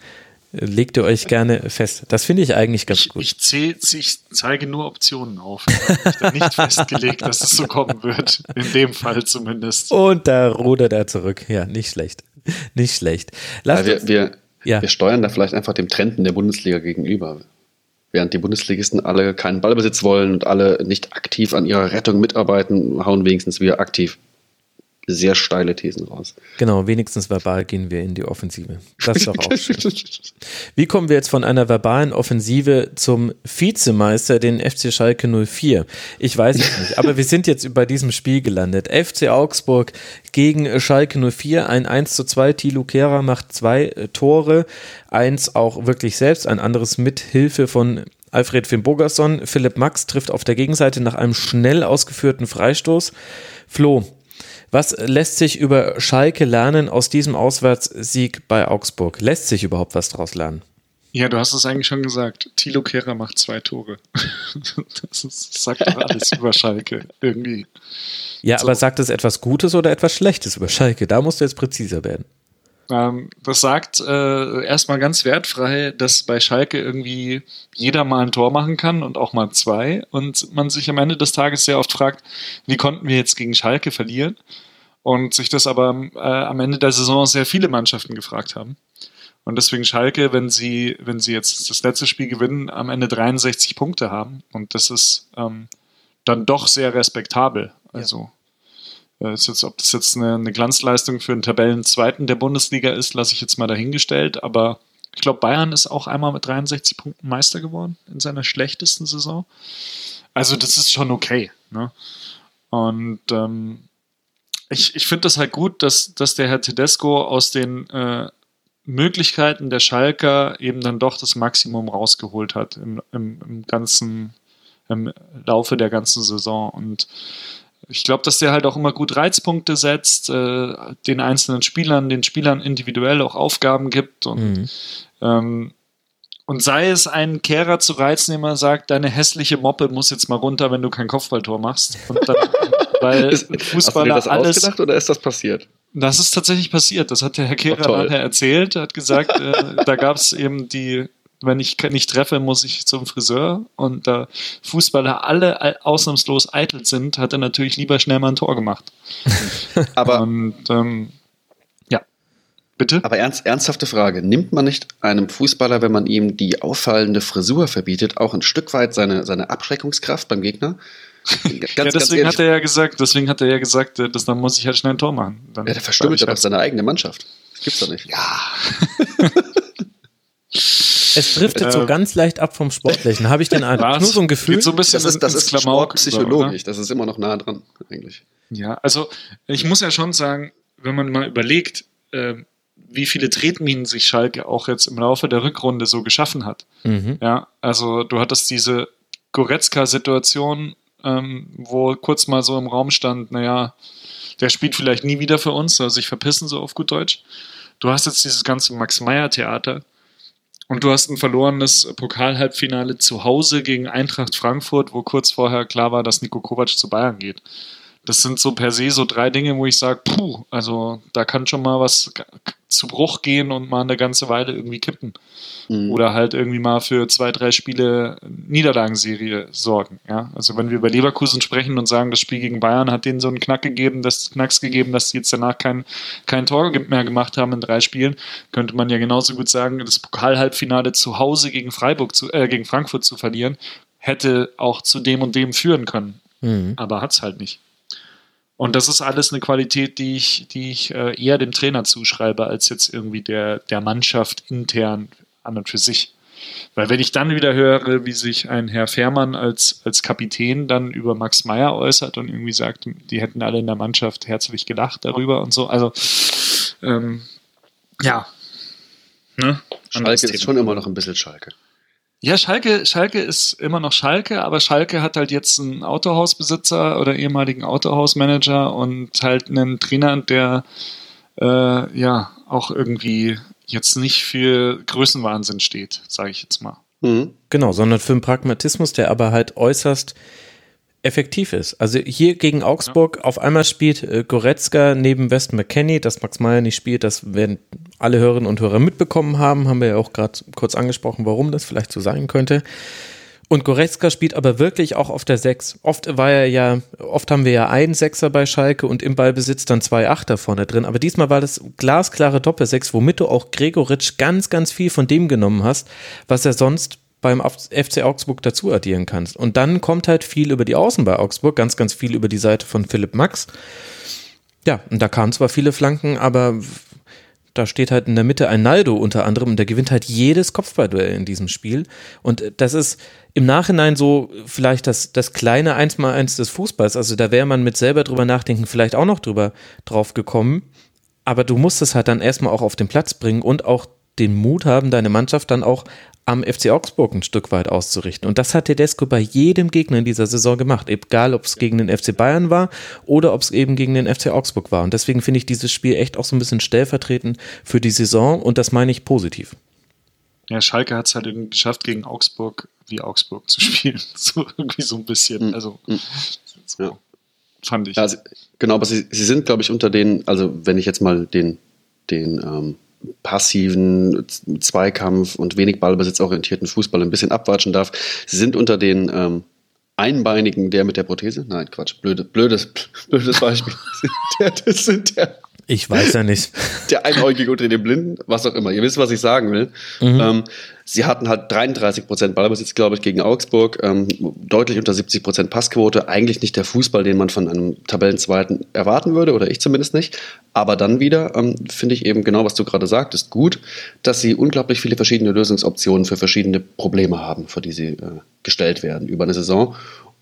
legt ihr euch gerne fest. Das finde ich eigentlich ganz Ich, gut. ich, zähl, ich zeige nur Optionen auf. Ich habe nicht festgelegt, dass es so kommen wird. In dem Fall zumindest. Und da rudert er zurück. Ja, nicht schlecht. Nicht schlecht. Lasst uns, wir, wir, Ja. wir steuern da vielleicht einfach dem Trend in der Bundesliga gegenüber. Während die Bundesligisten alle keinen Ballbesitz wollen und alle nicht aktiv an ihrer Rettung mitarbeiten, hauen wenigstens wir aktiv sehr steile Thesen raus. genau, wenigstens verbal gehen wir in die Offensive. Das ist doch auch schön. Wie kommen wir jetzt von einer verbalen Offensive zum Vizemeister, den FC Schalke 04? Ich weiß es nicht, aber wir sind jetzt bei diesem Spiel gelandet. FC Augsburg gegen Schalke 04, ein 1 zu 2. Tilo Kehrer macht zwei äh, Tore, eins auch wirklich selbst, ein anderes mit Hilfe von Alfred Finn Bogerson. Philipp Max trifft auf der Gegenseite nach einem schnell ausgeführten Freistoß. Flo, was lässt sich über Schalke lernen aus diesem Auswärtssieg bei Augsburg? Lässt sich überhaupt was daraus lernen? Ja, du hast es eigentlich schon gesagt. Thilo Kehrer macht zwei Tore. Das ist, sagt doch alles über Schalke. Irgendwie. Ja, So. aber sagt es etwas Gutes oder etwas Schlechtes über Schalke? Da musst du jetzt präziser werden. Ähm, das sagt äh, erstmal ganz wertfrei, dass bei Schalke irgendwie jeder mal ein Tor machen kann und auch mal zwei. Und man sich am Ende des Tages sehr oft fragt, wie konnten wir jetzt gegen Schalke verlieren? Und sich das aber äh, am Ende der Saison sehr viele Mannschaften gefragt haben. Und deswegen Schalke, wenn sie, wenn sie jetzt das letzte Spiel gewinnen, am Ende 63 Punkte haben. Und das ist ähm, dann doch sehr respektabel. Also ist jetzt, ob das jetzt eine, eine Glanzleistung für einen Tabellenzweiten der Bundesliga ist, lasse ich jetzt mal dahingestellt. Aber ich glaube, Bayern ist auch einmal mit 63 Punkten Meister geworden in seiner schlechtesten Saison. Also das ist schon okay. Ne? Und ähm, ich, ich finde das halt gut, dass, dass der Herr Tedesco aus den äh, Möglichkeiten der Schalker eben dann doch das Maximum rausgeholt hat im, im, im ganzen im Laufe der ganzen Saison. Und ich glaube, dass der halt auch immer gut Reizpunkte setzt, äh, den einzelnen Spielern, den Spielern individuell auch Aufgaben gibt und Mhm. ähm, und sei es ein Kehrer zu reizen, der sagt, deine hässliche Moppe muss jetzt mal runter, wenn du kein Kopfballtor machst. Und dann, weil Ist, hast du dir Fußballer das alles. ausgedacht oder ist das passiert? Das ist tatsächlich passiert. Das hat der Herr Kehrer toll. nachher erzählt. Er hat gesagt, äh, da gab es eben die, wenn ich nicht treffe, muss ich zum Friseur. Und da Fußballer alle ei- ausnahmslos eitel sind, hat er natürlich lieber schnell mal ein Tor gemacht. Aber, Und ähm, ja, bitte. aber ernst, ernsthafte Frage. Nimmt man nicht einem Fußballer, wenn man ihm die auffallende Frisur verbietet, auch ein Stück weit seine, seine Abschreckungskraft beim Gegner? Ganz, ja, deswegen hat er ja gesagt, deswegen hat er ja gesagt, äh, dass dann muss ich halt schnell ein Tor machen. Dann ja, der verstümmelt ja doch seine eigene Mannschaft. Das gibt's doch nicht. Es driftet so Ähm. ganz leicht ab vom Sportlichen. Habe ich den Eindruck? Was? Nur so ein Gefühl. Geht so ein bisschen Das ist, das ist Klamauk über, sportpsychologisch. Das ist immer noch nah dran, eigentlich. Ja, also ich muss ja schon sagen, wenn man mal überlegt, äh, wie viele Tretminen sich Schalke auch jetzt im Laufe der Rückrunde so geschaffen hat. Mhm. Ja, also du hattest diese Goretzka-Situation, ähm, wo kurz mal so im Raum stand, naja, der spielt vielleicht nie wieder für uns, soll sich verpissen, so auf gut Deutsch. Du hast jetzt dieses ganze Max-Meyer-Theater und du hast ein verlorenes Pokal-Halbfinale zu Hause gegen Eintracht Frankfurt, wo kurz vorher klar war, dass Nico Kovac zu Bayern geht. Das sind so per se so drei Dinge, wo ich sage, puh, also da kann schon mal was zu Bruch gehen und mal eine ganze Weile irgendwie kippen. Mhm. Oder halt irgendwie mal für zwei, drei Spiele Niederlagenserie sorgen. Ja? Also wenn wir über Leverkusen sprechen und sagen, das Spiel gegen Bayern hat denen so einen Knack gegeben, das Knacks gegeben, dass sie jetzt danach kein, kein Tor mehr gemacht haben in drei Spielen, könnte man ja genauso gut sagen, das Pokalhalbfinale zu Hause gegen Freiburg zu, äh, gegen Frankfurt zu verlieren, hätte auch zu dem und dem führen können. Mhm. Aber hat's halt nicht. Und das ist alles eine Qualität, die ich, die ich äh, eher dem Trainer zuschreibe, als jetzt irgendwie der, der Mannschaft intern an und für sich. Weil wenn ich dann wieder höre, wie sich ein Herr Fährmann als, als Kapitän dann über Max Meyer äußert und irgendwie sagt, die hätten alle in der Mannschaft herzlich gelacht darüber und so. Also, ähm, ja. Ne? Schalke ist schon immer noch ein bisschen Schalke. Ja, Schalke, Schalke ist immer noch Schalke, aber Schalke hat halt jetzt einen Autohausbesitzer oder ehemaligen Autohausmanager und halt einen Trainer, der äh, ja auch irgendwie jetzt nicht für Größenwahnsinn steht, sage ich jetzt mal. Mhm. Genau, sondern für einen Pragmatismus, der aber halt äußerst effektiv ist. Also hier gegen Augsburg ja. auf einmal spielt äh, Goretzka neben West McKenney, dass Max Meyer nicht spielt, das werden alle Hörerinnen und Hörer mitbekommen haben, haben wir ja auch gerade kurz angesprochen, warum das vielleicht so sein könnte. Und Goretzka spielt aber wirklich auch auf der Sechs. Oft war er ja, oft haben wir ja einen Sechser bei Schalke und im Ballbesitz dann zwei Achter vorne drin. Aber diesmal war das glasklare Doppelsechs, womit du auch Gregoritsch ganz, ganz viel von dem genommen hast, was er sonst beim FC Augsburg dazu addieren kannst. Und dann kommt halt viel über die Außen bei Augsburg, ganz, ganz viel über die Seite von Philipp Max. Ja, und da kamen zwar viele Flanken, aber da steht halt in der Mitte ein Naldo unter anderem und der gewinnt halt jedes Kopfballduell in diesem Spiel. Und das ist im Nachhinein so vielleicht das, das kleine Eins-mal-Eins des Fußballs. Also da wäre man mit selber drüber nachdenken vielleicht auch noch drüber drauf gekommen. Aber du musst es halt dann erstmal auch auf den Platz bringen und auch den Mut haben, deine Mannschaft dann auch am FC Augsburg ein Stück weit auszurichten. Und das hat Tedesco bei jedem Gegner in dieser Saison gemacht. Egal, ob es gegen den FC Bayern war oder ob es eben gegen den FC Augsburg war. Und deswegen finde ich dieses Spiel echt auch so ein bisschen stellvertretend für die Saison. Und das meine ich positiv. Ja, Schalke hat es halt irgendwie geschafft, gegen Augsburg wie Augsburg zu spielen. So irgendwie so ein bisschen. Mhm. Also, so, ja. fand ich. Ja, genau, aber sie, sie sind, glaube ich, unter den, also wenn ich jetzt mal den, den ähm, passiven Zweikampf und wenig ballbesitzorientierten Fußball ein bisschen abwatschen darf. Sie sind unter den ähm, Einbeinigen, der mit der Prothese? Nein, Quatsch, blöde, blödes, blödes Beispiel. das sind der ich weiß ja nicht. Der Einäugige unter den Blinden, was auch immer. Ihr wisst, was ich sagen will. Mhm. Ähm, sie hatten halt 33 Prozent Ballbesitz, glaube ich, gegen Augsburg. Ähm, deutlich unter 70 Prozent Passquote. Eigentlich nicht der Fußball, den man von einem Tabellenzweiten erwarten würde, oder ich zumindest nicht. Aber dann wieder ähm, finde ich eben genau, was du gerade sagtest, gut, dass sie unglaublich viele verschiedene Lösungsoptionen für verschiedene Probleme haben, vor die sie äh, gestellt werden über eine Saison.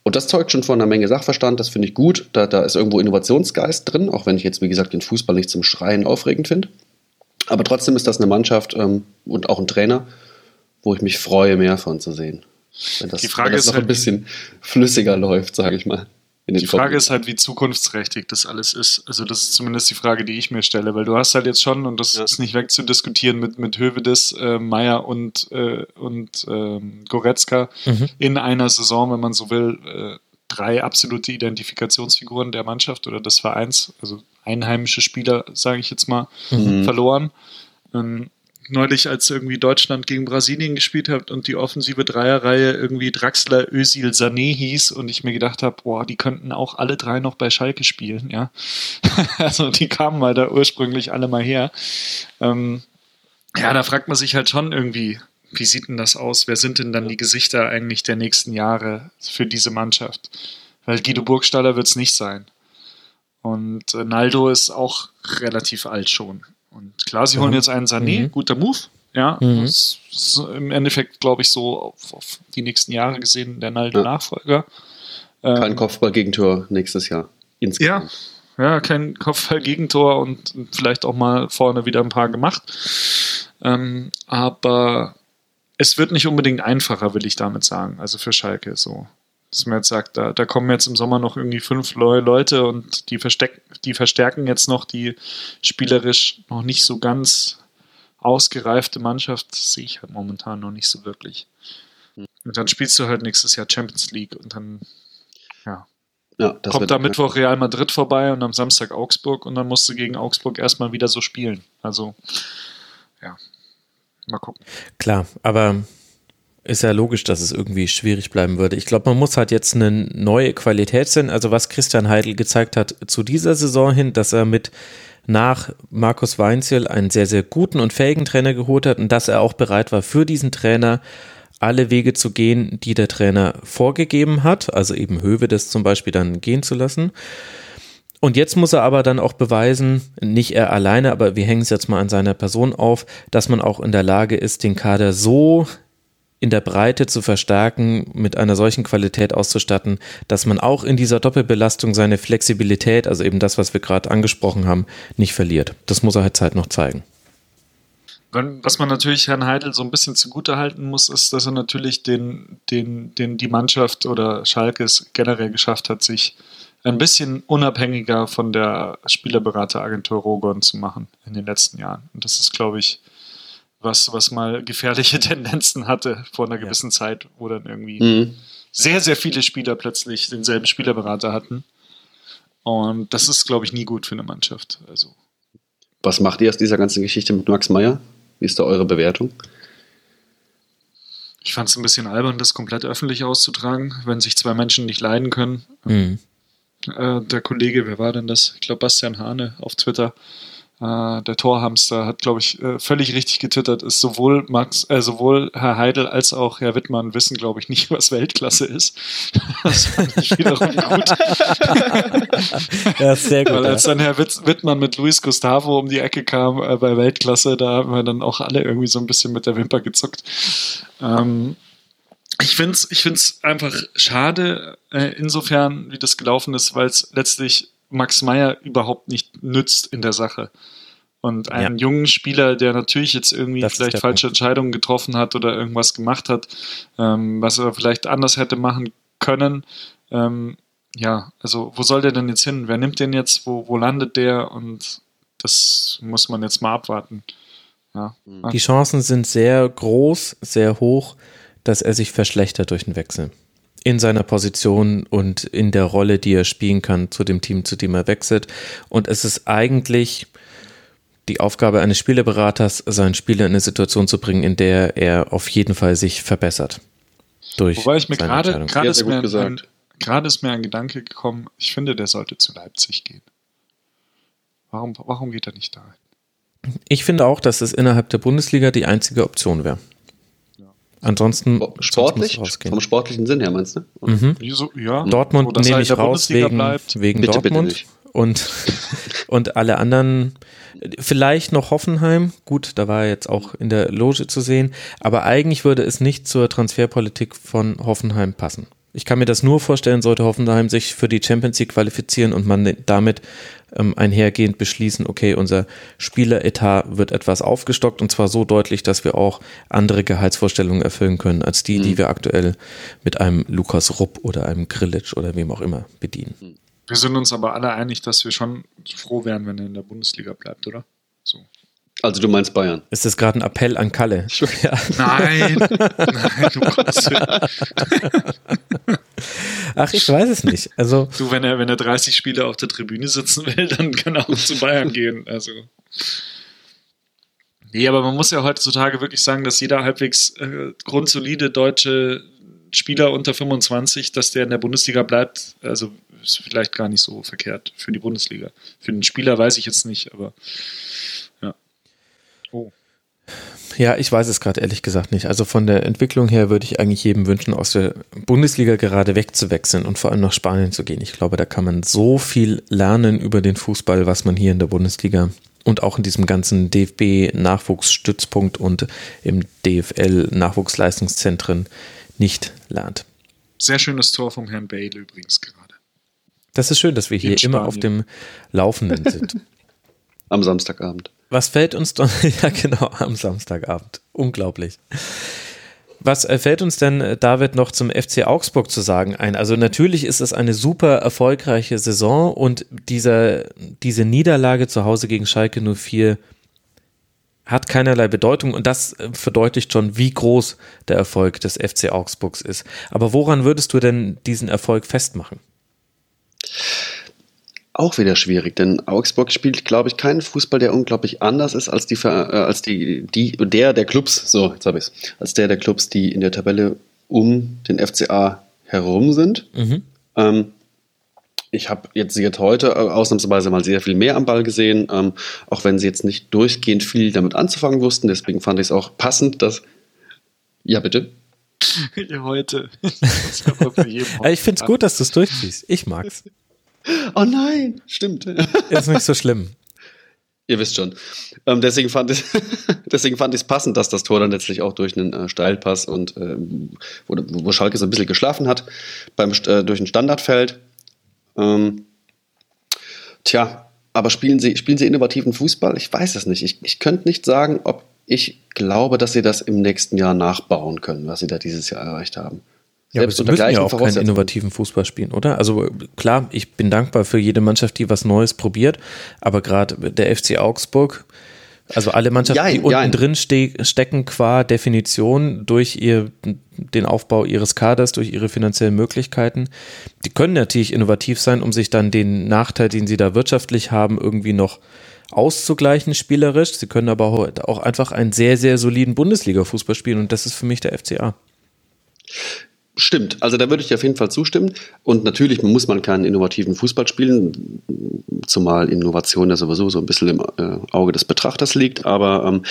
Und das zeugt schon von einer Menge Sachverstand, das finde ich gut. Da, da ist irgendwo Innovationsgeist drin, auch wenn ich jetzt, wie gesagt, den Fußball nicht zum Schreien aufregend finde. Aber trotzdem ist das eine Mannschaft ähm, und auch ein Trainer, wo ich mich freue, mehr von zu sehen. Wenn das, Die Frage wenn das ist noch halt, ein bisschen flüssiger läuft, sage ich mal die Frage ist halt, wie zukunftsträchtig das alles ist. Also das ist zumindest die Frage, die ich mir stelle, weil du hast halt jetzt schon, und das ja. ist nicht wegzudiskutieren, mit, mit Hövedes, äh, Meier und, äh, und ähm, Goretzka mhm. in einer Saison, wenn man so will, äh, drei absolute Identifikationsfiguren der Mannschaft oder des Vereins, also einheimische Spieler, sage ich jetzt mal, mhm. verloren. Ähm, neulich, als irgendwie Deutschland gegen Brasilien gespielt hat und die offensive Dreierreihe irgendwie Draxler, Özil, Sané hieß und ich mir gedacht habe, boah, die könnten auch alle drei noch bei Schalke spielen, ja. also die kamen mal da ursprünglich alle mal her. Ähm, ja, da fragt man sich halt schon irgendwie, wie sieht denn das aus? Wer sind denn dann die Gesichter eigentlich der nächsten Jahre für diese Mannschaft? Weil Guido Burgstaller wird es nicht sein. Und äh, Naldo ist auch relativ alt schon. Und klar, sie holen jetzt einen Sané, mhm. guter Move. Ja, mhm. das ist im Endeffekt, glaube ich, so auf, auf, die nächsten Jahre gesehen der Naldo-Nachfolger. Ja. Kein ähm, Kopfball-Gegentor nächstes Jahr. Insgesamt. Ja, ja, kein Kopfball-Gegentor und vielleicht auch mal vorne wieder ein paar gemacht. Ähm, aber es wird nicht unbedingt einfacher, will ich damit sagen. Also für Schalke so dass man jetzt sagt, da, da kommen jetzt im Sommer noch irgendwie fünf neue Leute und die, versteck, die verstärken jetzt noch die spielerisch noch nicht so ganz ausgereifte Mannschaft, das sehe ich halt momentan noch nicht so wirklich. Und dann spielst du halt nächstes Jahr Champions League und dann ja, ja, kommt da Mittwoch Real Madrid vorbei und am Samstag Augsburg und dann musst du gegen Augsburg erstmal wieder so spielen. Also ja, mal gucken. Klar, aber ist ja logisch, dass es irgendwie schwierig bleiben würde. Ich glaube, man muss halt jetzt eine neue Qualität sehen. Also was Christian Heidel gezeigt hat zu dieser Saison hin, dass er mit nach Markus Weinziel einen sehr, sehr guten und fähigen Trainer geholt hat und dass er auch bereit war, für diesen Trainer alle Wege zu gehen, die der Trainer vorgegeben hat, also eben Höwe das zum Beispiel dann gehen zu lassen. Und jetzt muss er aber dann auch beweisen, nicht er alleine, aber wir hängen es jetzt mal an seiner Person auf, dass man auch in der Lage ist, den Kader so in der Breite zu verstärken, mit einer solchen Qualität auszustatten, dass man auch in dieser Doppelbelastung seine Flexibilität, also eben das, was wir gerade angesprochen haben, nicht verliert. Das muss er halt Zeit noch zeigen. Was man natürlich Herrn Heidel so ein bisschen zugutehalten muss, ist, dass er natürlich den, den, den die Mannschaft oder Schalke es generell geschafft hat, sich ein bisschen unabhängiger von der Spielerberateragentur Rogon zu machen in den letzten Jahren. Und das ist, glaube ich, was, was mal gefährliche Tendenzen hatte vor einer gewissen ja. Zeit, wo dann irgendwie mhm. sehr, sehr viele Spieler plötzlich denselben Spielerberater hatten. Und das ist, glaube ich, nie gut für eine Mannschaft. Also. Was macht ihr aus dieser ganzen Geschichte mit Max Meyer? Wie ist da eure Bewertung? Ich fand es ein bisschen albern, das komplett öffentlich auszutragen, wenn sich zwei Menschen nicht leiden können. Mhm. Äh, der Kollege, wer war denn das? Ich glaube, Bastian Hane auf Twitter äh, der Torhamster hat, glaube ich, äh, völlig richtig getwittert, ist sowohl Max, äh, sowohl Herr Heidel als auch Herr Wittmann wissen, glaube ich, nicht, was Weltklasse ist. das fand ich wiederum gut. ja, sehr gut. Weil als dann Herr Witt, Wittmann mit Luis Gustavo um die Ecke kam äh, bei Weltklasse, da haben wir dann auch alle irgendwie so ein bisschen mit der Wimper gezuckt. Ähm, ich finde es ich find's einfach schade, äh, insofern, wie das gelaufen ist, weil es letztlich Max Meyer überhaupt nicht nützt in der Sache. Und einen ja. jungen Spieler, der natürlich jetzt irgendwie das vielleicht falsche Punkt. Entscheidungen getroffen hat oder irgendwas gemacht hat, ähm, was er vielleicht anders hätte machen können, ähm, ja, also wo soll der denn jetzt hin? Wer nimmt den jetzt? Wo, wo landet der? Und das muss man jetzt mal abwarten. Ja. Die Chancen sind sehr groß, sehr hoch, dass er sich verschlechtert durch den Wechsel in seiner Position und in der Rolle, die er spielen kann, zu dem Team, zu dem er wechselt. Und es ist eigentlich die Aufgabe eines Spieleberaters, seinen Spieler in eine Situation zu bringen, in der er auf jeden Fall sich verbessert. Durch Wobei ich mir gerade, gerade ist, mir ein, gerade ist mir ein Gedanke gekommen, ich finde, der sollte zu Leipzig gehen. Warum, warum geht er nicht da? Ich finde auch, dass es innerhalb der Bundesliga die einzige Option wäre. Ansonsten sportlich, vom sportlichen Sinn her meinst du? Mhm. Ja. Dortmund nehme ich raus wegen, wegen bitte, Dortmund bitte und und alle anderen vielleicht noch Hoffenheim. Gut, da war er jetzt auch in der Loge zu sehen, aber eigentlich würde es nicht zur Transferpolitik von Hoffenheim passen. Ich kann mir das nur vorstellen, sollte Hoffenheim sich für die Champions League qualifizieren und man damit ähm, einhergehend beschließen, okay, unser Spieleretat wird etwas aufgestockt und zwar so deutlich, dass wir auch andere Gehaltsvorstellungen erfüllen können, als die, mhm. die wir aktuell mit einem Lukas Rupp oder einem Grillitsch oder wem auch immer bedienen. Wir sind uns aber alle einig, dass wir schon froh wären, wenn er in der Bundesliga bleibt, oder? So. Also du meinst Bayern. Ist das gerade ein Appell an Kalle? Ja. Nein, nein, du Gott. Ach, ich weiß es nicht. Also du, wenn er, wenn er 30 Spiele auf der Tribüne sitzen will, dann kann er auch zu Bayern gehen. Also. Nee, aber man muss ja heutzutage wirklich sagen, dass jeder halbwegs äh, grundsolide deutsche Spieler unter 25, dass der in der Bundesliga bleibt, also ist vielleicht gar nicht so verkehrt für die Bundesliga. Für den Spieler weiß ich jetzt nicht, aber Oh. Ja, ich weiß es gerade ehrlich gesagt nicht. Also von der Entwicklung her würde ich eigentlich jedem wünschen, aus der Bundesliga gerade wegzuwechseln und vor allem nach Spanien zu gehen. Ich glaube, da kann man so viel lernen über den Fußball, was man hier in der Bundesliga und auch in diesem ganzen DFB-Nachwuchsstützpunkt und im DFL-Nachwuchsleistungszentren nicht lernt. Sehr schönes Tor vom Herrn Bale übrigens gerade. Das ist schön, dass wir hier immer auf dem Laufenden sind. Am Samstagabend. Was fällt uns dann, ja genau, am Samstagabend. Unglaublich. Was äh, fällt uns denn, äh, David, noch zum FC Augsburg zu sagen ein? Also natürlich ist es eine super erfolgreiche Saison und dieser, diese Niederlage zu Hause gegen Schalke 04 hat keinerlei Bedeutung und das äh, verdeutlicht schon, wie groß der Erfolg des FC Augsburgs ist. Aber woran würdest du denn diesen Erfolg festmachen? Auch wieder schwierig, denn Augsburg spielt, glaube ich, keinen Fußball, der unglaublich anders ist als die, äh, als die, die der der Clubs, so, jetzt habe ich es, als der der Clubs, die in der Tabelle um den FCA herum sind. Mhm. Ähm, ich habe jetzt, jetzt heute äh, ausnahmsweise mal sehr viel mehr am Ball gesehen, ähm, auch wenn sie jetzt nicht durchgehend viel damit anzufangen wussten. Deswegen fand ich es auch passend, dass. Ja, bitte. Ja, heute. ich finde es gut, dass du es durchziehst. Ich mag's. Oh nein, stimmt. Ist nicht so schlimm. Ihr wisst schon. Ähm, deswegen fand ich deswegen fand ich es passend, dass das Tor dann letztlich auch durch einen äh, Steilpass und äh, wo, wo Schalke so ein bisschen geschlafen hat, beim, äh, durch ein Standard fällt. Ähm, tja, aber spielen sie, spielen sie innovativen Fußball? Ich weiß es nicht. Ich, ich könnte nicht sagen, ob ich glaube, dass sie das im nächsten Jahr nachbauen können, was sie da dieses Jahr erreicht haben. Ja, aber sie müssen ja auch keinen innovativen Fußball spielen, oder? Also klar, ich bin dankbar für jede Mannschaft, die was Neues probiert, aber gerade der FC Augsburg, also alle Mannschaften, jein, die unten jein. drin ste stecken qua Definition durch ihr, den Aufbau ihres Kaders, durch ihre finanziellen Möglichkeiten, die können natürlich innovativ sein, um sich dann den Nachteil, den sie da wirtschaftlich haben, irgendwie noch auszugleichen spielerisch. Sie können aber auch einfach einen sehr, sehr soliden Bundesliga-Fußball spielen und das ist für mich der FCA. Stimmt, also da würde ich auf jeden Fall zustimmen. Und natürlich muss man keinen innovativen Fußball spielen, zumal Innovation ja sowieso so ein bisschen im äh, Auge des Betrachters liegt. Aber ähm,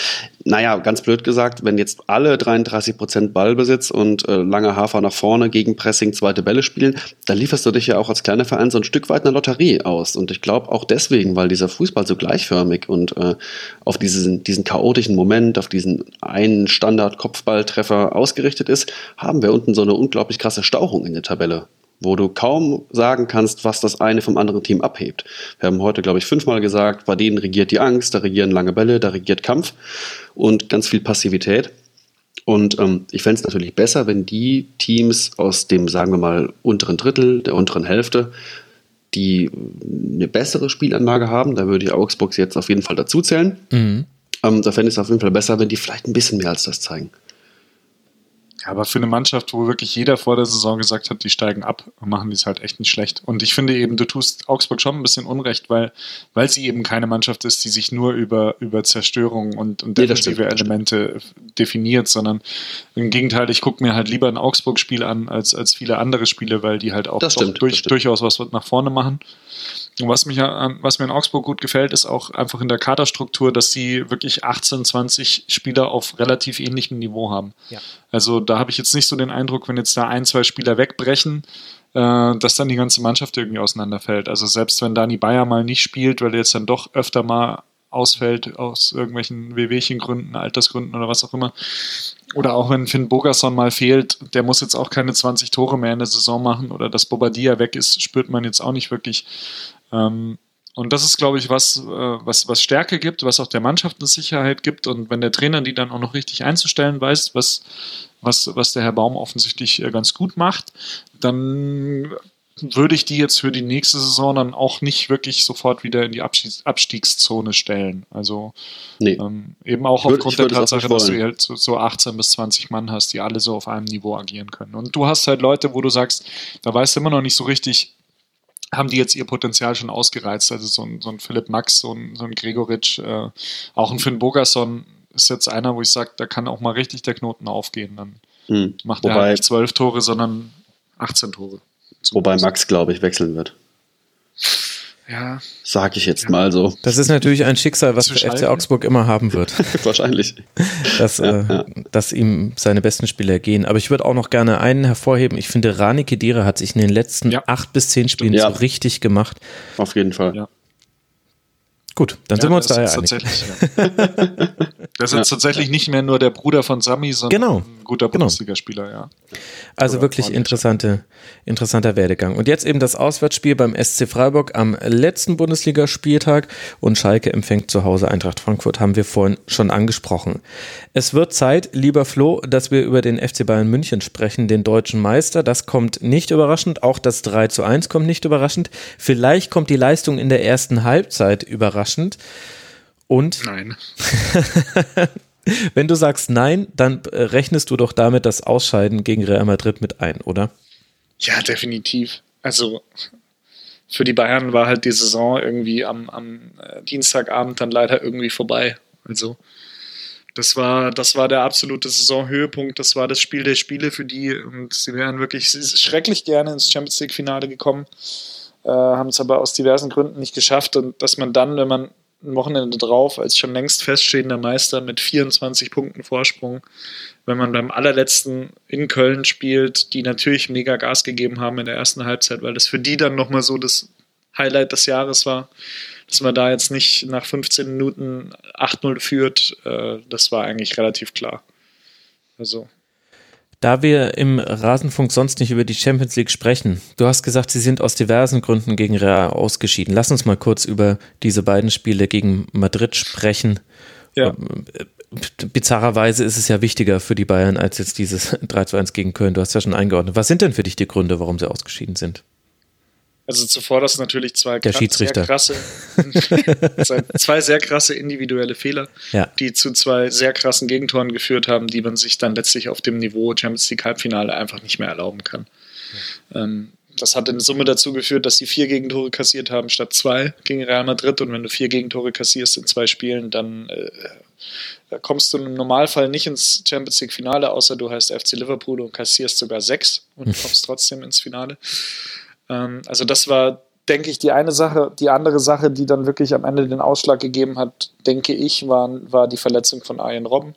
naja, ganz blöd gesagt, wenn jetzt alle 33 Prozent Ballbesitz und äh, lange Hafer nach vorne gegen Pressing zweite Bälle spielen, dann lieferst du dich ja auch als kleiner Verein so ein Stück weit eine Lotterie aus. Und ich glaube auch deswegen, weil dieser Fußball so gleichförmig und äh, auf diesen, diesen chaotischen Moment, auf diesen einen Standard-Kopfballtreffer ausgerichtet ist, haben wir unten so eine unglaublich krasse Stauchung in der Tabelle wo du kaum sagen kannst, was das eine vom anderen Team abhebt. Wir haben heute, glaube ich, fünfmal gesagt, bei denen regiert die Angst, da regieren lange Bälle, da regiert Kampf und ganz viel Passivität. Und ähm, ich fände es natürlich besser, wenn die Teams aus dem, sagen wir mal, unteren Drittel, der unteren Hälfte, die eine bessere Spielanlage haben, da würde ich Augsburg jetzt auf jeden Fall dazu zählen. Mhm. Ähm, da fände ich es auf jeden Fall besser, wenn die vielleicht ein bisschen mehr als das zeigen. Ja, aber für eine Mannschaft, wo wirklich jeder vor der Saison gesagt hat, die steigen ab, machen die es halt echt nicht schlecht. Und ich finde eben, du tust Augsburg schon ein bisschen Unrecht, weil, weil sie eben keine Mannschaft ist, die sich nur über, über Zerstörung und, und defensive nee, Elemente definiert, sondern im Gegenteil, ich gucke mir halt lieber ein Augsburg-Spiel an als, als viele andere Spiele, weil die halt auch stimmt, durch, durchaus was nach vorne machen. Und was, mich was mir in Augsburg gut gefällt, ist auch einfach in der Kaderstruktur, dass sie wirklich 18, 20 Spieler auf relativ ähnlichem Niveau haben. Ja. Also da habe ich jetzt nicht so den Eindruck, wenn jetzt da ein, zwei Spieler wegbrechen, äh, dass dann die ganze Mannschaft irgendwie auseinanderfällt. Also selbst wenn Dani Bayer mal nicht spielt, weil er jetzt dann doch öfter mal ausfällt aus irgendwelchen Wehwehchengründen, Altersgründen oder was auch immer. Oder auch wenn Finn Bogerson mal fehlt, der muss jetzt auch keine 20 Tore mehr in der Saison machen oder dass Bobadilla weg ist, spürt man jetzt auch nicht wirklich. Ähm, und das ist, glaube ich, was, äh, was, was Stärke gibt, was auch der Mannschaft eine Sicherheit gibt. Und wenn der Trainer die dann auch noch richtig einzustellen weiß, was, was, was der Herr Baum offensichtlich äh, ganz gut macht, dann würde ich die jetzt für die nächste Saison dann auch nicht wirklich sofort wieder in die Abstiegs Abstiegszone stellen. Also nee. ähm, eben auch würd, aufgrund der Tatsache, dass du halt so, so 18 bis 20 Mann hast, die alle so auf einem Niveau agieren können. Und du hast halt Leute, wo du sagst, da weißt du immer noch nicht so richtig, haben die jetzt ihr Potenzial schon ausgereizt. Also so ein, so ein Philipp Max, so ein, so ein Gregoritsch, äh, auch ein Finn Bogerson ist jetzt einer, wo ich sage, da kann auch mal richtig der Knoten aufgehen. Dann hm. macht Wobei, er halt nicht zwölf Tore, sondern 18 Tore. Wobei Max, glaube ich, wechseln wird. Ja. Sag ich jetzt ja. mal so. Das ist natürlich ein Schicksal, was der FC Augsburg immer haben wird. Wahrscheinlich. Dass, ja, äh, ja. dass ihm seine besten Spieler gehen. Aber ich würde auch noch gerne einen hervorheben. Ich finde, Rani Kedira hat sich in den letzten acht bis zehn Spielen so richtig gemacht. Auf jeden Fall. Ja. Gut, dann sind wir uns da ja einig. Das ist ja. tatsächlich nicht mehr nur der Bruder von Sami, sondern genau. ein guter genau. Bundesligaspieler, ja. Also Oder wirklich interessante, interessanter Werdegang. Und jetzt eben das Auswärtsspiel beim SC Freiburg am letzten Bundesligaspieltag und Schalke empfängt zu Hause Eintracht Frankfurt, haben wir vorhin schon angesprochen. Es wird Zeit, lieber Flo, dass wir über den FC Bayern München sprechen, den deutschen Meister. Das kommt nicht überraschend, auch das 3 zu 1 kommt nicht überraschend. Vielleicht kommt die Leistung in der ersten Halbzeit überraschend. Und nein. wenn du sagst nein, dann äh, rechnest du doch damit das Ausscheiden gegen Real Madrid mit ein, oder? Ja, definitiv. Also für die Bayern war halt die Saison irgendwie am, am äh, Dienstagabend dann leider irgendwie vorbei. Also das war, das war der absolute Saisonhöhepunkt. Das war das Spiel der Spiele für die. Und sie wären wirklich schrecklich gerne ins Champions League-Finale gekommen, äh, haben es aber aus diversen Gründen nicht geschafft. Und dass man dann, wenn man ein Wochenende drauf als schon längst feststehender Meister mit 24 Punkten Vorsprung. Wenn man beim allerletzten in Köln spielt, die natürlich mega Gas gegeben haben in der ersten Halbzeit, weil das für die dann nochmal so das Highlight des Jahres war. Dass man da jetzt nicht nach 15 Minuten 8-0 führt, äh, das war eigentlich relativ klar. Also. Da wir im Rasenfunk sonst nicht über die Champions League sprechen, du hast gesagt, sie sind aus diversen Gründen gegen Real ausgeschieden. Lass uns mal kurz über diese beiden Spiele gegen Madrid sprechen. Ja. Äh, bizarrerweise ist es ja wichtiger für die Bayern als jetzt dieses 3 zu 1 gegen Köln. Du hast ja schon eingeordnet. Was sind denn für dich die Gründe, warum sie ausgeschieden sind? Also zuvor das natürlich zwei Der Schiedsrichter. sehr krasse, zwei sehr krasse individuelle Fehler, ja. die zu zwei sehr krassen Gegentoren geführt haben, die man sich dann letztlich auf dem Niveau Champions League Halbfinale einfach nicht mehr erlauben kann. Ja. Ähm, das hat in Summe dazu geführt, dass sie vier Gegentore kassiert haben statt zwei gegen Real Madrid. Und wenn du vier Gegentore kassierst in zwei Spielen, dann äh, kommst du im Normalfall nicht ins Champions League Finale, außer du heißt FC Liverpool und kassierst sogar sechs und kommst trotzdem ins Finale. Ähm, also das war, denke ich, die eine Sache. Die andere Sache, die dann wirklich am Ende den Ausschlag gegeben hat, denke ich, war, war die Verletzung von Arjen Robben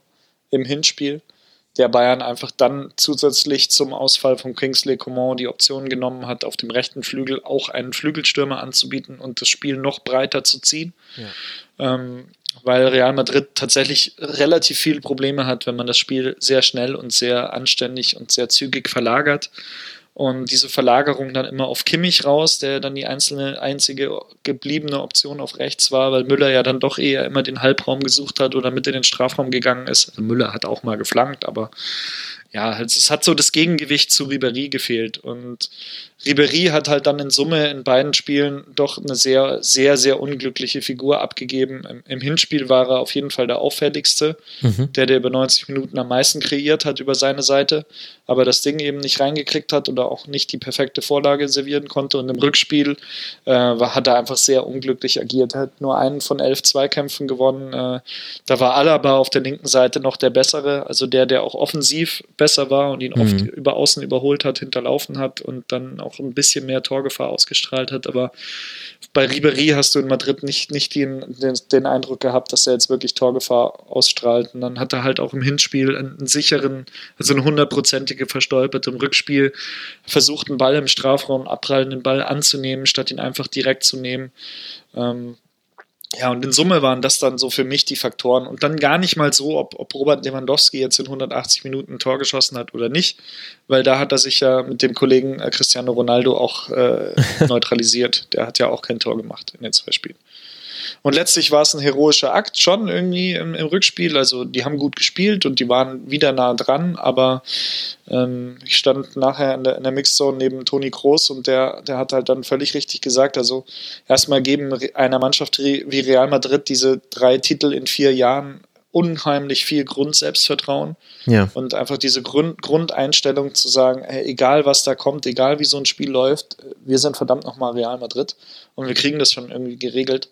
im Hinspiel der Bayern einfach dann zusätzlich zum Ausfall von Kingsley Coman die Option genommen hat, auf dem rechten Flügel auch einen Flügelstürmer anzubieten und das Spiel noch breiter zu ziehen. Ja. Ähm, weil Real Madrid tatsächlich relativ viele Probleme hat, wenn man das Spiel sehr schnell und sehr anständig und sehr zügig verlagert. Und diese Verlagerung dann immer auf Kimmich raus, der dann die einzelne, einzige gebliebene Option auf rechts war, weil Müller ja dann doch eher immer den Halbraum gesucht hat oder mit in den Strafraum gegangen ist. Also Müller hat auch mal geflankt, aber ja, es hat so das Gegengewicht zu Ribery gefehlt. Und Ribery hat halt dann in Summe in beiden Spielen doch eine sehr, sehr, sehr unglückliche Figur abgegeben. Im, im Hinspiel war er auf jeden Fall der auffälligste, mhm. der, der über 90 Minuten am meisten kreiert hat über seine Seite, aber das Ding eben nicht reingekriegt hat oder auch nicht die perfekte Vorlage servieren konnte. Und im Rückspiel äh, hat er einfach sehr unglücklich agiert. Er hat nur einen von elf Zweikämpfen gewonnen. Äh, da war Alaba auf der linken Seite noch der bessere, also der, der auch offensiv besser war und ihn mhm. oft über außen überholt hat, hinterlaufen hat und dann auch ein bisschen mehr Torgefahr ausgestrahlt hat. Aber bei Ribery hast du in Madrid nicht, nicht den, den, den, Eindruck gehabt, dass er jetzt wirklich Torgefahr ausstrahlt. Und dann hat er halt auch im Hinspiel einen, einen sicheren, also eine hundertprozentige verstolpert im Rückspiel, versucht einen Ball im Strafraum abprallenden Ball anzunehmen, statt ihn einfach direkt zu nehmen. Ähm, ja, und in Summe waren das dann so für mich die Faktoren. Und dann gar nicht mal so, ob, ob Robert Lewandowski jetzt in 180 Minuten ein Tor geschossen hat oder nicht, weil da hat er sich ja mit dem Kollegen äh, Cristiano Ronaldo auch äh, neutralisiert. Der hat ja auch kein Tor gemacht in den zwei Spielen. Und letztlich war es ein heroischer Akt schon irgendwie im, im, Rückspiel. Also die haben gut gespielt und die waren wieder nah dran, aber ähm, ich stand nachher in der, in der Mixzone neben Toni Kroos und der, der hat halt dann völlig richtig gesagt, also erstmal geben einer Mannschaft wie Real Madrid diese drei Titel in vier Jahren unheimlich viel Grundselbstvertrauen ja. und einfach diese Grund, Grundeinstellung zu sagen, hey, egal was da kommt, egal wie so ein Spiel läuft, wir sind verdammt nochmal Real Madrid und wir kriegen das schon irgendwie geregelt.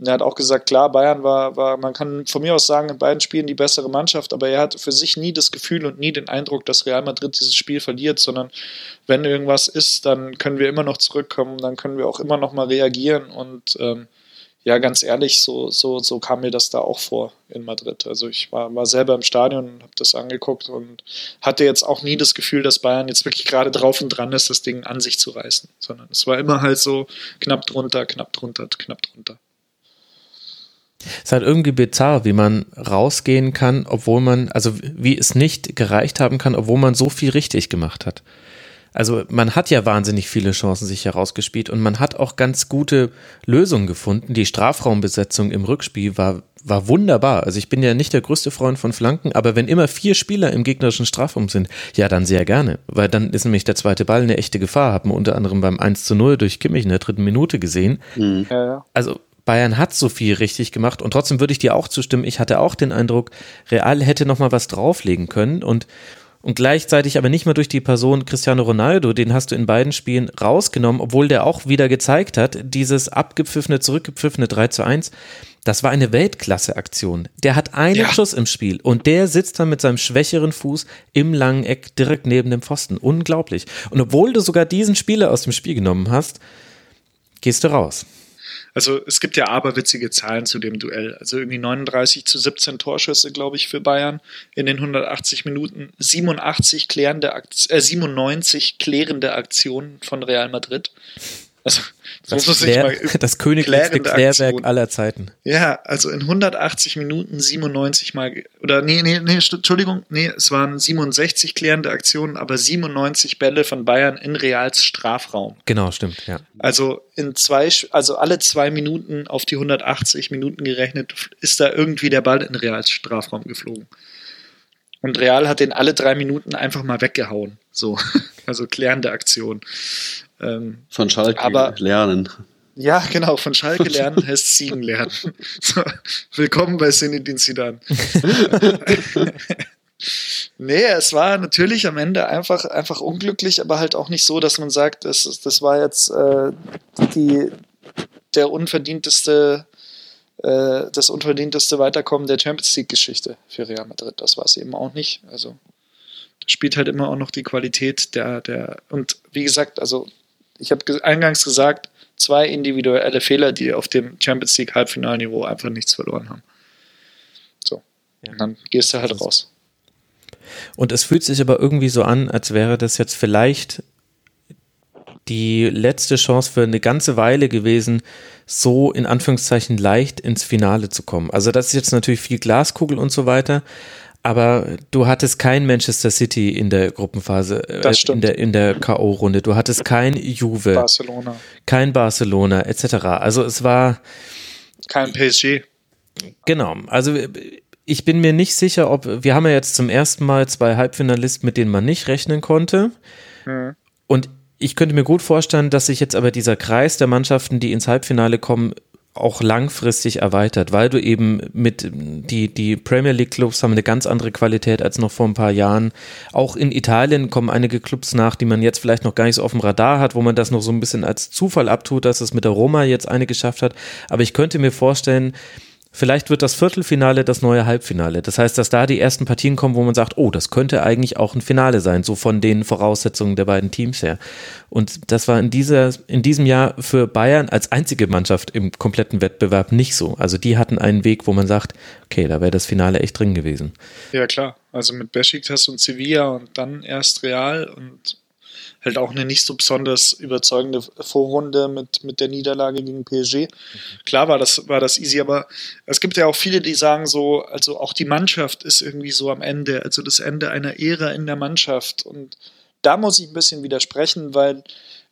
Und er hat auch gesagt, klar, Bayern war, war, man kann von mir aus sagen, in beiden Spielen die bessere Mannschaft, aber er hat für sich nie das Gefühl und nie den Eindruck, dass Real Madrid dieses Spiel verliert, sondern wenn irgendwas ist, dann können wir immer noch zurückkommen, dann können wir auch immer noch mal reagieren und ähm, ja, ganz ehrlich, so, so, so kam mir das da auch vor in Madrid. Also ich war, war selber im Stadion habe das angeguckt und hatte jetzt auch nie das Gefühl, dass Bayern jetzt wirklich gerade drauf und dran ist, das Ding an sich zu reißen, sondern es war immer halt so knapp drunter, knapp drunter, knapp drunter. Es ist halt irgendwie bizarr, wie man rausgehen kann, obwohl man, also wie es nicht gereicht haben kann, obwohl man so viel richtig gemacht hat. Also man hat ja wahnsinnig viele Chancen sich herausgespielt und man hat auch ganz gute Lösungen gefunden. Die Strafraumbesetzung im Rückspiel war, war wunderbar. Also ich bin ja nicht der größte Freund von Flanken, aber wenn immer vier Spieler im gegnerischen Strafraum sind, ja dann sehr gerne. Weil dann ist nämlich der zweite Ball eine echte Gefahr. Haben wir unter anderem beim 1 zu 0 durch Kimmich in der dritten Minute gesehen. Mhm. Also Bayern hat so viel richtig gemacht und trotzdem würde ich dir auch zustimmen. Ich hatte auch den Eindruck, Real hätte noch mal was drauflegen können und und gleichzeitig aber nicht mehr durch die Person Cristiano Ronaldo, den hast du in beiden Spielen rausgenommen, obwohl der auch wieder gezeigt hat, dieses abgepfiffene, zurückgepfiffene 3 zu 1, das war eine Weltklasse-Aktion. Der hat einen ja. Schuss im Spiel und der sitzt dann mit seinem schwächeren Fuß im langen Eck direkt neben dem Pfosten. Unglaublich. Und obwohl du sogar diesen Spieler aus dem Spiel genommen hast, gehst du raus. Also es gibt ja aberwitzige Zahlen zu dem Duell. Also irgendwie 39 zu 17 Torschüsse, glaube ich, für Bayern in den 180 Minuten. 87 klärende, äh, 97 klärende Aktionen von Real Madrid. Also, das, das, Klär, das königlichste Klärwerk aller Zeiten. Ja, also in 180 Minuten 97 mal, oder nee, nee, nee, Entschuldigung, nee, es waren 67 klärende Aktionen, aber 97 Bälle von Bayern in Reals Strafraum. Genau, stimmt, ja. Also in zwei, also alle zwei Minuten auf die 180 Minuten gerechnet, ist da irgendwie der Ball in Reals Strafraum geflogen. Und Real hat den alle drei Minuten einfach mal weggehauen. So, also klärende Aktion. Ähm, von Schalke aber, lernen. Ja, genau, von Schalke lernen heißt Siegen lernen. So, willkommen bei Zinedine Zidane. nee, es war natürlich am Ende einfach, einfach unglücklich, aber halt auch nicht so, dass man sagt, das, das war jetzt äh, die, der unverdienteste äh, das unverdienteste Weiterkommen der Champions League-Geschichte für Real Madrid. Das war es eben auch nicht. Also da spielt halt immer auch noch die Qualität der, der und wie gesagt, also ich habe eingangs gesagt, zwei individuelle Fehler, die auf dem Champions League Halbfinalniveau einfach nichts verloren haben. So. Ja. Und dann gehst du halt raus. Und es fühlt sich aber irgendwie so an, als wäre das jetzt vielleicht die letzte Chance für eine ganze Weile gewesen, so in Anführungszeichen leicht ins Finale zu kommen. Also das ist jetzt natürlich viel Glaskugel und so weiter, aber du hattest kein Manchester City in der Gruppenphase, äh, in der, in der K.O.-Runde. Du hattest kein Juve, Barcelona. kein Barcelona, etc. Also es war kein PSG. Genau. Also ich bin mir nicht sicher, ob wir haben ja jetzt zum ersten Mal zwei Halbfinalisten, mit denen man nicht rechnen konnte. Mhm. Und ich könnte mir gut vorstellen, dass sich jetzt aber dieser Kreis der Mannschaften, die ins Halbfinale kommen, auch langfristig erweitert, weil du eben mit die, die Premier League Clubs haben eine ganz andere Qualität als noch vor ein paar Jahren. Auch in Italien kommen einige Clubs nach, die man jetzt vielleicht noch gar nicht so auf dem Radar hat, wo man das noch so ein bisschen als Zufall abtut, dass es mit der Roma jetzt eine geschafft hat. Aber ich könnte mir vorstellen, Vielleicht wird das Viertelfinale das neue Halbfinale. Das heißt, dass da die ersten Partien kommen, wo man sagt, oh, das könnte eigentlich auch ein Finale sein, so von den Voraussetzungen der beiden Teams her. Und das war in, dieser, in diesem Jahr für Bayern als einzige Mannschaft im kompletten Wettbewerb nicht so. Also die hatten einen Weg, wo man sagt, okay, da wäre das Finale echt drin gewesen. Ja, klar. Also mit Besiktas und Sevilla und dann erst Real und halt auch eine nicht so besonders überzeugende Vorrunde mit, mit der Niederlage gegen PSG. Klar war das, war das easy, aber es gibt ja auch viele, die sagen so, also auch die Mannschaft ist irgendwie so am Ende, also das Ende einer Ära in der Mannschaft. Und da muss ich ein bisschen widersprechen, weil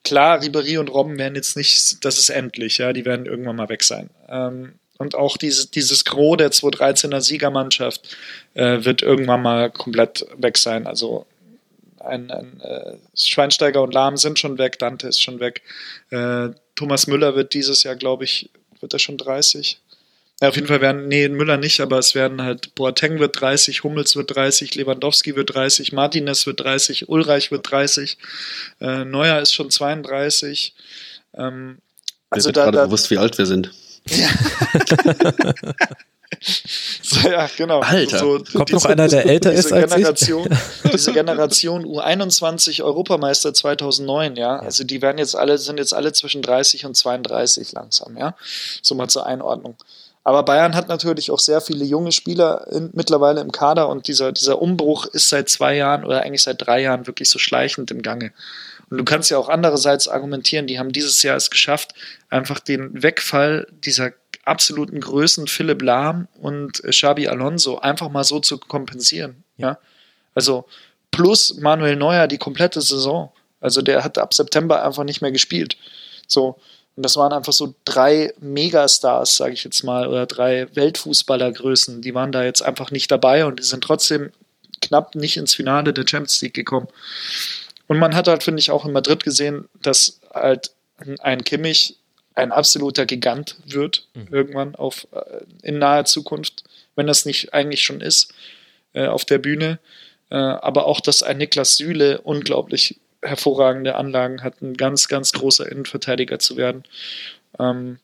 klar, Ribéry und Robben werden jetzt nicht, das ist endlich, ja, die werden irgendwann mal weg sein. Ähm, und auch dieses, dieses Gros der 2013er Siegermannschaft äh, wird irgendwann mal komplett weg sein. Also ein, ein äh, Schweinsteiger und Lahm sind schon weg, Dante ist schon weg. Äh, Thomas Müller wird dieses Jahr, glaube ich, wird er schon 30? Ja, auf jeden Fall werden, nee, Müller nicht, aber es werden halt, Boateng wird 30, Hummels wird 30, Lewandowski wird 30, Martinez wird 30, Ulreich wird 30, äh, Neuer ist schon 32. Ähm, also da, gerade da, bewusst, wie alt wir sind. Ja. So, ja, genau. Alter, so, kommt diese, noch einer, der älter ist als Generation, ich? Diese Generation U21 Europameister 2009, ja, also die werden jetzt alle, sind jetzt alle zwischen 30 und 32 langsam, ja, so mal zur Einordnung. Aber Bayern hat natürlich auch sehr viele junge Spieler in, mittlerweile im Kader und dieser, dieser Umbruch ist seit zwei Jahren oder eigentlich seit drei Jahren wirklich so schleichend im Gange. Und du kannst ja auch andererseits argumentieren, die haben dieses Jahr es geschafft, einfach den Wegfall dieser absoluten Größen Philipp Lahm und Xabi Alonso einfach mal so zu kompensieren. Ja? Also plus Manuel Neuer die komplette Saison. Also der hat ab September einfach nicht mehr gespielt. So. Und das waren einfach so drei Megastars, sage ich jetzt mal, oder drei Weltfußballergrößen. Die waren da jetzt einfach nicht dabei und die sind trotzdem knapp nicht ins Finale der Champions League gekommen. Und man hat halt, finde ich, auch in Madrid gesehen, dass halt ein Kimmich ein absoluter Gigant wird, mhm. irgendwann auf, äh, in naher Zukunft, wenn das nicht eigentlich schon ist, äh, auf der Bühne. Äh, aber auch, dass ein Niklas Süle unglaublich hervorragende Anlagen hat, ein ganz, ganz großer Innenverteidiger zu werden. Ähm,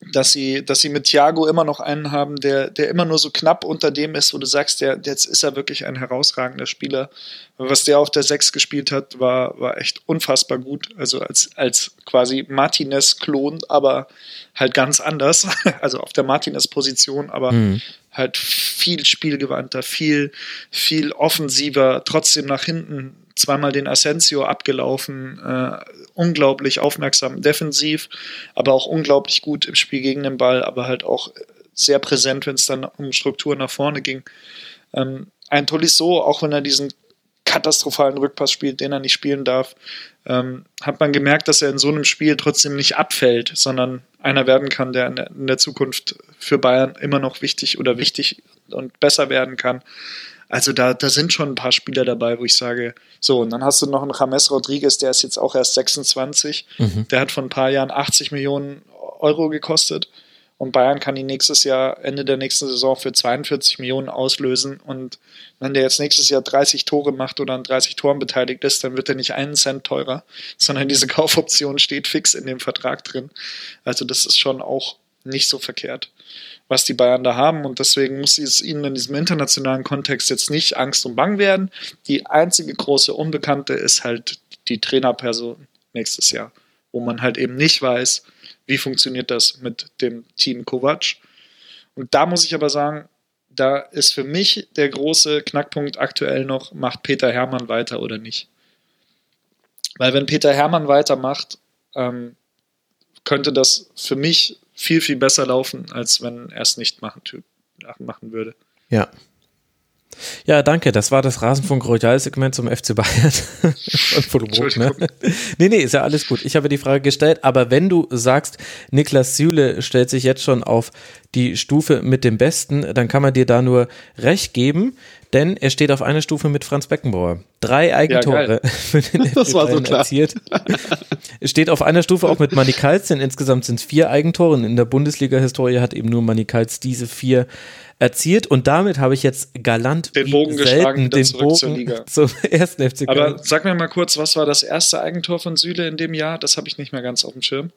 dass sie, dass sie mit Thiago immer noch einen haben, der, der immer nur so knapp unter dem ist, wo du sagst, der, jetzt ist er wirklich ein herausragender Spieler. Was der auf der Sechs gespielt hat, war, war echt unfassbar gut. Also als, als quasi Martinez-Klon, aber halt ganz anders. Also auf der Martinez-Position, aber mhm. halt viel spielgewandter, viel, viel offensiver, trotzdem nach hinten zweimal den Asensio abgelaufen, äh, unglaublich aufmerksam defensiv, aber auch unglaublich gut im Spiel gegen den Ball, aber halt auch sehr präsent, wenn es dann um Struktur nach vorne ging. Ähm, ein Tolisso, auch wenn er diesen katastrophalen Rückpass spielt, den er nicht spielen darf, ähm, hat man gemerkt, dass er in so einem Spiel trotzdem nicht abfällt, sondern einer werden kann, der in der, in der Zukunft für Bayern immer noch wichtig oder wichtig und besser werden kann. Also da, da sind schon ein paar Spieler dabei, wo ich sage, so, und dann hast du noch einen James Rodriguez, der ist jetzt auch erst 26, mhm. der hat vor ein paar Jahren 80 Millionen Euro gekostet. Und Bayern kann ihn nächstes Jahr, Ende der nächsten Saison, für 42 Millionen auslösen. Und wenn der jetzt nächstes Jahr 30 Tore macht oder an 30 Toren beteiligt ist, dann wird er nicht einen Cent teurer, sondern diese Kaufoption steht fix in dem Vertrag drin. Also das ist schon auch nicht so verkehrt, was die Bayern da haben. Und deswegen muss es ihnen in diesem internationalen Kontext jetzt nicht Angst und Bang werden. Die einzige große Unbekannte ist halt die Trainerperson nächstes Jahr, wo man halt eben nicht weiß, wie funktioniert das mit dem Team Kovac. Und da muss ich aber sagen, da ist für mich der große Knackpunkt aktuell noch, macht Peter Hermann weiter oder nicht. Weil wenn Peter Hermann weitermacht, ähm, könnte das für mich viel, viel besser laufen, als wenn er es nicht machen, machen würde. Ja, ja, danke. Das war das Rasenfunk Royal-Segment zum FC Bayern. ne? Nee, nee, ist ja alles gut. Ich habe die Frage gestellt, aber wenn du sagst, Niklas Süle stellt sich jetzt schon auf die Stufe mit dem Besten, dann kann man dir da nur recht geben, denn er steht auf einer Stufe mit Franz Beckenbauer. Drei Eigentore ja, für den FC das war so klar. erzielt. steht auf einer Stufe auch mit Manny Kals, denn insgesamt sind es vier Eigentore. In der Bundesliga-Historie hat eben nur Manny Kals diese vier erzielt und damit habe ich jetzt galant den Bogen geschlagen, den zurück Bogen zur Liga. Zum ersten FC Köln. Aber sag mir mal kurz, was war das erste Eigentor von Süle in dem Jahr? Das habe ich nicht mehr ganz auf dem Schirm.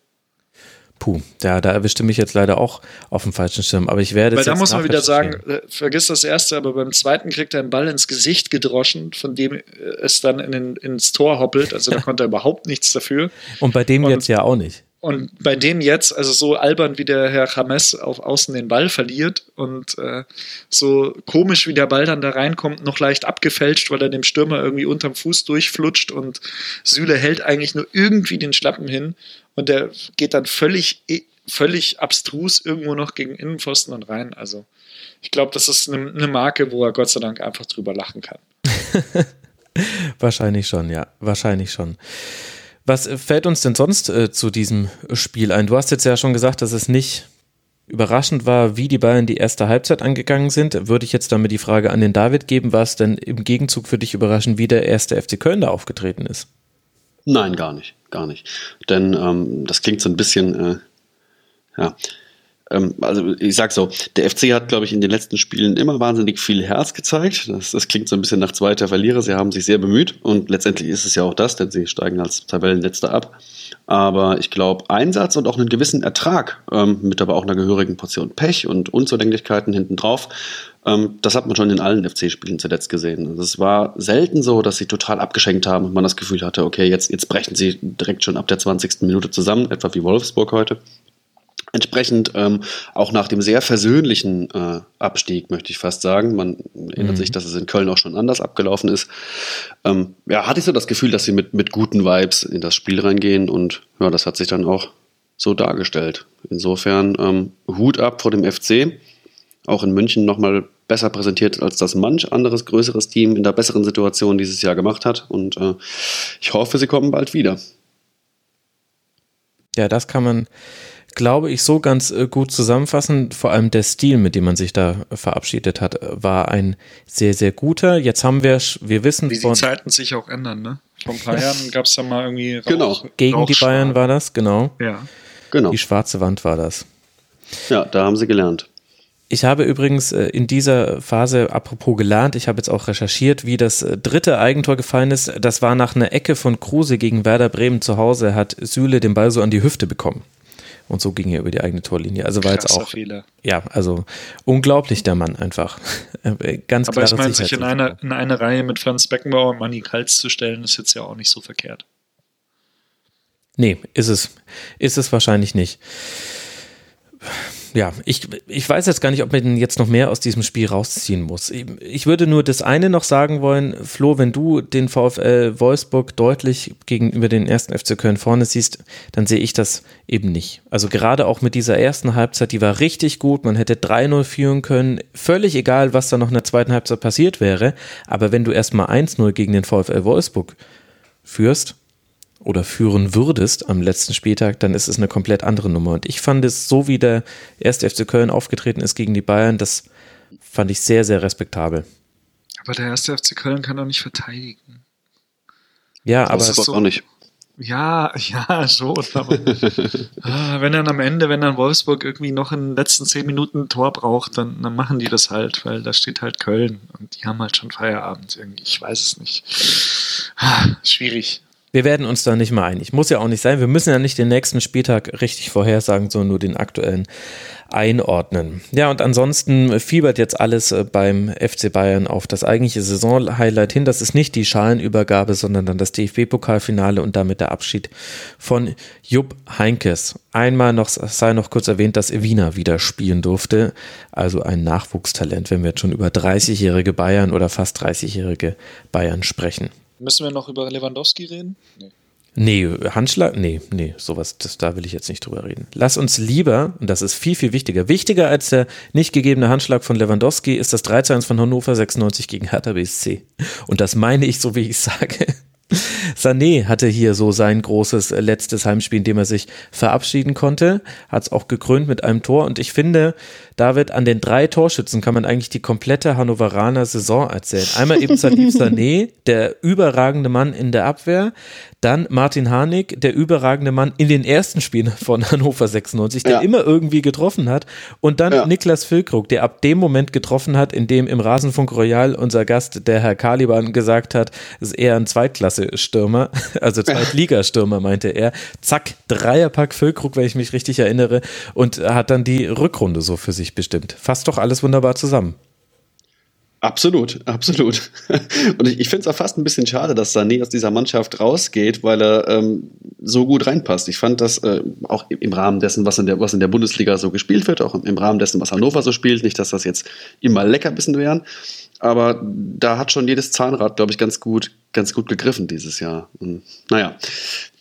Puh, ja, da erwischte mich jetzt leider auch auf dem falschen Schirm. Aber ich werde. Weil da muss man wieder sagen, äh, vergiss das erste, aber beim zweiten kriegt er einen Ball ins Gesicht gedroschen, von dem äh, es dann in den, ins Tor hoppelt. Also da konnte er überhaupt nichts dafür. Und bei dem Und jetzt ja auch nicht. Und bei dem jetzt, also so albern wie der Herr James auf Außen den Ball verliert und äh, so komisch wie der Ball dann da reinkommt, noch leicht abgefälscht, weil er dem Stürmer irgendwie unterm Fuß durchflutscht und Süle hält eigentlich nur irgendwie den Schlappen hin und der geht dann völlig, völlig abstrus irgendwo noch gegen Innenpfosten und rein. Also ich glaube, das ist eine, eine Marke, wo er Gott sei Dank einfach drüber lachen kann. wahrscheinlich schon, ja, wahrscheinlich schon. Was fällt uns denn sonst äh, zu diesem Spiel ein? Du hast jetzt ja schon gesagt, dass es nicht überraschend war, wie die Bayern die erste Halbzeit angegangen sind. Würde ich jetzt damit die Frage an den David geben, war es denn im Gegenzug für dich überraschend, wie der erste FC Köln da aufgetreten ist? Nein, gar nicht, gar nicht. Denn ähm, das klingt so ein bisschen, äh, ja, ähm, also ich sag so, der FC hat, glaube ich, in den letzten Spielen immer wahnsinnig viel Herz gezeigt. Das, das, klingt so ein bisschen nach zweiter Verlierer. Sie haben sich sehr bemüht und letztendlich ist es ja auch das, denn sie steigen als Tabellenletzter ab. Aber ich glaube, Einsatz und auch einen gewissen Ertrag, ähm, mit aber auch einer gehörigen Portion Pech und Unzulänglichkeiten hinten drauf, ähm, das hat man schon in allen FC-Spielen zuletzt gesehen. Also es war selten so, dass sie total abgeschenkt haben und man das Gefühl hatte, okay, jetzt, jetzt brechen sie direkt schon ab der 20. Minute zusammen, etwa wie Wolfsburg heute. Entsprechend ähm, auch nach dem sehr versöhnlichen äh, Abstieg, möchte ich fast sagen, man erinnert mhm. sich, dass es in Köln auch schon anders abgelaufen ist, ähm, ja, hatte ich so das Gefühl, dass sie mit, mit guten Vibes in das Spiel reingehen und ja, das hat sich dann auch so dargestellt. Insofern ähm, Hut ab vor dem FC, auch in München nochmal besser präsentiert, als das manch anderes größeres Team in der besseren Situation dieses Jahr gemacht hat und äh, ich hoffe, sie kommen bald wieder. Ja, das kann man glaube ich, so ganz äh, gut zusammenfassen. Vor allem der Stil, mit dem man sich da verabschiedet hat, war ein sehr, sehr guter. Jetzt haben wir, wir wissen Wie die Zeiten sich auch ändern, ne? Vor ein paar Jahren gab es da mal irgendwie Rauch, Genau. Gegen die Bayern war das, genau. Ja. Genau. Die schwarze Wand war das. Ja, da haben sie gelernt. Ich habe übrigens äh, in dieser Phase, apropos gelernt, ich habe jetzt auch recherchiert, wie das äh, dritte Eigentor gefallen ist. Das war nach einer Ecke von Kruse gegen Werder Bremen zu Hause, hat Süle den Ball so an die Hüfte bekommen. Und so ging er über die eigene Torlinie. Also war jetzt auch. Fehler. Ja, also unglaublich der Mann einfach. Äh, ganz Aber ich meine, sich in eine, in eine Reihe mit Franz Beckenbauer und Manny Kals zu stellen, ist jetzt ja auch nicht so verkehrt. Nee, ist es. Ist es wahrscheinlich nicht. Ja, ich, ich weiß jetzt gar nicht, ob man jetzt noch mehr aus diesem Spiel rausziehen muss. Ich würde nur das eine noch sagen wollen, Flo, wenn du den VfL Wolfsburg deutlich gegenüber den ersten FC Köln vorne siehst, dann sehe ich das eben nicht. Also gerade auch mit dieser ersten Halbzeit, die war richtig gut, man hätte 3-0 führen können, völlig egal, was da noch in der zweiten Halbzeit passiert wäre, aber wenn du erstmal 1-0 gegen den VfL Wolfsburg führst, oder führen würdest am letzten Spieltag, dann ist es eine komplett andere Nummer. Und ich fand es, so wie der erste FC Köln aufgetreten ist gegen die Bayern, das fand ich sehr, sehr respektabel. Aber der erste FC Köln kann doch nicht verteidigen. Ja, aber. Das ist doch auch nicht. Ja, ja, schon. Aber, ah, wenn dann am Ende, wenn dann Wolfsburg irgendwie noch in den letzten zehn Minuten ein Tor braucht, dann, dann machen die das halt, weil da steht halt Köln und die haben halt schon Feierabend irgendwie. Ich weiß es nicht. Ah, schwierig. Wir werden uns da nicht mal einig. Muss ja auch nicht sein. Wir müssen ja nicht den nächsten Spieltag richtig vorhersagen, sondern nur den aktuellen einordnen. Ja, und ansonsten fiebert jetzt alles äh, beim FC Bayern auf das eigentliche Saisonhighlight hin. Das ist nicht die Schalenübergabe, sondern dann das DFB-Pokalfinale und damit der Abschied von Jupp Heinkes. Einmal noch sei noch kurz erwähnt, dass Evina wieder spielen durfte. Also ein Nachwuchstalent, wenn wir jetzt schon über 30-jährige Bayern oder fast 30-jährige Bayern sprechen. Müssen wir noch über Lewandowski reden? Nee. Nee, Handschlag, nee, nee, sowas, das, da will ich jetzt nicht drüber reden. Lass uns lieber, und das ist viel, viel wichtiger, wichtiger als der nicht gegebene Handschlag von Lewandowski ist das 3-1 von Hannover 96 gegen Hertha BSC. Und das meine ich so, wie ich sage. Sané hatte hier so sein großes äh, letztes Heimspiel, in dem er sich verabschieden konnte. Hat es auch gekrönt mit einem Tor. Und ich finde, David, an den drei Torschützen kann man eigentlich die komplette Hannoveraner Saison erzählen. Einmal eben Salif Sané, der überragende Mann in der Abwehr. Dann Martin Harnik, der überragende Mann in den ersten Spielen von Hannover 96, der ja. immer irgendwie getroffen hat. Und dann ja. Niklas Füllkrug, der ab dem Moment getroffen hat, in dem im Rasenfunk Royal unser Gast, der Herr Caliban, gesagt hat, ist eher ein Zweitklasse-Stürmer, also Zweitligastürmer, meinte er. Zack, Dreierpack Füllkrug, wenn ich mich richtig erinnere, und hat dann die Rückrunde so für sich bestimmt. Fasst doch alles wunderbar zusammen. Absolut, absolut. Und ich, ich finde es auch fast ein bisschen schade, dass Sané aus dieser Mannschaft rausgeht, weil er ähm, so gut reinpasst. Ich fand das äh, auch im Rahmen dessen, was in, der, was in der Bundesliga so gespielt wird, auch im Rahmen dessen, was Hannover so spielt. Nicht, dass das jetzt immer Leckerbissen wären, aber da hat schon jedes Zahnrad, glaube ich, ganz gut, ganz gut gegriffen dieses Jahr. Und, naja,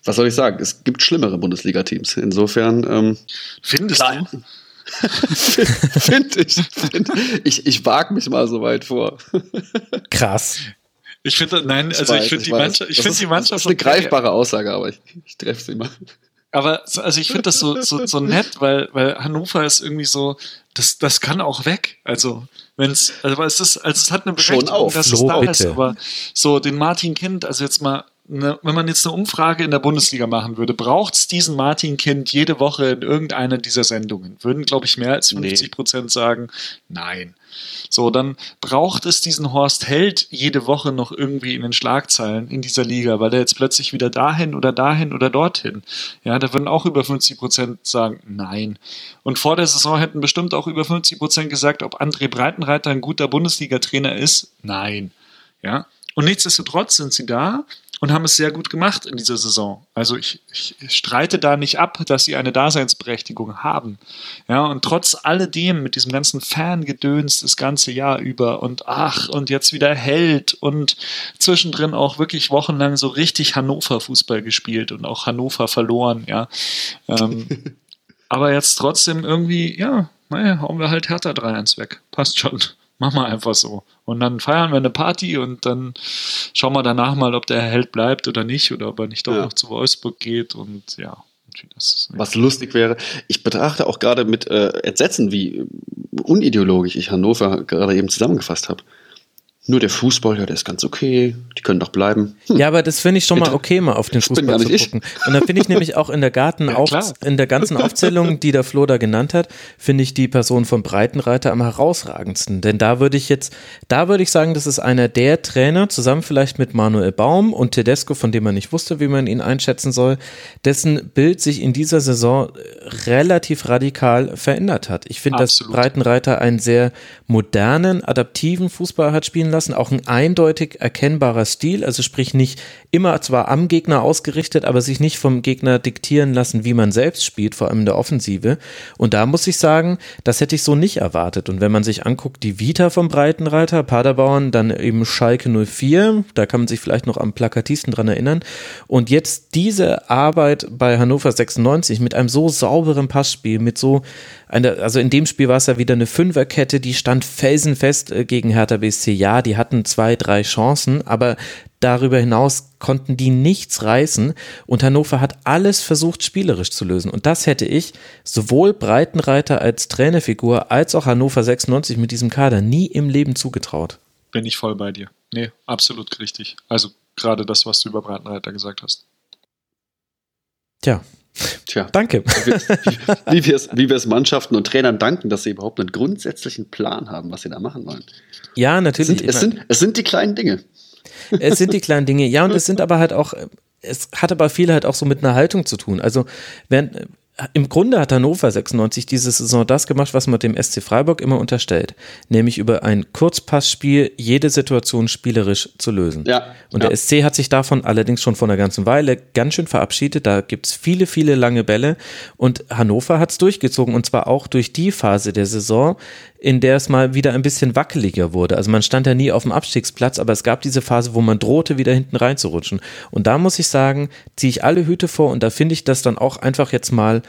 was soll ich sagen? Es gibt schlimmere Bundesliga-Teams. Insofern. Ähm, Findest du? Finde ich. Find, ich ich wage mich mal so weit vor. Krass. Ich finde, nein, also ich, ich finde die Mannschaft, ich finde die Mannschaft. Das ist eine greifbare Aussage, aber ich, ich treffe sie mal. Aber also ich finde das so, so, so nett, weil, weil Hannover ist irgendwie so, das, das kann auch weg. Also, wenn es, also es ist, also es hat eine Berechtigung, dass es da bitte. ist, aber so den Martin Kind, also jetzt mal eine, wenn man jetzt eine Umfrage in der Bundesliga machen würde, braucht es diesen Martin Kind jede Woche in irgendeiner dieser Sendungen? Würden, glaube ich, mehr als 50 Prozent nee. sagen, nein. So, dann braucht es diesen Horst Held jede Woche noch irgendwie in den Schlagzeilen in dieser Liga, weil er jetzt plötzlich wieder dahin oder dahin oder dorthin. Ja, da würden auch über 50 Prozent sagen, nein. Und vor der Saison hätten bestimmt auch über 50 Prozent gesagt, ob André Breitenreiter ein guter Bundesliga-Trainer ist. Nein. Ja. Und nichtsdestotrotz sind sie da und haben es sehr gut gemacht in dieser Saison. Also ich, ich, streite da nicht ab, dass sie eine Daseinsberechtigung haben. Ja, und trotz alledem mit diesem ganzen Fangedöns das ganze Jahr über und ach, und jetzt wieder Held und zwischendrin auch wirklich wochenlang so richtig Hannover Fußball gespielt und auch Hannover verloren, ja. Ähm, aber jetzt trotzdem irgendwie, ja, naja, hauen wir halt Hertha 3-1 weg. Passt schon. Mach mal einfach so. Und dann feiern wir eine Party und dann schauen wir danach mal, ob der Held bleibt oder nicht oder ob er nicht doch ja. noch zu Wolfsburg geht und ja. Was lustig wäre, ich betrachte auch gerade mit äh, Entsetzen, wie unideologisch ich Hannover gerade eben zusammengefasst habe. Nur der Fußball, ja, der ist ganz okay, die können doch bleiben. Hm. Ja, aber das finde ich schon mal okay, mal auf den Fußball zu gucken. Ich. Und dann finde ich nämlich auch in der Garten, ja, in der ganzen Aufzählung, die der Flo da genannt hat, finde ich die Person von Breitenreiter am herausragendsten. Denn da würde ich jetzt, da würde ich sagen, das ist einer der Trainer, zusammen vielleicht mit Manuel Baum und Tedesco, von dem man nicht wusste, wie man ihn einschätzen soll, dessen Bild sich in dieser Saison relativ radikal verändert hat. Ich finde, dass Breitenreiter einen sehr modernen, adaptiven Fußball hat spielen lassen, auch ein eindeutig erkennbarer Stil, also sprich nicht immer zwar am Gegner ausgerichtet, aber sich nicht vom Gegner diktieren lassen, wie man selbst spielt, vor allem in der Offensive. Und da muss ich sagen, das hätte ich so nicht erwartet. Und wenn man sich anguckt, die Vita vom Breitenreiter, Paderborn, dann eben Schalke 04, da kann man sich vielleicht noch am plakatisten dran erinnern. Und jetzt diese Arbeit bei Hannover 96 mit einem so sauberen Passspiel, mit so einer, also in dem Spiel war es ja wieder eine Fünferkette, die stand felsenfest äh, gegen Hertha BSC. Ja, die hatten zwei, drei Chancen, aber darüber hinaus konnten die nichts reißen und Hannover hat alles versucht spielerisch zu lösen und das hätte ich sowohl Breitenreiter als Trainerfigur als auch Hannover 96 mit diesem Kader nie im Leben zugetraut. Bin ich voll bei dir. Nee, absolut richtig. Also gerade das, was du über Breitenreiter gesagt hast. Tja, Tja. Danke. Wie wir, es, wie wir es Mannschaften und Trainern danken, dass sie überhaupt einen grundsätzlichen Plan haben, was sie da machen wollen. Ja, natürlich. Es sind, es sind, es sind die kleinen Dinge. Es sind die kleinen Dinge. Ja, und es sind aber halt auch, es hat aber viel halt auch so mit einer Haltung zu tun. Also, während, im Grunde hat Hannover 96 diese Saison das gemacht, was man dem SC Freiburg immer unterstellt, nämlich über ein Kurzpassspiel jede Situation spielerisch zu lösen. Ja, und der SC hat sich davon allerdings schon vor einer ganzen Weile ganz schön verabschiedet. Da gibt es viele, viele lange Bälle und Hannover hat es durchgezogen und zwar auch durch die Phase der Saison, in der es mal wieder ein bisschen wackeliger wurde. Also man stand ja nie auf dem Abstiegsplatz, aber es gab diese Phase, wo man drohte, wieder hinten reinzurutschen. Und da muss ich sagen, ziehe ich alle Hüte vor und da finde ich das dann auch einfach jetzt mal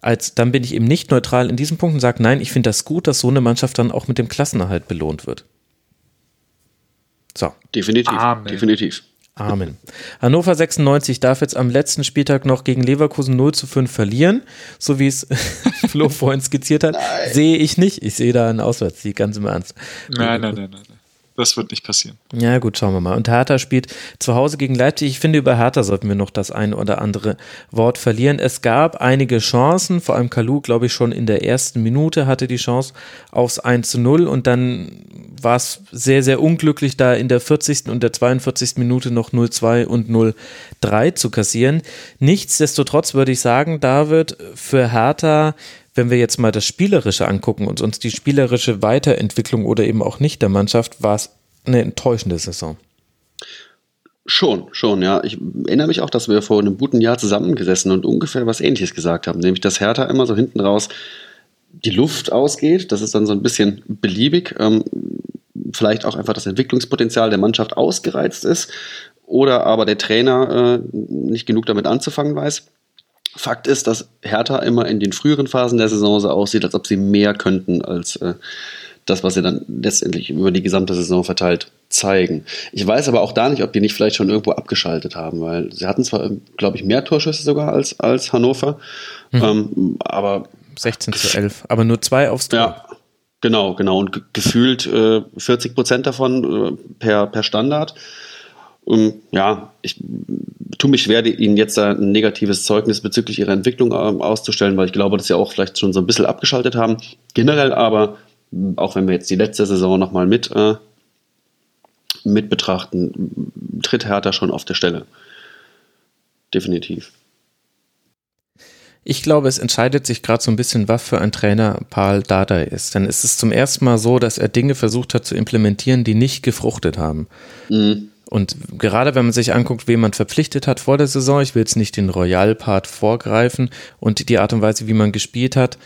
als, dann bin ich eben nicht neutral in diesem Punkt und sage, nein, ich finde das gut, dass so eine Mannschaft dann auch mit dem Klassenerhalt belohnt wird. So. Definitiv, Amen. definitiv. Amen. Hannover 96 darf jetzt am letzten Spieltag noch gegen Leverkusen 0 zu 5 verlieren, so wie es Flo vorhin skizziert hat. Nein. Sehe ich nicht. Ich sehe da einen Auswärtssieg, ganz im Ernst. Nein, nein, nein, nein. Das wird nicht passieren. Ja, gut, schauen wir mal. Und Hertha spielt zu Hause gegen Leipzig. Ich finde, über Hertha sollten wir noch das ein oder andere Wort verlieren. Es gab einige Chancen, vor allem Kalu, glaube ich, schon in der ersten Minute hatte die Chance aufs 1 zu 0 und dann war es sehr, sehr unglücklich, da in der 40. und der 42. Minute noch 0-2 und 0-3 zu kassieren. Nichtsdestotrotz würde ich sagen, David, für Hertha wenn wir jetzt mal das Spielerische angucken und uns die spielerische Weiterentwicklung oder eben auch nicht der Mannschaft, war es eine enttäuschende Saison. Schon, schon, ja. Ich erinnere mich auch, dass wir vor einem guten Jahr zusammengesessen und ungefähr was Ähnliches gesagt haben, nämlich dass Hertha immer so hinten raus die Luft ausgeht. Das ist dann so ein bisschen beliebig. Ähm, vielleicht auch einfach das Entwicklungspotenzial der Mannschaft ausgereizt ist oder aber der Trainer äh, nicht genug damit anzufangen weiß. Fakt ist, dass Hertha immer in den früheren Phasen der Saison so aussieht, als ob sie mehr könnten als äh, das, was sie dann letztendlich über die gesamte Saison verteilt zeigen. Ich weiß aber auch da nicht, ob die nicht vielleicht schon irgendwo abgeschaltet haben, weil sie hatten zwar, glaube ich, mehr Torschüsse sogar als, als Hannover, mhm. ähm, aber 16 zu 11, aber nur zwei aufs Tor. Ja, genau, genau. Und gefühlt äh, 40 Prozent davon äh, per, per Standard. Um, ja, ich tue mich schwer, Ihnen jetzt ein negatives Zeugnis bezüglich Ihrer Entwicklung äh, auszustellen, weil ich glaube, dass Sie auch vielleicht schon so ein bisschen abgeschaltet haben. Generell aber, auch wenn wir jetzt die letzte Saison nochmal mit, äh, mit betrachten, tritt Hertha schon auf der Stelle. Definitiv. Ich glaube, es entscheidet sich gerade so ein bisschen, was für ein Trainer Paul Dardai ist. Denn es ist zum ersten Mal so, dass er Dinge versucht hat zu implementieren, die nicht gefruchtet haben. Mhm. Und gerade wenn man sich anguckt, wen man verpflichtet hat vor der Saison, ich will jetzt nicht den Royal-Part vorgreifen und die Art und Weise, wie man gespielt hat,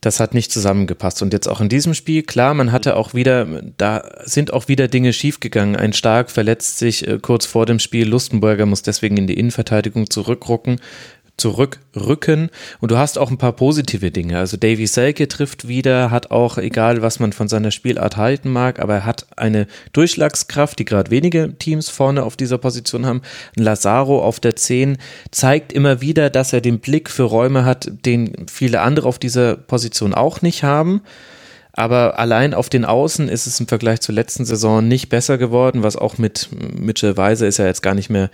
das hat nicht zusammengepasst. Und jetzt auch in diesem Spiel, klar, man hatte auch wieder, da sind auch wieder Dinge schiefgegangen. Ein Stark verletzt sich äh, kurz vor dem Spiel, Lustenberger muss deswegen in die Innenverteidigung zurückrucken zurückrücken. Und du hast auch ein paar positive Dinge. Also Davy Selke trifft wieder, hat auch, egal was man von seiner Spielart halten mag, aber er hat eine Durchschlagskraft, die gerade wenige Teams vorne auf dieser Position haben. Lazaro auf der 10 zeigt immer wieder, dass er den Blick für Räume hat, den viele andere auf dieser Position auch nicht haben. Aber allein auf den Außen ist es im Vergleich zur letzten Saison nicht besser geworden, was auch mit Mitchell Weiser ist ja jetzt gar nicht mehr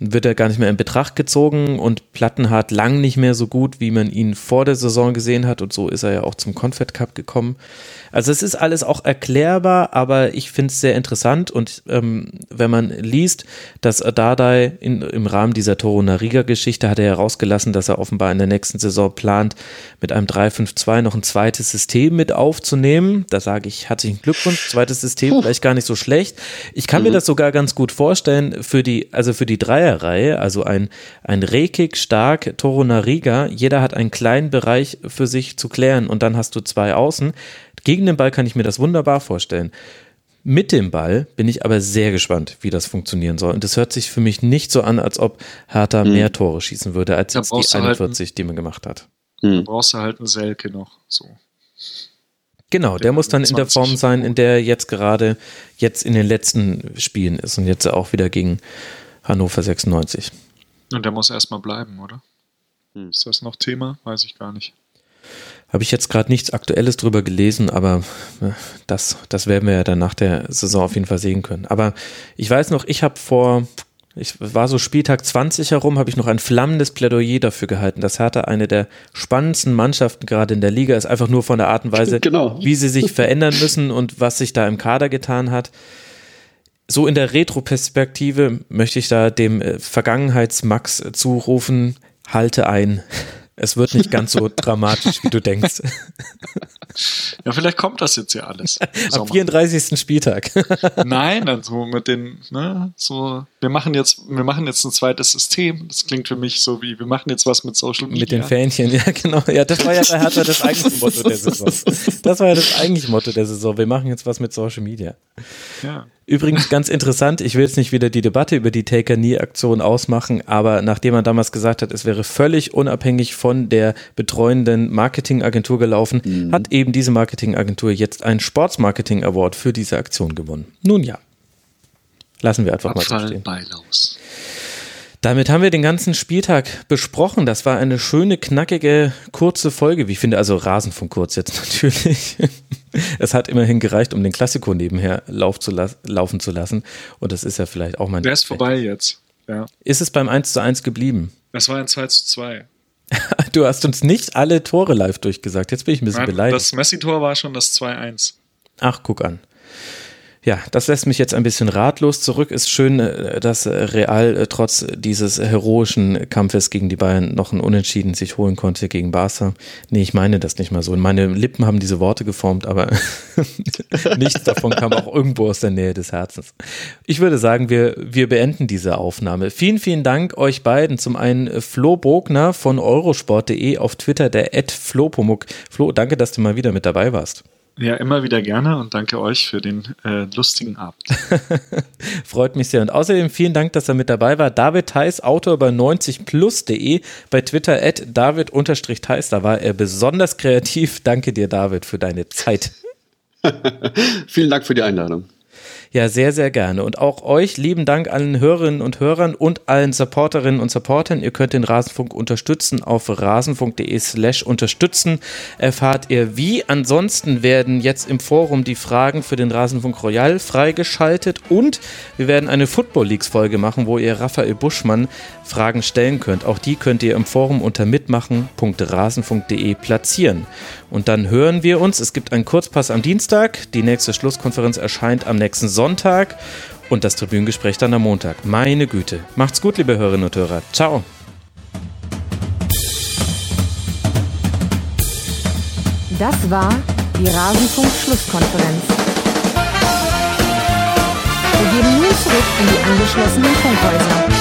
wird er gar nicht mehr in Betracht gezogen und Plattenhardt lang nicht mehr so gut, wie man ihn vor der Saison gesehen hat und so ist er ja auch zum Confed Cup gekommen. Also es ist alles auch erklärbar, aber ich finde es sehr interessant und ähm, wenn man liest, dass Dardai in, im Rahmen dieser Toro Nariga-Geschichte hat er herausgelassen, dass er offenbar in der nächsten Saison plant, mit einem 3-5-2 noch ein zweites System mit aufzunehmen. Da sage ich herzlichen Glückwunsch, zweites System, Puh. vielleicht gar nicht so schlecht. Ich kann mhm. mir das sogar ganz gut vorstellen für die, also für die Dreierreihe, also ein, ein Rekik, Stark, Toro Nariga. Jeder hat einen kleinen Bereich für sich zu klären und dann hast du zwei Außen. Gegen den Ball kann ich mir das wunderbar vorstellen. Mit dem Ball bin ich aber sehr gespannt, wie das funktionieren soll. Und es hört sich für mich nicht so an, als ob Hertha hm. mehr Tore schießen würde, als jetzt die 41, halt die man gemacht hat. Hm. Da brauchst du halt einen Selke noch. So. Genau, der, der muss dann in der Form sein, in der er jetzt gerade jetzt in den letzten Spielen ist und jetzt auch wieder gegen Hannover 96. Und der muss erstmal bleiben, oder? Hm. Ist das noch Thema? Weiß ich gar nicht. Habe ich jetzt gerade nichts Aktuelles drüber gelesen, aber äh, das, das werden wir ja dann nach der Saison auf jeden Fall sehen können. Aber ich weiß noch, ich habe vor, ich war so Spieltag 20 herum, habe ich noch ein flammendes Plädoyer dafür gehalten, dass Hertha eine der spannendsten Mannschaften gerade in der Liga ist, einfach nur von der Art und Weise, genau. wie sie sich verändern müssen und was sich da im Kader getan hat. So in der Retroperspektive möchte ich da dem äh, Vergangenheitsmax zurufen, halte ein. Es wird nicht ganz so dramatisch, wie du denkst. Ja, vielleicht kommt das jetzt ja alles. Am 34. Spieltag. Nein, also mit den, ne, so, wir machen jetzt, wir machen jetzt ein zweites System. Das klingt für mich so wie, wir machen jetzt was mit Social Media. Mit den Fähnchen, ja, genau. Ja, das war ja, hat er das eigentliche Motto der Saison. Das war ja das eigentliche Motto der Saison. Wir machen jetzt was mit Social Media. Ja. Übrigens ganz interessant, ich will jetzt nicht wieder die Debatte über die Take-a-Knee-Aktion ausmachen, aber nachdem man damals gesagt hat, es wäre völlig unabhängig von der betreuenden Marketingagentur gelaufen, mhm. hat eben diese Marketingagentur jetzt einen Sportsmarketing Award für diese Aktion gewonnen. Nun ja. Lassen wir einfach Abfall mal so stehen. Beilaus. Damit haben wir den ganzen Spieltag besprochen. Das war eine schöne, knackige, kurze Folge. Wie ich finde, also Rasenfunk kurz jetzt natürlich. es hat immerhin gereicht, um den Klassiko nebenher lauf zu laufen zu lassen. Und das ist ja vielleicht auch mein. Der ist vorbei jetzt. Ja. Ist es beim 1 zu 1 geblieben? Das war ein 2 zu 2. du hast uns nicht alle Tore live durchgesagt. Jetzt bin ich ein bisschen Nein, beleidigt. Das Messi-Tor war schon das 2-1. Ach, guck an. Ja, das lässt mich jetzt ein bisschen ratlos zurück. Ist schön, äh, dass Real äh, trotz dieses heroischen Kampfes gegen die Bayern noch ein Unentschieden sich holen konnte gegen Barca. Nee, ich meine das nicht mal so. Meine Lippen haben diese Worte geformt, aber nichts davon kam auch irgendwo aus der Nähe des Herzens. Ich würde sagen, wir, wir beenden diese Aufnahme. Vielen, vielen Dank euch beiden. Zum einen Flo Bogner von eurosport.de auf Twitter, der Ed Flo Pomuk. Flo, danke, dass du mal wieder mit dabei warst. Ja, immer wieder gerne und danke euch für den äh, lustigen Abend. Freut mich sehr. Und außerdem vielen Dank, dass er mit dabei war. David Theis, Autor bei 90plus.de, bei Twitter at david-theis. Da war er besonders kreativ. Danke dir, David, für deine Zeit. vielen Dank für die Einladung. Ja, sehr, sehr gerne. Und auch euch lieben Dank allen Hörerinnen und Hörern und allen Supporterinnen und Supportern. Ihr könnt den Rasenfunk unterstützen auf rasenfunk.de slash unterstützen. Erfahrt ihr wie. Ansonsten werden jetzt im Forum die Fragen für den Rasenfunk Royal freigeschaltet und wir werden eine Football Leagues Folge machen, wo ihr Raphael Buschmann Fragen stellen könnt. Auch die könnt ihr im Forum unter mitmachen.rasenfunk.de platzieren. Und dann hören wir uns. Es gibt einen Kurzpass am Dienstag. Die nächste Schlusskonferenz erscheint am nächsten Sonntag und das Tribünengespräch dann am Montag. Meine Güte. Macht's gut, liebe Hörerinnen und Hörer. Ciao. Das war die Rasenfunk-Schlusskonferenz. Wir gehen nun zurück in die angeschlossenen Funkhäuser.